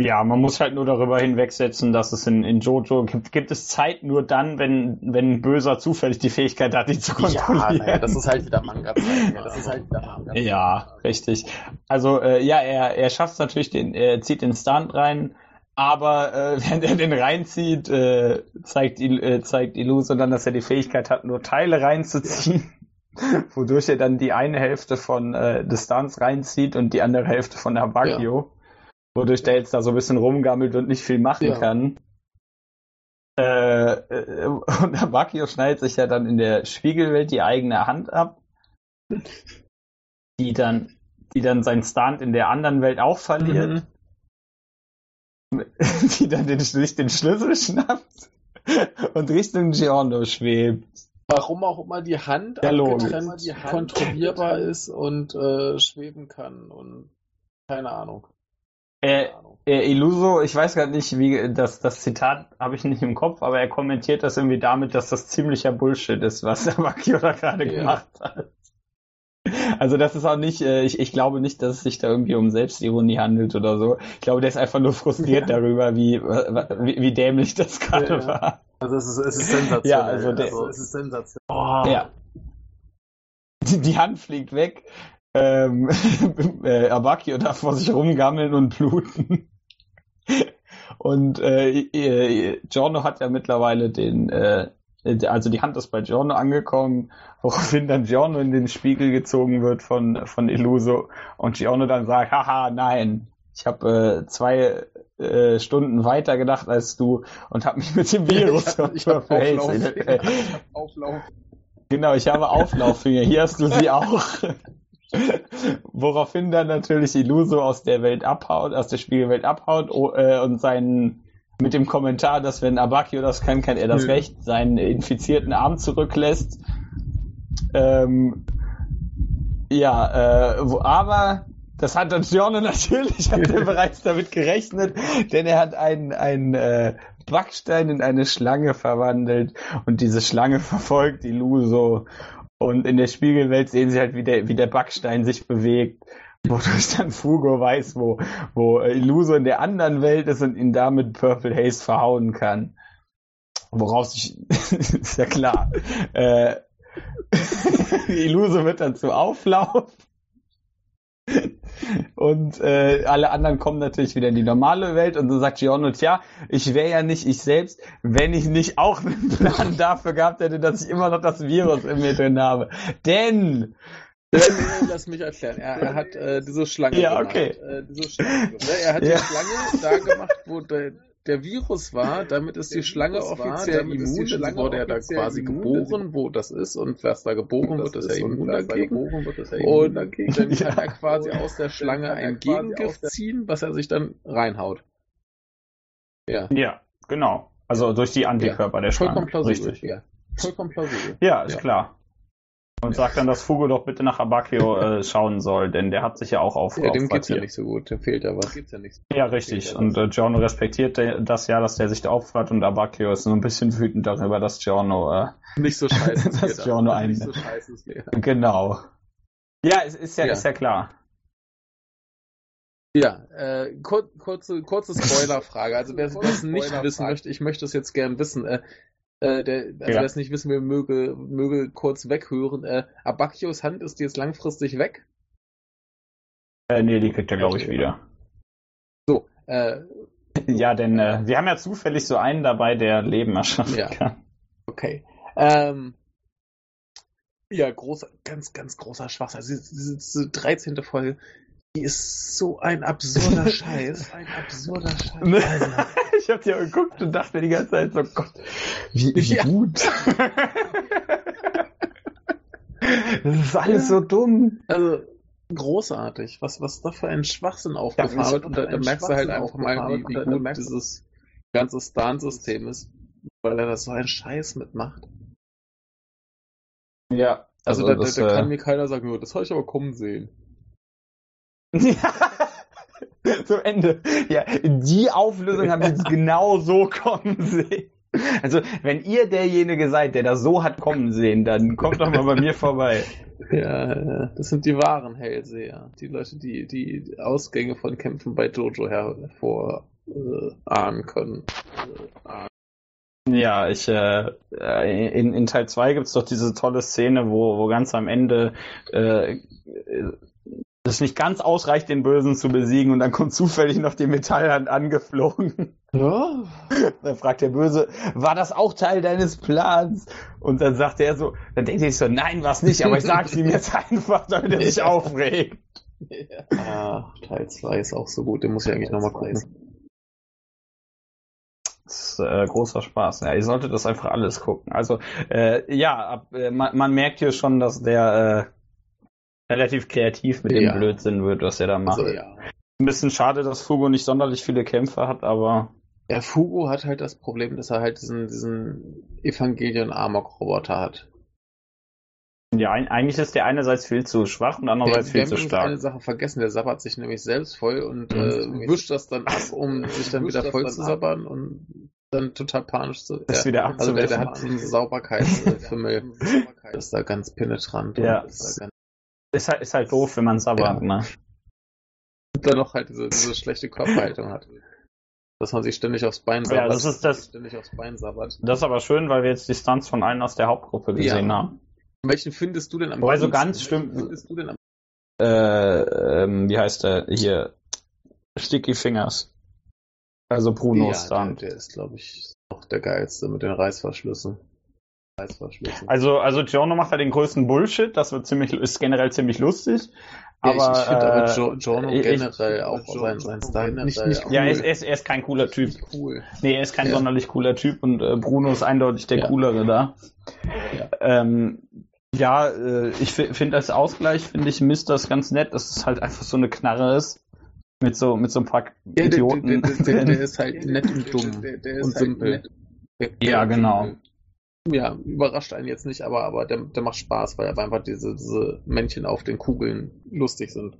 Ja, man muss halt nur darüber hinwegsetzen, dass es in, in Jojo gibt, gibt es Zeit nur dann, wenn, wenn ein Böser zufällig die Fähigkeit hat, die zu Ja, kontrollieren. naja, das ist halt wieder Manga-Zeit. Ja, das ist halt wieder Manga. Ja, richtig. Also äh, ja, er, er schafft natürlich, den, er zieht den Stunt rein, aber äh, <laughs> während er den reinzieht, äh, zeigt, äh, zeigt Illuso dann, dass er die Fähigkeit hat, nur Teile reinzuziehen, <laughs> wodurch er dann die eine Hälfte von äh, des Stunts reinzieht und die andere Hälfte von Abagio, wodurch der jetzt da so ein bisschen rumgammelt und nicht viel machen Ja. kann. Äh, äh, und Abagio schneidet sich ja dann in der Spiegelwelt die eigene Hand ab die dann, die dann seinen Stunt in der anderen Welt auch verliert, Mhm. <laughs> die dann den, sich den Schlüssel schnappt und Richtung Giorno schwebt. Warum auch immer die Hand Ja, abgetrennt Die Hand kontrollierbar ist und äh, schweben kann und keine Ahnung. Äh, äh, Illuso, ich weiß gerade nicht, wie das, das Zitat habe ich nicht im Kopf, aber er kommentiert das irgendwie damit, dass das ziemlicher Bullshit ist, was <laughs> Abakio da gerade Ja. gemacht hat. Also das ist auch nicht, äh, ich, ich glaube nicht, dass es sich da irgendwie um Selbstironie handelt oder so. Ich glaube, der ist einfach nur frustriert darüber, wie, wie, wie dämlich das gerade Ja, ja. war. Also es ist, es ist sensationell. Ja, also der- es ist sensationell. Oh. Ja. Die, die Hand fliegt weg. Ähm, <laughs> äh, Abakio darf vor sich rumgammeln und bluten. Und äh, äh, Giorno hat ja mittlerweile den, äh, also die Hand ist bei Giorno angekommen, <laughs> woraufhin dann Giorno in den Spiegel gezogen wird von, von Illuso und Giorno dann sagt, haha, nein, ich habe äh, zwei äh, Stunden weiter gedacht als du und habe mich mit dem Virus <laughs> Ich hab Auflauf. äh, <laughs> Ich hab Auflauf. Genau, ich habe Auflauffinger. Hier hast du sie auch. Woraufhin dann natürlich Illuso aus der Welt abhaut, aus der Spiegelwelt abhaut oh, äh, und seinen mit dem Kommentar, dass wenn Abakio das kann, kann er das Nö. Recht, seinen infizierten Arm zurücklässt. Ähm, ja, äh, wo, aber das hat dann Giorno <laughs> natürlich hat er <laughs> bereits damit gerechnet, denn er hat einen, einen äh, Backstein in eine Schlange verwandelt und diese Schlange <laughs> verfolgt Illuso und in der Spiegelwelt sehen sie halt, wie der, wie der Backstein sich bewegt, wodurch <laughs> dann Fugo weiß, wo, wo äh, Illuso in der anderen Welt ist und ihn damit Purple Haze verhauen kann. Woraus ich, <laughs> ist ja klar, äh, <laughs> Illuso wird dann zu Auflauf. Und äh, alle anderen kommen natürlich wieder in die normale Welt und so sagt Giorno, tja, ich wäre ja nicht ich selbst, wenn ich nicht auch einen Plan dafür gehabt hätte, dass ich immer noch das Virus in mir drin habe. Denn, Lass mich erklären. Er, er hat äh, diese Schlange Ja, gemacht. okay. Äh, diese Schlange. Ne, Er hat Ja. die Schlange da gemacht, wo der, der Virus war. Damit ist die Der Schlange Virus war, offiziell die immun. Dann Schlange wurde er da quasi immun, geboren, wo das ist. Und wer da geboren wird, ist er immun dagegen. Geboren wird, ist Und dann kann Ja. er quasi aus der Schlange ein Gegengift ziehen, was er sich dann reinhaut. Ja, ja, genau. Also durch die Antikörper der Schlange. vollkommen plausibel. Richtig. Ja, vollkommen plausibel. Ja, ist Ja. klar. Und sagt dann, dass Fugo doch bitte nach Abakio äh, schauen soll, denn der hat sich ja auch auf Ja, dem geht's ja nicht so gut. Dem fehlt ja was. Gibt's ja nicht. Ja, richtig. Und äh, Giorno respektiert das ja, dass der sich da opfert und Abakio ist so ein bisschen wütend darüber, dass Giorno, äh, Nicht so scheiße. Das ist <laughs> Giorno ein- Nicht so ist genau. Ja, es ist ja, Ja. ist ja klar. Ja, äh, kur kurze, kurze Spoilerfrage. Also wer es nicht wissen möchte, ich möchte es jetzt gern wissen. Äh, äh, der, also Ja. wer es nicht wissen will, möge, möge kurz weghören. Äh, Abakios Hand ist die jetzt langfristig weg. Äh, nee, die kriegt er, glaube ich, wieder. So, äh, <laughs> Ja, denn äh, wir haben ja zufällig so einen dabei, der Leben erschaffen Ja. kann. okay. Ähm, ja, großer, ganz, ganz großer Schwachsinn. Also diese 13. Folge, die ist so ein absurder <laughs> Scheiß. Ein absurder Scheiß. Ne? Alter. <laughs> Ich hab dir geguckt und dachte mir die ganze Zeit so, Gott, wie, wie Ja. gut. <laughs> das ist alles so dumm. Also großartig, was, was da für ein Schwachsinn Ja, aufgefahren wird. Und da, da merkst du halt einfach mal, wie, wie gut merkst dieses ganze Stan-System ist, weil er da so einen Scheiß mitmacht. Ja, Also, also, da, das, da, da äh, kann mir keiner sagen, "Ja, das habe ich aber kommen sehen. <laughs> so Ende. Ja, die Auflösung habe ich <laughs> jetzt genau so kommen sehen. Also, wenn ihr derjenige seid, der das so hat kommen sehen, dann kommt doch mal bei mir vorbei. <laughs> Ja, das sind die wahren Hellseher. Die Leute, die die Ausgänge von Kämpfen bei Jojo hervorahnen äh, ahnen können. Äh, ahnen. Ja, ich äh, äh, in, in Teil 2 gibt's doch diese tolle Szene, wo, wo ganz am Ende äh, es nicht ganz ausreicht, den Bösen zu besiegen und dann kommt zufällig noch die Metallhand angeflogen. Ja, <laughs> Dann fragt der Böse, war das auch Teil deines Plans? Und dann sagt er so, dann denkt er sich so, nein, war's nicht, aber ich sag's ihm jetzt <laughs> einfach, damit er sich Ja. aufregt. Ah, Teil 2 ist auch so gut, den muss ich eigentlich nochmal gucken. Das ist äh, großer Spaß. Ja, ihr solltet das einfach alles gucken. Also, äh, ja, ab, äh, man, man merkt hier schon, dass der äh, relativ kreativ mit Ja. dem Blödsinn wird, was er da macht. Also, ja. Ein bisschen schade, dass Fugo nicht sonderlich viele Kämpfe hat, aber Ja, Fugo hat halt das Problem, dass er halt diesen, diesen Evangelion Amok Roboter hat. Ja, eigentlich ist der einerseits viel zu schwach und andererseits wir viel zu übrigens eine stark. Sache vergessen, der sabbert sich nämlich selbst voll und Mhm. äh, wischt das dann ab, um <laughs> sich dann wieder voll dann zu ab. sabbern und dann total panisch zu. Das ja. wieder Also der, der hat so einen Sauberkeitsfimmel. Das ist da ganz penetrant. Ja. Ist da ganz Ist halt, ist halt doof, wenn man sabbert, Ja. ne? und dann noch halt diese, diese schlechte Körperhaltung hat. Dass man sich ständig aufs Bein Ja, sabbert. das ist das- Ständig aufs Bein sabbert. Das ist aber schön, weil wir jetzt die Stunts von allen aus der Hauptgruppe gesehen Ja. haben. Welchen findest du denn am Wobei so ganz stimmt- Findest du denn am Äh, ähm, wie heißt der hier? Sticky Fingers. Also Bruno ja, der, Stunt. der ist, glaube ich, auch der geilste mit den Reißverschlüssen. Reißverschlüssen. Also, also Giorno macht halt den größten Bullshit, das wird ziemlich, ist generell ziemlich lustig. Ja, Aber, ich, ich finde aber äh, Jo- Giorno generell auch Jo- sein, sein Giorno Style nicht, nicht cool. ja, er ist, er, ist, er ist kein cooler Typ. Cool. Nee, er ist kein Ja. sonderlich cooler Typ und äh, Bruno ist eindeutig der Ja. coolere da. Ja. Ähm, ja, äh, ich finde als Ausgleich, finde ich Mist das ganz nett, dass es halt einfach so eine Knarre ist. Mit so, mit so ein paar Ja, Idioten. der, der, der, der <laughs> ist halt nett und dumm Der- der ist und halt simpel. Ja, genau. Ja, überrascht einen jetzt nicht, aber, aber der, der macht Spaß, weil aber einfach diese, diese Männchen auf den Kugeln lustig sind.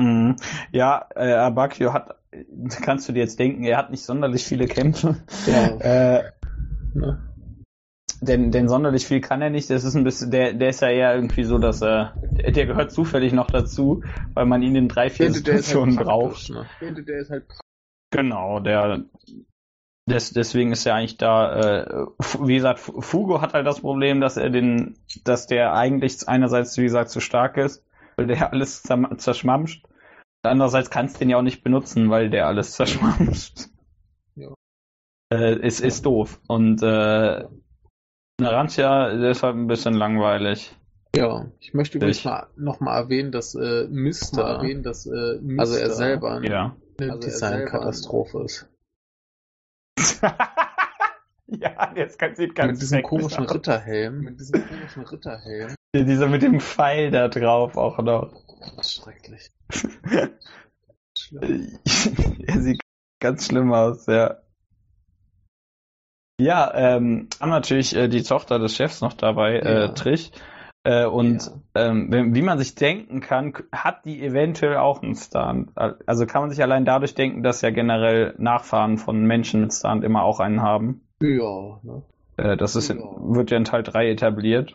Mhm. Ja, äh, Abakio hat, <laughs> kannst du dir jetzt denken, er hat nicht sonderlich viele Kämpfe. Ja. <laughs> Äh, Ne? denn, denn sonderlich viel kann er nicht. Das ist ein bisschen, der, der ist ja eher irgendwie so, dass er, der, gehört zufällig noch dazu, weil man ihn in drei, vier Der, Situationen halt braucht. ne? Der, der ist halt Genau, der des, deswegen ist er eigentlich da, äh, wie gesagt, Fu- Fugo hat halt das Problem, dass er den, dass der eigentlich einerseits, wie gesagt, zu stark ist, weil der <laughs> alles zerm- zerschmampft. Andererseits kannst du den ja auch nicht benutzen, weil der alles <laughs> zerschmampft. Ja. Äh, ist, ist doof. Und äh, Narantia ist halt ein bisschen langweilig. Ja, ich möchte übrigens Ich- mal, noch mal erwähnen, dass äh, Mister, erwähnen, dass, äh, also er Mister- selber eine Ja. Also er Designkatastrophe ist. <laughs> ja, jetzt kann, sieht ganz Mit diesem komischen aus. Ritterhelm. Mit diesem komischen Ritterhelm. Dieser mit dem Pfeil da drauf auch noch. Schrecklich. <laughs> Er sieht ganz schlimm aus, ja. Ja, ähm, haben natürlich äh, die Tochter des Chefs noch dabei, Ja. äh, Trish. Äh, und Ja. ähm, wenn- wie man sich denken kann, hat die eventuell auch einen Stunt. Also kann man sich allein dadurch denken, dass ja generell Nachfahren von Menschen mit Stunt immer auch einen haben. Ja, ne? Äh, das ist Ja. wird ja in Teil 3 etabliert.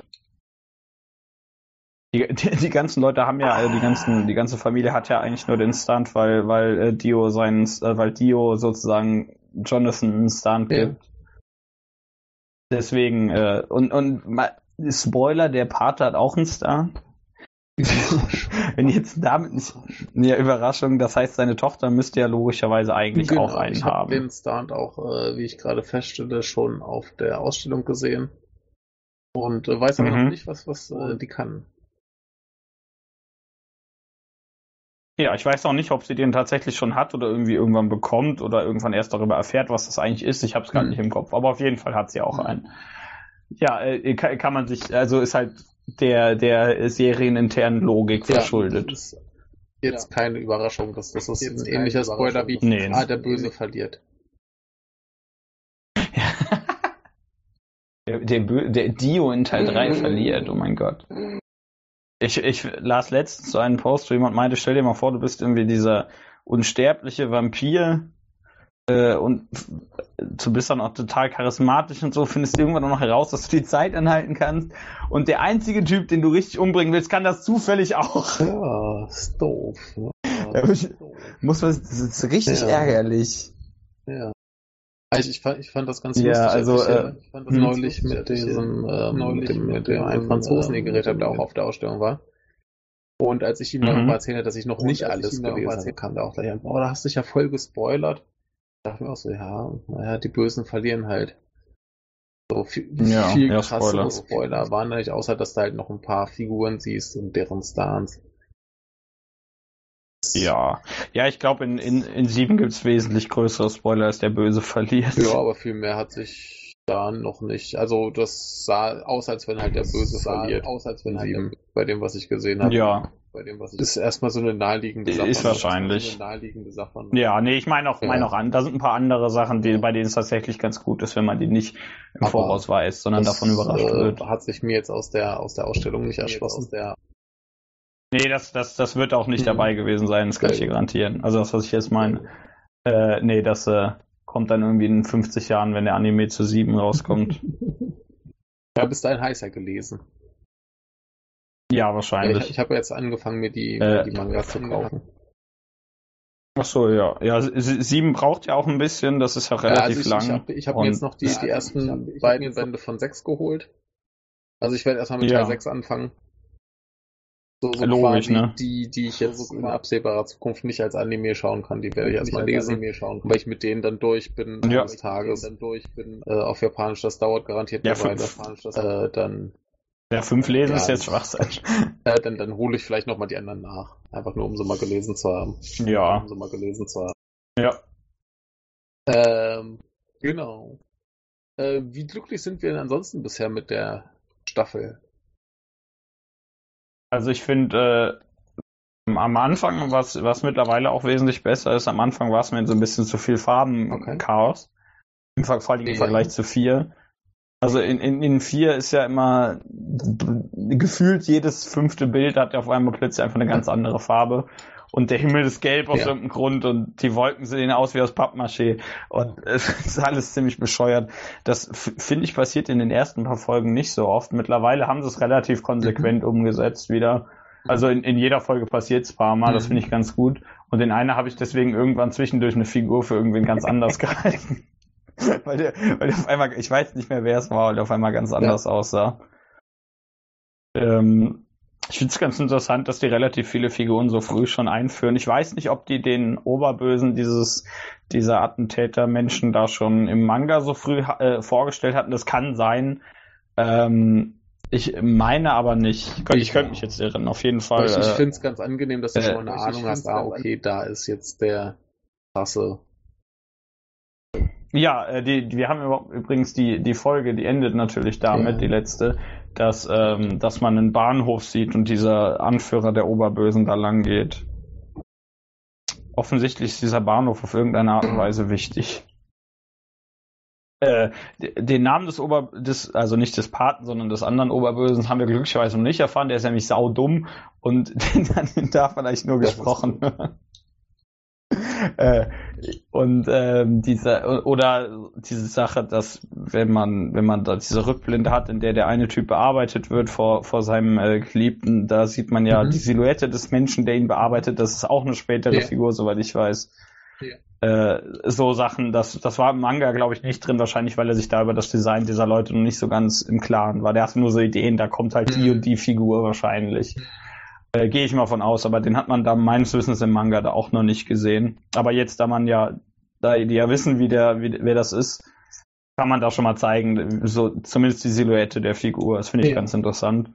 Die, die, die ganzen Leute haben ja, äh, die ganzen, die ganze Familie hat ja eigentlich nur den Stunt, weil, weil äh, Dio seinen, äh, weil Dio sozusagen Jonathan einen Stunt Ja. gibt. Deswegen, äh, und, und Spoiler, der Pater hat auch einen Stunt. <laughs> Wenn jetzt damit nicht, ja, Überraschung, das heißt, seine Tochter müsste ja logischerweise eigentlich auch einen Genau, ich habe haben. den Stunt auch, äh, wie ich gerade feststelle, schon auf der Ausstellung gesehen. Und äh, weiß aber Mhm. noch nicht, was, was äh, die kann. Ja, ich weiß auch nicht, ob sie den tatsächlich schon hat oder irgendwie irgendwann bekommt oder irgendwann erst darüber erfährt, was das eigentlich ist. Ich habe es gerade Hm. nicht im Kopf, aber auf jeden Fall hat sie auch Hm. einen. Ja, äh, kann, kann man sich, also ist halt der der serieninternen Logik verschuldet. Das ist jetzt keine Überraschung, dass das ist Jetzt ein ähnlicher Spoiler wie. Nee. Ah, der Böse verliert. <laughs> der, der, Bö- der Dio in Teil 3 verliert, oh mein Gott. Ich, ich las letztens so einen Post, wo jemand meinte, stell dir mal vor, du bist irgendwie dieser unsterbliche Vampir äh, und du bist dann auch total charismatisch und so, findest irgendwann auch noch heraus, dass du die Zeit anhalten kannst und der einzige Typ, den du richtig umbringen willst, kann das zufällig auch. Ja, ist doof. <laughs> Ja, ich- Muss man, das ist richtig Ja. ärgerlich. Ja. Also ich fand, ich fand das ganz Ja, lustig. also, als ich, äh, ich fand das hm. neulich mit diesem, ähm, Neulich mit dem, mit mit dem einen Franzosen, den geredet habe, der auch auf der Ausstellung war. Und als ich ihm Mhm. noch erzählt habe, dass ich noch Und nicht alles erzählt- kam der auch gleich an, boah, da hast du dich ja voll gespoilert. Da dachte mir auch so, ja, naja, die Bösen verlieren halt. So viel, Ja, viel ja, krassere Spoiler. Spoiler waren nicht, außer dass du halt noch ein paar Figuren siehst und deren Stans. Ja, ja, ich glaube, in, in, in 7 gibt's wesentlich größere Spoiler, als der Böse verliert. Ja, aber viel mehr hat sich da noch nicht. Also das sah aus, als wenn halt der Böse verliert. Aus, als wenn halt Sieben, bei dem, was ich gesehen habe. Ja, bei dem, was ich Ist erstmal so eine naheliegende Sache. Ist wahrscheinlich. So eine naheliegende Sache. ja, nee, ich meine auch, Ja. meine auch an. Da sind ein paar andere Sachen, die, bei denen es tatsächlich ganz gut ist, wenn man die nicht im Aber Voraus weiß, sondern Das, davon überrascht äh, wird. Hat sich mir jetzt aus der, aus der Ausstellung nicht erschlossen. aus der Nee, das, das, das wird auch nicht Mhm. dabei gewesen sein, das kann ich dir garantieren. Also das, was ich jetzt meine, äh, nee, das äh, kommt dann irgendwie in 50 Jahren, wenn der Anime zu 7 rauskommt. <laughs> Ja, bis dahin heißer gelesen. ja, Ich, wahrscheinlich. ich habe jetzt angefangen, mir die, Äh, die Mangas zu kaufen. Ach so, ja. Ja, s- 7 braucht ja auch ein bisschen, das ist ja relativ also ich, lang. ich habe ich hab mir jetzt noch die, Ja, die ersten ich hab- ich beiden Bände von 6 geholt. Also ich werde erstmal mit Ja. Teil 6 anfangen. So, so Logisch, quasi ne? die, die ich jetzt So in absehbarer Zukunft nicht als Anime schauen kann, die werde ich erstmal als lesen, Anime schauen. weil ich mit denen dann durch bin Ja. eines Tages dann durch bin. äh, auf Japanisch. Das dauert garantiert Ja, eine Weile. fünf- Äh, dann Ja, 5 lesen Ja, ist jetzt Schwachsinn. <laughs> äh, dann, dann hole ich vielleicht nochmal die anderen nach. Einfach nur, um sie mal gelesen zu haben. Ja, Um sie mal gelesen zu haben. ja. Ähm, genau. Äh, wie glücklich sind wir denn ansonsten bisher mit der Staffel? Also ich finde, äh, am Anfang, was, was mittlerweile auch wesentlich besser ist, am Anfang war es mir so ein bisschen zu viel Okay. Farben-Chaos. Im Ver vor allem im. Vergleich zu 4. Also in, in, in 4 ist ja immer gefühlt jedes fünfte Bild hat ja auf einmal plötzlich einfach eine ganz andere Farbe. Und der Himmel ist gelb aus Ja. irgendeinem Grund und die Wolken sehen aus wie aus Pappmaché. Und es <laughs> ist alles ziemlich bescheuert. Das finde ich passiert in den ersten paar Folgen nicht so oft. Mittlerweile haben sie es relativ konsequent umgesetzt wieder. Also in, in jeder Folge passiert es paar Mal, das Mhm. finde ich ganz gut. Und in einer habe ich deswegen irgendwann zwischendurch eine Figur für irgendwen ganz anders <laughs> gehalten. <laughs> weil, der, weil der auf einmal, ich weiß nicht mehr, wer es war, weil der auf einmal ganz anders aussah. Ähm, ich finde es ganz interessant, dass die relativ viele Figuren so früh schon einführen. Ich weiß nicht, ob die den Oberbösen dieses, dieser Attentäter-Menschen da schon im Manga so früh äh, vorgestellt hatten. Das kann sein. Ähm, ich meine aber nicht. Ich könnte, ich könnte mich jetzt irren, auf jeden Fall. ich ich äh, finde es ganz angenehm, dass du äh, schon mal eine ich Ahnung hast, ah, okay, da ist jetzt der krasse. Ja, äh, die, wir haben überhaupt- übrigens die, die Folge, die endet natürlich damit, Ja. die letzte, dass, ähm, dass man einen Bahnhof sieht und dieser Anführer der Oberbösen da lang geht. Offensichtlich ist dieser Bahnhof auf irgendeine Art und Weise wichtig. Äh, den Namen des Ober, des, also nicht des Paten, sondern des anderen Oberbösen haben wir glücklicherweise noch nicht erfahren. Der ist nämlich saudumm und <laughs> den, den darf man eigentlich nur Das gesprochen. <laughs> <laughs> äh, und ähm, diese oder diese Sache, dass wenn man wenn man da diese Rückblende hat, in der der eine Typ bearbeitet wird vor vor seinem äh, Geliebten, da sieht man ja Mhm. die Silhouette des Menschen, der ihn bearbeitet. Das ist auch eine spätere Ja. Figur, soweit ich weiß. Ja. Äh, so Sachen, das das war im Manga glaube ich nicht drin, wahrscheinlich weil er sich da über das Design dieser Leute noch nicht so ganz im Klaren war. Der hatte nur so Ideen, da kommt halt die Mhm. und die Figur wahrscheinlich. Äh, Gehe ich mal von aus, aber den hat man da meines Wissens im Manga da auch noch nicht gesehen. Aber jetzt, da man ja, da die ja wissen, wie der, wie, wer das ist, kann man da schon mal zeigen, so zumindest die Silhouette der Figur. Das finde ich Ja. ganz interessant.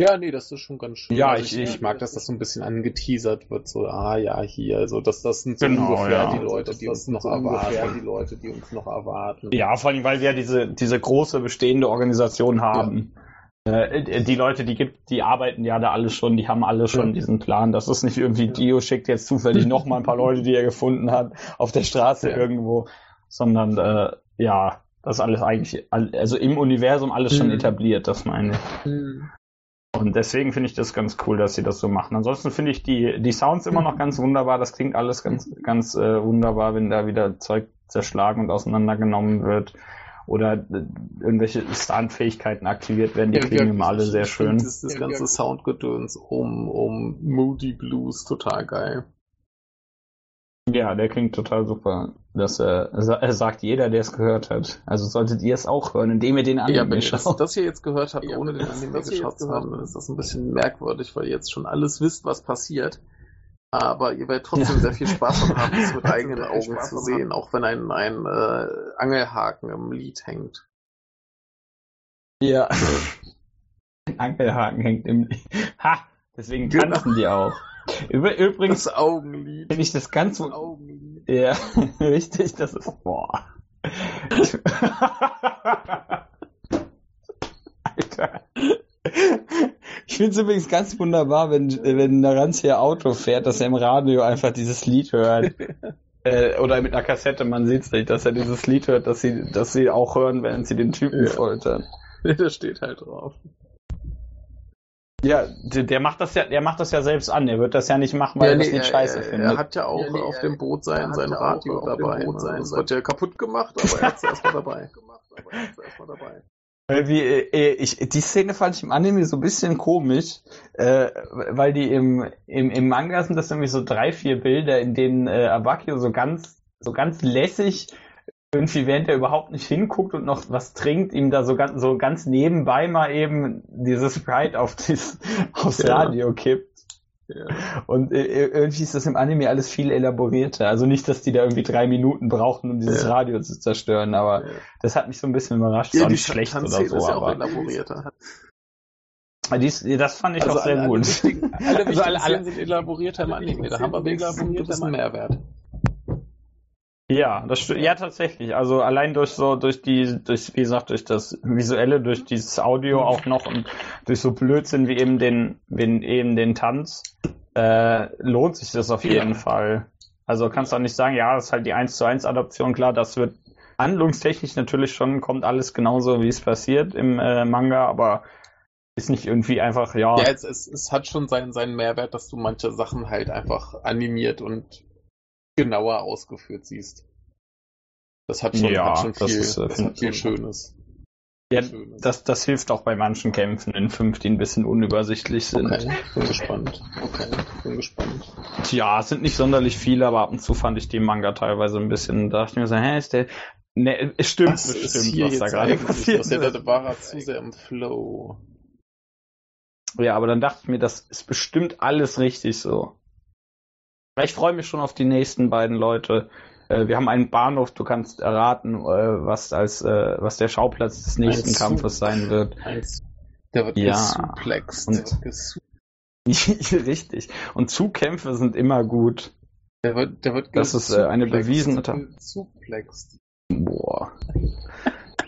Ja, nee, das ist schon ganz schön. Ja, Also ich- ich, ich mag, dass das so ein bisschen angeteasert wird, so, ah ja, hier, also das, das sind so Genau, ungefähr ja. die Leute, die Das uns noch so erwarten. die Leute, die uns noch erwarten. Ja, vor allem, weil wir diese, diese große bestehende Organisation haben. Äh, die Leute, die gibt, die arbeiten ja da alle schon, die haben alle schon diesen Plan. Das ist nicht irgendwie Dio schickt jetzt zufällig noch mal ein paar <laughs> Leute, die er gefunden hat, auf der Straße Ja. irgendwo, sondern äh, ja, das ist alles eigentlich, also im Universum alles schon Mhm. etabliert, das meine ich. Hm. Und deswegen finde ich das ganz cool, dass sie das so machen. Ansonsten finde ich die, die Sounds immer noch ganz wunderbar. Das klingt alles ganz, ganz äh, wunderbar, wenn da wieder Zeug zerschlagen und auseinandergenommen wird. Oder äh, irgendwelche Stunt-Fähigkeiten aktiviert werden. Die Ja, klingen ja, immer alle sehr schön. Das, das Ja, ganze ja. Soundgedöns um, um Moody Blues total geil. Ja, der klingt total super. Das äh, äh, sagt jeder, der es gehört hat. Also solltet ihr es auch hören, indem ihr den Ja, Anime wenn ihr das, das hier jetzt gehört habt, Ja, ohne den Anime geschaut zu haben, ist das ein bisschen merkwürdig, weil ihr jetzt schon alles wisst, was passiert. Aber ihr werdet trotzdem Ja. sehr viel Spaß daran haben, es mit <laughs> eigenen Augen Spaß zu sehen, auch wenn ein, ein äh, Angelhaken im Lied hängt. Ja. Ein <laughs> Angelhaken hängt im. Ha! Deswegen Genau. tanzen die auch. Über, übrigens Das Augenlied. finde ich das ganz. Augenlied. Ja, <laughs> richtig, das ist. Boah. Alter. Ich finde es übrigens ganz wunderbar, wenn, wenn Naranz hier Auto fährt, dass er im Radio einfach dieses Lied hört. <laughs> äh, oder mit einer Kassette, man sieht es nicht, dass er dieses Lied hört, dass sie, dass sie auch hören, wenn sie den Typen Ja. foltern. <laughs> da steht halt drauf. Ja, der, der macht das ja, der macht das ja selbst an. Der wird das ja nicht machen, weil er das nicht scheiße er, findet. er hat ja auch Ja, nee, auf dem Boot sein, er sein ja Radio dabei. Boot ne? sein- Das wird ja <laughs> kaputt gemacht, aber er hat es erstmal dabei. Aber er hat's erstmal dabei. Irgendwie, äh, ich, die Szene fand ich im Anime so ein bisschen komisch, äh, weil die im, im, im Manga sind das irgendwie so drei, vier Bilder, in denen äh, Abakio so ganz, so ganz lässig irgendwie, während er überhaupt nicht hinguckt und noch was trinkt, ihm da so ganz, so ganz nebenbei mal eben dieses Sprite auf das, aufs Ja. Radio kippt. Ja. Und äh, irgendwie ist das im Anime alles viel elaborierter. Also nicht, dass die da irgendwie drei Minuten brauchten, um dieses Ja. Radio zu zerstören, aber Ja. das hat mich so ein bisschen überrascht. Ist auch nicht die schlecht oder so, ist ja auch aber elaborierter. dies, das fand ich Also auch sehr alle, gut. <laughs> Alle wichtigen, alle Also alle- alle- sind elaborierter im Anime. Da haben wir wenigstens ein bisschen Mehrwert. Ja, das stimmt. Ja, tatsächlich. Also allein durch so, durch die, durch, wie gesagt, durch das Visuelle, durch dieses Audio auch noch und durch so Blödsinn wie eben den, wie eben den Tanz, äh, lohnt sich das auf Ja. jeden Fall. Also kannst du auch nicht sagen, ja, das ist halt die 1 zu 1 Adaption, klar, das wird handlungstechnisch natürlich schon, kommt alles genauso, wie es passiert im äh, Manga, aber ist nicht irgendwie einfach, ja, Ja, es, es, es hat schon seinen, seinen Mehrwert, dass du manche Sachen halt einfach animiert und genauer ausgeführt siehst. Das hat schon, Ja, hat schon das viel, ist, äh, das hat viel Schönes. ja Schönes. das, das hilft auch bei manchen Kämpfen in 5, die ein bisschen unübersichtlich sind. okay, bin gespannt. Okay, bin gespannt. Tja, es sind nicht sonderlich viele, aber ab und zu fand ich die Manga teilweise ein bisschen, da dachte ich mir so, hä, ist der, ne, es stimmt Was ist bestimmt, was da gerade passiert ist. da war zu sehr im Flow. Ja, aber dann dachte ich mir, das ist bestimmt alles richtig so. Ich freue mich schon auf die nächsten beiden Leute. Äh, Wir haben einen Bahnhof, du kannst erraten, äh, was als, äh, was der Schauplatz des nächsten. Kampfes sein wird. Der wird Ja, gesuplext. und- gesu <laughs> Richtig. Und Zugkämpfe sind immer gut. der wird, der wird Das ist, äh, eine bewiesene Gesuplext. Boah.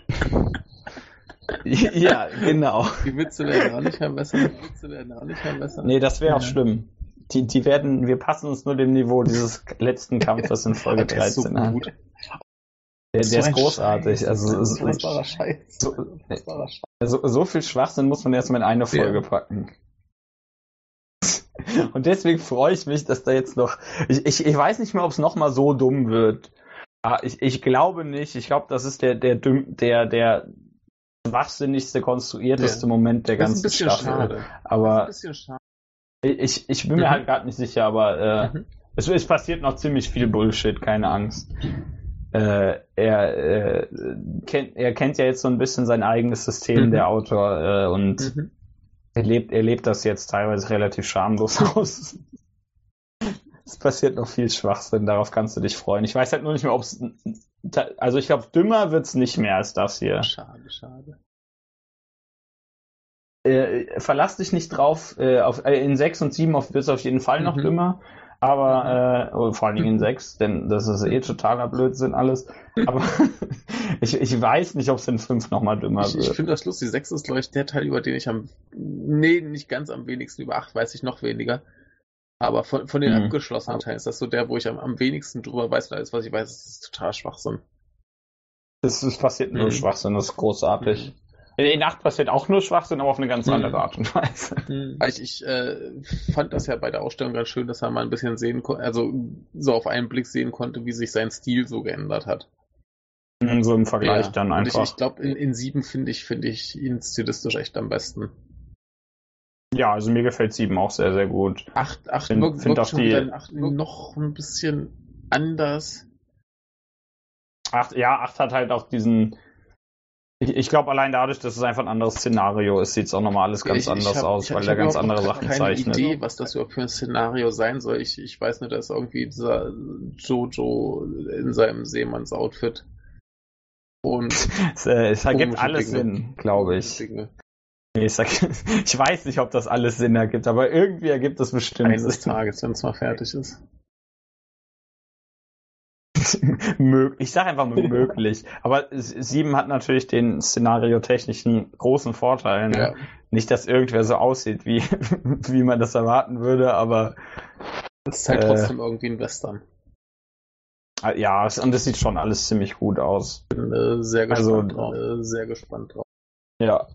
<laughs> ja, genau. Die Witze werden auch nicht mehr besser. Die Witze werden auch nicht mehr besser. Nee, das wäre auch Ja. schlimm. Die, die werden, wir passen uns nur dem Niveau dieses letzten <laughs> Kampfes in Folge Der ist so 13 an. gut. Der, So der ist großartig. Scheiß. Also, es- Unfassbarer Scheiß. So- Scheiß. so, so viel Schwachsinn muss man erstmal in eine Folge Ja. packen. <laughs> Und deswegen freue ich mich, dass da jetzt noch. Ich, ich, ich weiß nicht mehr, ob es nochmal so dumm wird. Ah, Ich, ich glaube nicht. Ich glaube, das ist der, der, der, der schwachsinnigste, konstruierteste Ja. Moment der ist ganzen Staffel. schade. Das ist Aber ein bisschen schade. Ich, ich bin mir Mhm. halt gerade nicht sicher, aber äh, Mhm. es, es passiert noch ziemlich viel Bullshit, keine Angst. Äh, er, äh, kennt, er kennt ja jetzt so ein bisschen sein eigenes System, Mhm. der Autor, äh, und Mhm. er, lebt, er lebt das jetzt teilweise relativ schamlos <laughs> aus. Es passiert noch viel Schwachsinn, darauf kannst du dich freuen. Ich weiß halt nur nicht mehr, ob es. Also ich glaube, dümmer wird's nicht mehr als das hier. Schade, schade. Äh, verlass dich nicht drauf, äh, auf, äh, in 6 und 7 wird es auf jeden Fall noch Mhm. dümmer. Aber äh, oh, vor allen Dingen in 6, denn das ist eh totaler Blödsinn alles. Aber <laughs> ich, ich weiß nicht, ob es in 5 nochmal dümmer Ich, ich wird. finde das lustig. 6 ist, glaube ich, der Teil, über den ich am. Nee, nicht ganz am wenigsten. Über 8 weiß ich noch weniger. Aber von, von den Mhm. abgeschlossenen Teilen ist das so der, wo ich am, am wenigsten drüber weiß. Und alles, was ich weiß, ist total Schwachsinn. Das, das passiert nur Mhm. Schwachsinn, das ist großartig. In 8 passiert auch nur Schwachsinn, aber auf eine ganz Mhm. andere Art und Weise. Ich, ich äh, fand das ja bei der Ausstellung ganz schön, dass er mal ein bisschen sehen konnte, also so auf einen Blick sehen konnte, wie sich sein Stil so geändert hat. So im Vergleich Ja. dann Und ich, einfach. ich glaube, in, in 7 finde ich, finde ich ihn stilistisch echt am besten. ja, also mir gefällt 7 auch sehr, sehr gut. 8, 8 Find- wirkt, find wirkt auch schon die- wieder in 8 noch ein bisschen anders. 8, ja, 8 hat halt auch diesen. Ich, ich glaube, allein dadurch, dass es einfach ein anderes Szenario ist, sieht es auch nochmal alles ganz Ich- ich anders hab- aus, ich hab- weil ich er ganz andere Sachen keine zeichnet. Idee, was das überhaupt für ein Szenario sein soll. Ich, ich weiß nur, dass irgendwie dieser Jojo in seinem Seemannsoutfit und <laughs> Es, äh, es ergibt alles Dinge. Sinn, glaube ich. Dinge. Nee, ich, sag, <laughs> ich weiß nicht, ob das alles Sinn ergibt, aber irgendwie ergibt es bestimmt eines Sinn. Tages, wenn es mal fertig ist. <laughs> ich sage einfach mal möglich. Aber sieben hat natürlich den szenariotechnischen großen Vorteil. Ne? Ja. Nicht, dass irgendwer so aussieht, wie, <laughs> wie man das erwarten würde, aber Es ist halt Äh. trotzdem irgendwie ein Western. äh, ja, es- und es sieht schon alles ziemlich gut aus. Bin äh, sehr Also, gespannt drauf. Äh, sehr gespannt drauf. Ja.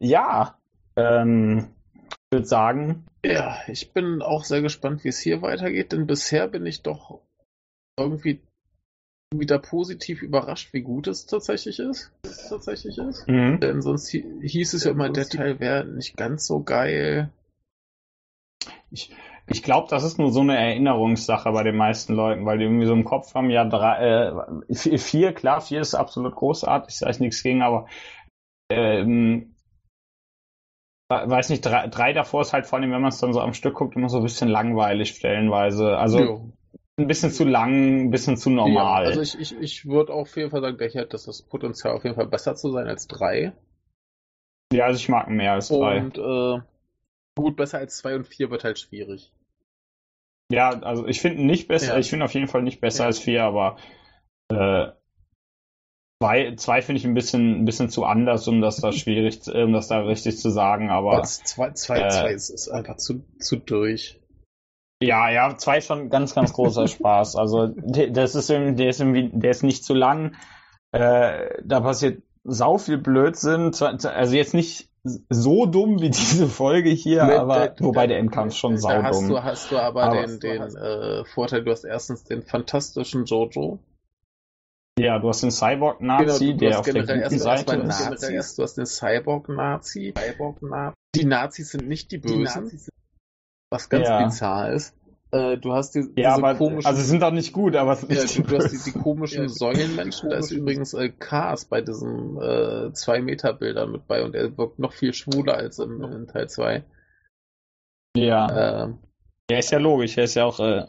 Ja, ähm, ich würde sagen, Ja, ich bin auch sehr gespannt, wie es hier weitergeht, denn bisher bin ich doch irgendwie wieder positiv überrascht, wie gut es tatsächlich ist. Es tatsächlich ist. mhm. Denn sonst hi- hieß es ja immer, der Teil wäre nicht ganz so geil. Ich glaube, das ist nur so eine Erinnerungssache bei den meisten Leuten, weil die irgendwie so im Kopf haben, ja, drei, äh, vier, klar, vier ist absolut großartig, sage ich nichts gegen, aber ähm, we- weiß nicht, drei, drei davor ist halt vor allem, wenn man es dann so am Stück guckt, immer so ein bisschen langweilig stellenweise. Also Jo. Ein bisschen zu lang, ein bisschen zu normal. Ja, also ich, ich, ich würde auf jeden Fall sagen, hier hat das, Potenzial auf jeden Fall besser zu sein als drei. ja, also ich mag mehr als drei. Und äh, gut, besser als zwei und vier wird halt schwierig. Ja, also ich finde nicht besser, Ja. ich finde auf jeden Fall nicht besser Ja. als vier, aber äh, zwei, zwei finde ich ein bisschen, ein bisschen zu anders, um das da <laughs> schwierig, um das da richtig zu sagen, aber Das zwei, zwei, äh, zwei ist, ist einfach zu, zu durch. Ja, ja, zwei ist schon ganz, ganz großer Spaß. <laughs> Also das ist irgendwie, der ist irgendwie, der ist nicht zu lang. Äh, da passiert sau viel Blödsinn. Also jetzt nicht so dumm wie <laughs> diese Folge hier, Nee, aber da- wobei da- der Endkampf schon Da sau hast dumm. du, hast du aber, Aber- den, den äh, Vorteil, du hast erstens den fantastischen Jojo. Ja, du hast den Cyborg-Nazi, Genau, du der hast auf der guten erst- Seite ist. Nazis, du hast den Cyborg-Nazi. Cyborg die Nazis sind nicht die Bösen, was ganz Ja. bizarr ist. Äh, du hast die, Ja, diese aber komischen, also sind doch nicht gut, aber ja, du, du hast die, die komischen Säulenmenschen. Da ist übrigens äh, Cars bei diesen äh, 2-Meter-Bildern mit bei und er wirkt noch viel schwuler als im, in Teil 2. Ja. Ähm, ja, ist ja logisch. Er ist ja auch, äh,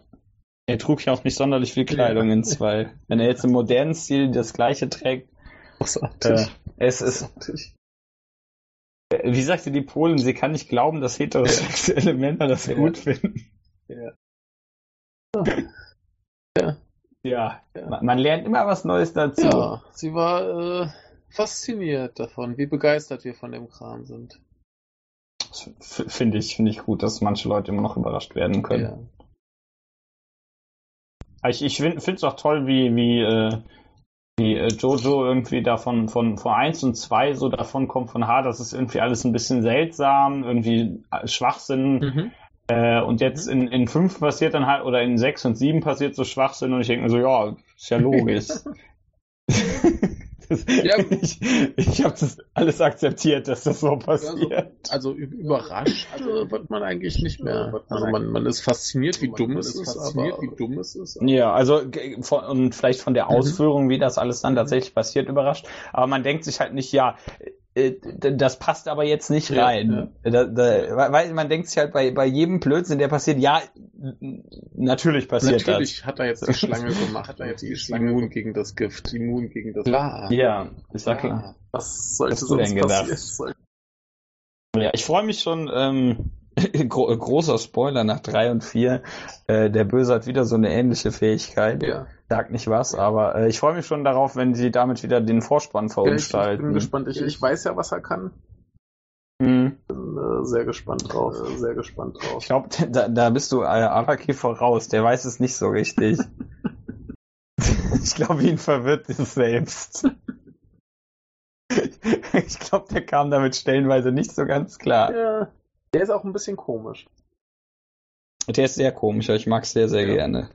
er trug ja auch nicht sonderlich viel Kleidung in zwei. Wenn er jetzt im modernen Stil das gleiche trägt, äh, großartig. es ist, äh, wie sagte die Polen, sie kann nicht glauben, dass heterosexuelle Männer das Ja. gut finden. Ja. Ja. Ja. Man, man lernt immer was Neues dazu. Ja, sie war äh, fasziniert davon, wie begeistert wir von dem Kram sind. Finde ich, finde ich gut, dass manche Leute immer noch überrascht werden können. Ja. Ich, ich finde es auch toll, wie, wie, äh, wie äh, Jojo irgendwie davon von, von 1 und 2 so davon kommt von, ha, das ist irgendwie alles ein bisschen seltsam, irgendwie äh, Schwachsinn. Mhm. Äh, und jetzt in, in 5 passiert dann halt, oder in 6 und 7 passiert so Schwachsinn und ich denke mir so, ja, ist ja logisch. <laughs> das, Ja. Ich, ich habe das alles akzeptiert, dass das so passiert. Also ü- überrascht äh, wird man eigentlich nicht mehr. Also man, man ist fasziniert, wie dumm es ist, aber wie dumm es ist. Ja, also von, und vielleicht von der Mhm. Ausführung, wie das alles dann tatsächlich passiert, überrascht. Aber man denkt sich halt nicht, ja, das passt aber jetzt nicht Ja, rein. Da, da, weil man denkt sich halt bei, bei jedem Blödsinn, der passiert, ja, natürlich passiert Natürlich hat er jetzt die Schlange gemacht, hat er jetzt die <laughs> Schlange immun gegen das Gift. Immun gegen das Klar. das. Ja, ist ja klar. Was sollte sonst passieren? Ja, ich freue mich schon, ähm, <laughs> gro großer Spoiler nach drei und vier. Äh, der Böse hat wieder so eine ähnliche Fähigkeit. Ja. Sag nicht was, aber äh, ich freue mich schon darauf, wenn sie damit wieder den Vorspann Ja, ich, ich verunstalten. bin gespannt. Ich, ich weiß ja, was er kann. Hm. Bin äh, sehr gespannt drauf. Äh, sehr gespannt drauf. Ich glaube, <laughs> da, da bist du äh, Araki voraus. Der weiß es nicht so richtig. <laughs> ich glaube, ihn verwirrt es selbst. ich glaube, der kam damit stellenweise nicht so ganz klar. Ja. Der ist auch ein bisschen komisch. Der ist sehr komisch, aber ich mag es sehr, sehr Ja. gerne.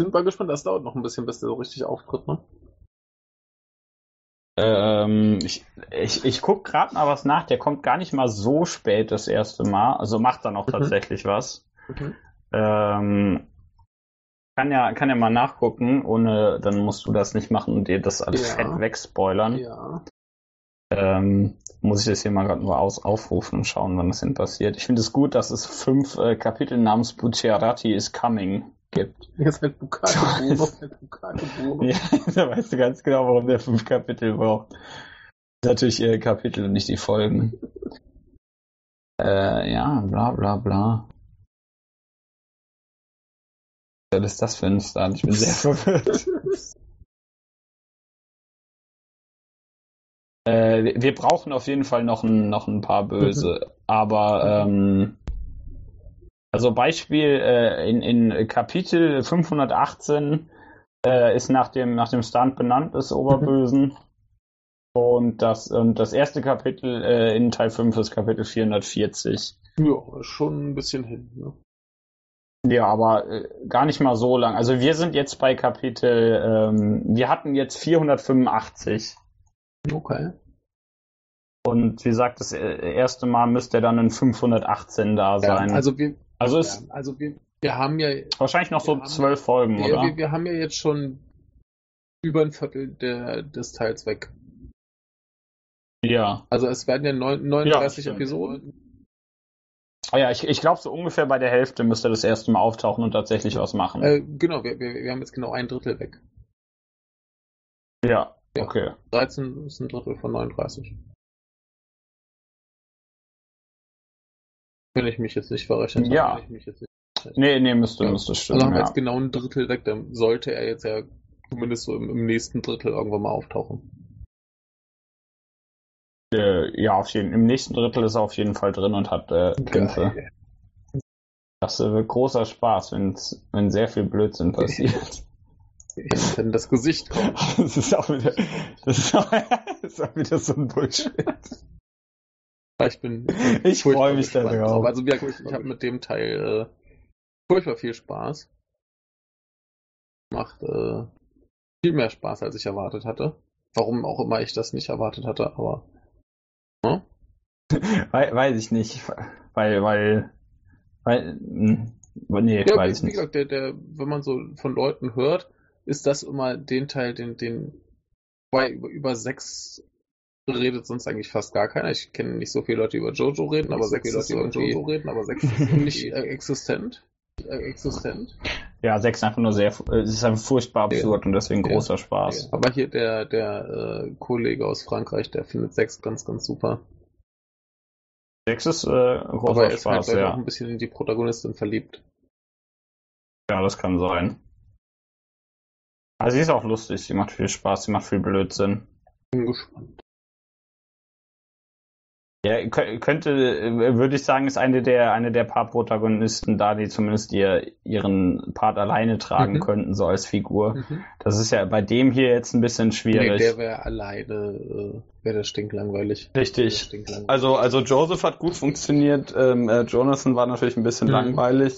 Sind mal gespannt, das dauert noch ein bisschen, bis der so richtig auftritt, ne? Ähm, ich ich, ich gucke gerade mal was nach. Der kommt gar nicht mal so spät das erste Mal. Also macht dann auch Mhm. tatsächlich was. Mhm. Ähm, kann ja, kann ja mal nachgucken, ohne, dann musst du das nicht machen und dir das alles Ja. fett wegspoilern. Ja. Ähm, muss ich das hier mal gerade nur aus, aufrufen und schauen, wann das denn passiert. Ich finde es gut, dass es fünf äh, Kapitel namens Bucciarati is Coming gibt. Jetzt halt Bukake <laughs> Bruno. halt Bukake Bruno. Ja, <laughs> da weißt du ganz genau, warum der fünf Kapitel braucht. Natürlich äh, Kapitel und nicht die Folgen. Äh, ja, bla bla bla. Was ist das für ein Start? Ich bin sehr <laughs> verwirrt. Äh, wir brauchen auf jeden Fall noch ein, noch ein paar Böse. Aber, ähm, also Beispiel, äh, in, in Kapitel 518 äh, ist nach dem, nach dem Stunt benannt des Oberbösen. Und das, und das erste Kapitel äh, in Teil 5 ist Kapitel 440. Ja, schon ein bisschen hin. Ne? Ja, aber äh, gar nicht mal so lang. Also wir sind jetzt bei Kapitel, ähm, wir hatten jetzt 485. Okay. Und wie gesagt, das äh, erste Mal müsste dann in 518 da Ja, sein. also wir, also ja, ist also wir, wir haben ja, wahrscheinlich noch so wir zwölf Folgen, ja, oder? wir, wir haben ja jetzt schon über ein Viertel der, des Teils weg. ja. Also es werden ja neun, 39 stimmt. Episoden. Ah ja, ich, ich glaube, so ungefähr bei der Hälfte müsste das erste Mal auftauchen und tatsächlich was machen. Äh, genau, wir, wir, wir haben jetzt genau ein Drittel weg. ja, ja. okay. 13 ist ein Drittel von 39. Wenn ich mich jetzt nicht verrechnet habe. Ja. Ich nicht Nee, nee, müsste, Ja. müsste Also stimmen. haben wir ja. jetzt genau ein Drittel weg, dann sollte er jetzt ja zumindest so im, im nächsten Drittel irgendwann mal auftauchen. Äh, ja, auf jeden Im nächsten Drittel ist er auf jeden Fall drin und hat äh, Kämpfe. Das äh, wird großer Spaß, wenn's, wenn sehr viel Blödsinn <laughs> passiert. Wenn das Gesicht kommt. <laughs> das ist auch wieder, das ist auch, <laughs> das ist auch wieder so ein Bullshit. Ich bin, Ich freue mich da drauf. Also wie gesagt, ich, habe mit dem Teil äh, furchtbar viel Spaß. Macht äh, viel mehr Spaß, als ich erwartet hatte. Warum auch immer ich das nicht erwartet hatte, aber <laughs> Wei- weiß ich nicht, weil, weil, weil, hm, nee, ja, weiß ich nicht. gesagt, der, der, wenn man so von Leuten hört, ist das immer den Teil, den, den bei über, über sechs redet sonst eigentlich fast gar keiner. Ich kenne nicht so viele Leute, die über Jojo reden, aber sechs ist irgendwie reden, aber sechs <laughs> nicht äh, existent. Äh, existent. Ja, sechs ist einfach nur sehr, äh, es ist einfach furchtbar absurd und deswegen Ja. großer Spaß. Aber hier der, der äh, Kollege aus Frankreich, der findet sechs ganz, ganz super. Sechs ist äh, Aber großer er ist halt Spaß, auch ja. ein bisschen in die Protagonistin verliebt. Ja, das kann sein. Also sie ist auch lustig, sie macht viel Spaß, sie macht viel Blödsinn. Bin gespannt. Ja, kö- könnte, äh, würde ich sagen, ist eine der, eine der paar Protagonisten da, die zumindest ihr, ihren Part alleine tragen Mhm. könnten, so als Figur. Mhm. Das ist ja bei dem hier jetzt ein bisschen Nee, schwierig. der wäre alleine, äh, wäre der stinklangweilig. Der Richtig. stinklangweilig. Also, also Joseph hat gut funktioniert, ähm, äh, Jonathan war natürlich ein bisschen Mhm. langweilig,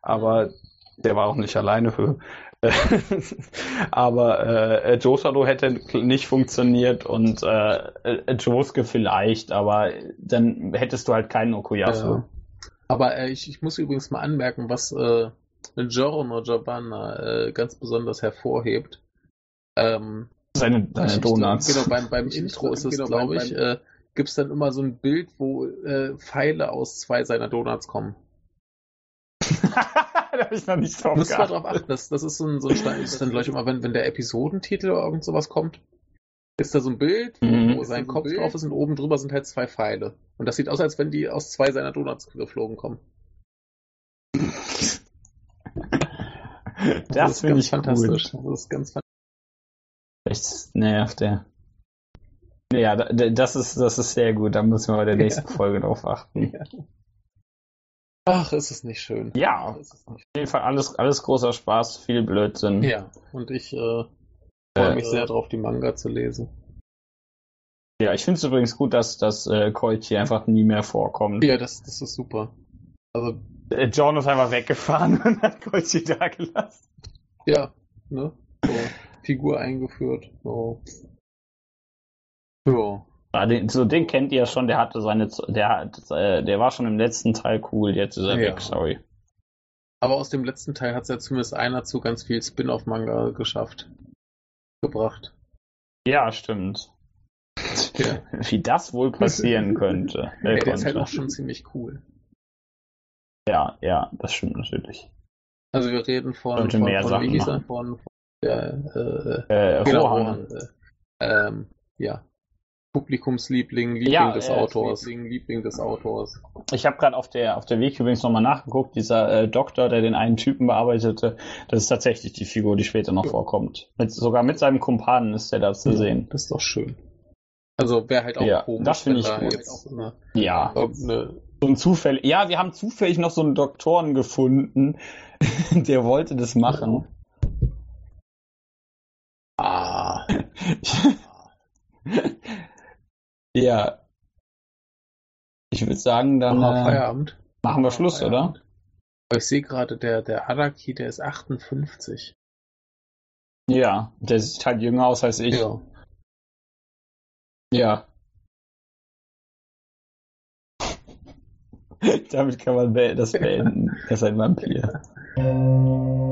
aber der war auch nicht alleine für. <laughs> aber äh, Jotaro hätte nicht funktioniert und äh, Josuke vielleicht, aber dann hättest du halt keinen Okuyasu. Ja. Aber äh, ich, ich muss übrigens mal anmerken, was äh, Giorno Giovanna äh, ganz besonders hervorhebt. Ähm, Seine, seine Donuts. Genau, beim, beim Intro ist es, genau, glaube beim- ich, äh, gibt es dann immer so ein Bild, wo äh, Pfeile aus zwei seiner Donuts kommen. <laughs> da habe ich noch nicht drauf Muss geachtet. drauf achten, das, das ist so ein, so ein Stein, das ist dann, glaube ich, immer, wenn, wenn der Episodentitel oder irgend sowas kommt, ist da so ein Bild, Mhm. wo Ist sein Kopf Bild? drauf ist und oben drüber sind halt zwei Pfeile. Und das sieht aus, als wenn die aus zwei seiner Donuts geflogen kommen. <laughs> Das ist finde ganz ich fantastisch. gut. Das ist ganz fantastisch. Echt nervt der. Ja, da- da- das ist, das ist sehr gut. Da müssen wir bei der <laughs> nächsten Folge drauf achten. Ach, ist es nicht schön. Ja, nicht Auf jeden Fall alles, alles großer Spaß, viel Blödsinn. Ja, und ich äh, freue Äh, mich sehr drauf, die Manga zu lesen. Ja, ich finde es übrigens gut, dass, dass äh, Koichi einfach nie mehr vorkommt. Ja, das, das ist super. Also, Äh, John ist einfach weggefahren <laughs> und hat Koichi da gelassen. ja, ne? So, Figur eingeführt. So. Ja. Ah, den, so den kennt ihr ja schon, der hatte seine, der hat, äh, der war schon im letzten Teil cool, jetzt ist er Ja. weg, sorry. Aber aus dem letzten Teil hat es ja zumindest einer zu ganz viel Spin-off-Manga geschafft. Gebracht. Ja, stimmt. Ja. <laughs> Wie das wohl passieren könnte. <laughs> Äh, der ist halt auch schon ziemlich cool. Ja, ja, das stimmt natürlich. Also wir reden von, von, mehr von wie hieß er? Von, von der, äh, Äh, genau, Rohan. Rohan, äh, ähm, ja. Publikumsliebling, Liebling Ja, des äh, Autors. Liebling, Liebling des Autors. Ich habe gerade auf der auf der Weg übrigens nochmal nachgeguckt. Dieser äh, Doktor, der den einen Typen bearbeitete, das ist tatsächlich die Figur, die später noch Ja. vorkommt. Mit, sogar mit seinem Kumpanen ist der da zu sehen. Das ist doch schön. Also wäre halt auch Ja, komisch, das finde ich da gut. jetzt eine, Ja, so ein Zufall. Ja, wir haben zufällig noch so einen Doktoren gefunden, <laughs> der wollte das machen. Ah. <laughs> <laughs> ja. Ich würde sagen, dann äh, Feierabend. machen wir Schluss, oder? Aber ich sehe gerade, der, der Araki, der ist 58. Ja, der sieht halt jünger aus als ich. Ja. Ja. <laughs> Damit kann man das beenden. Er ist ein Vampir. <laughs>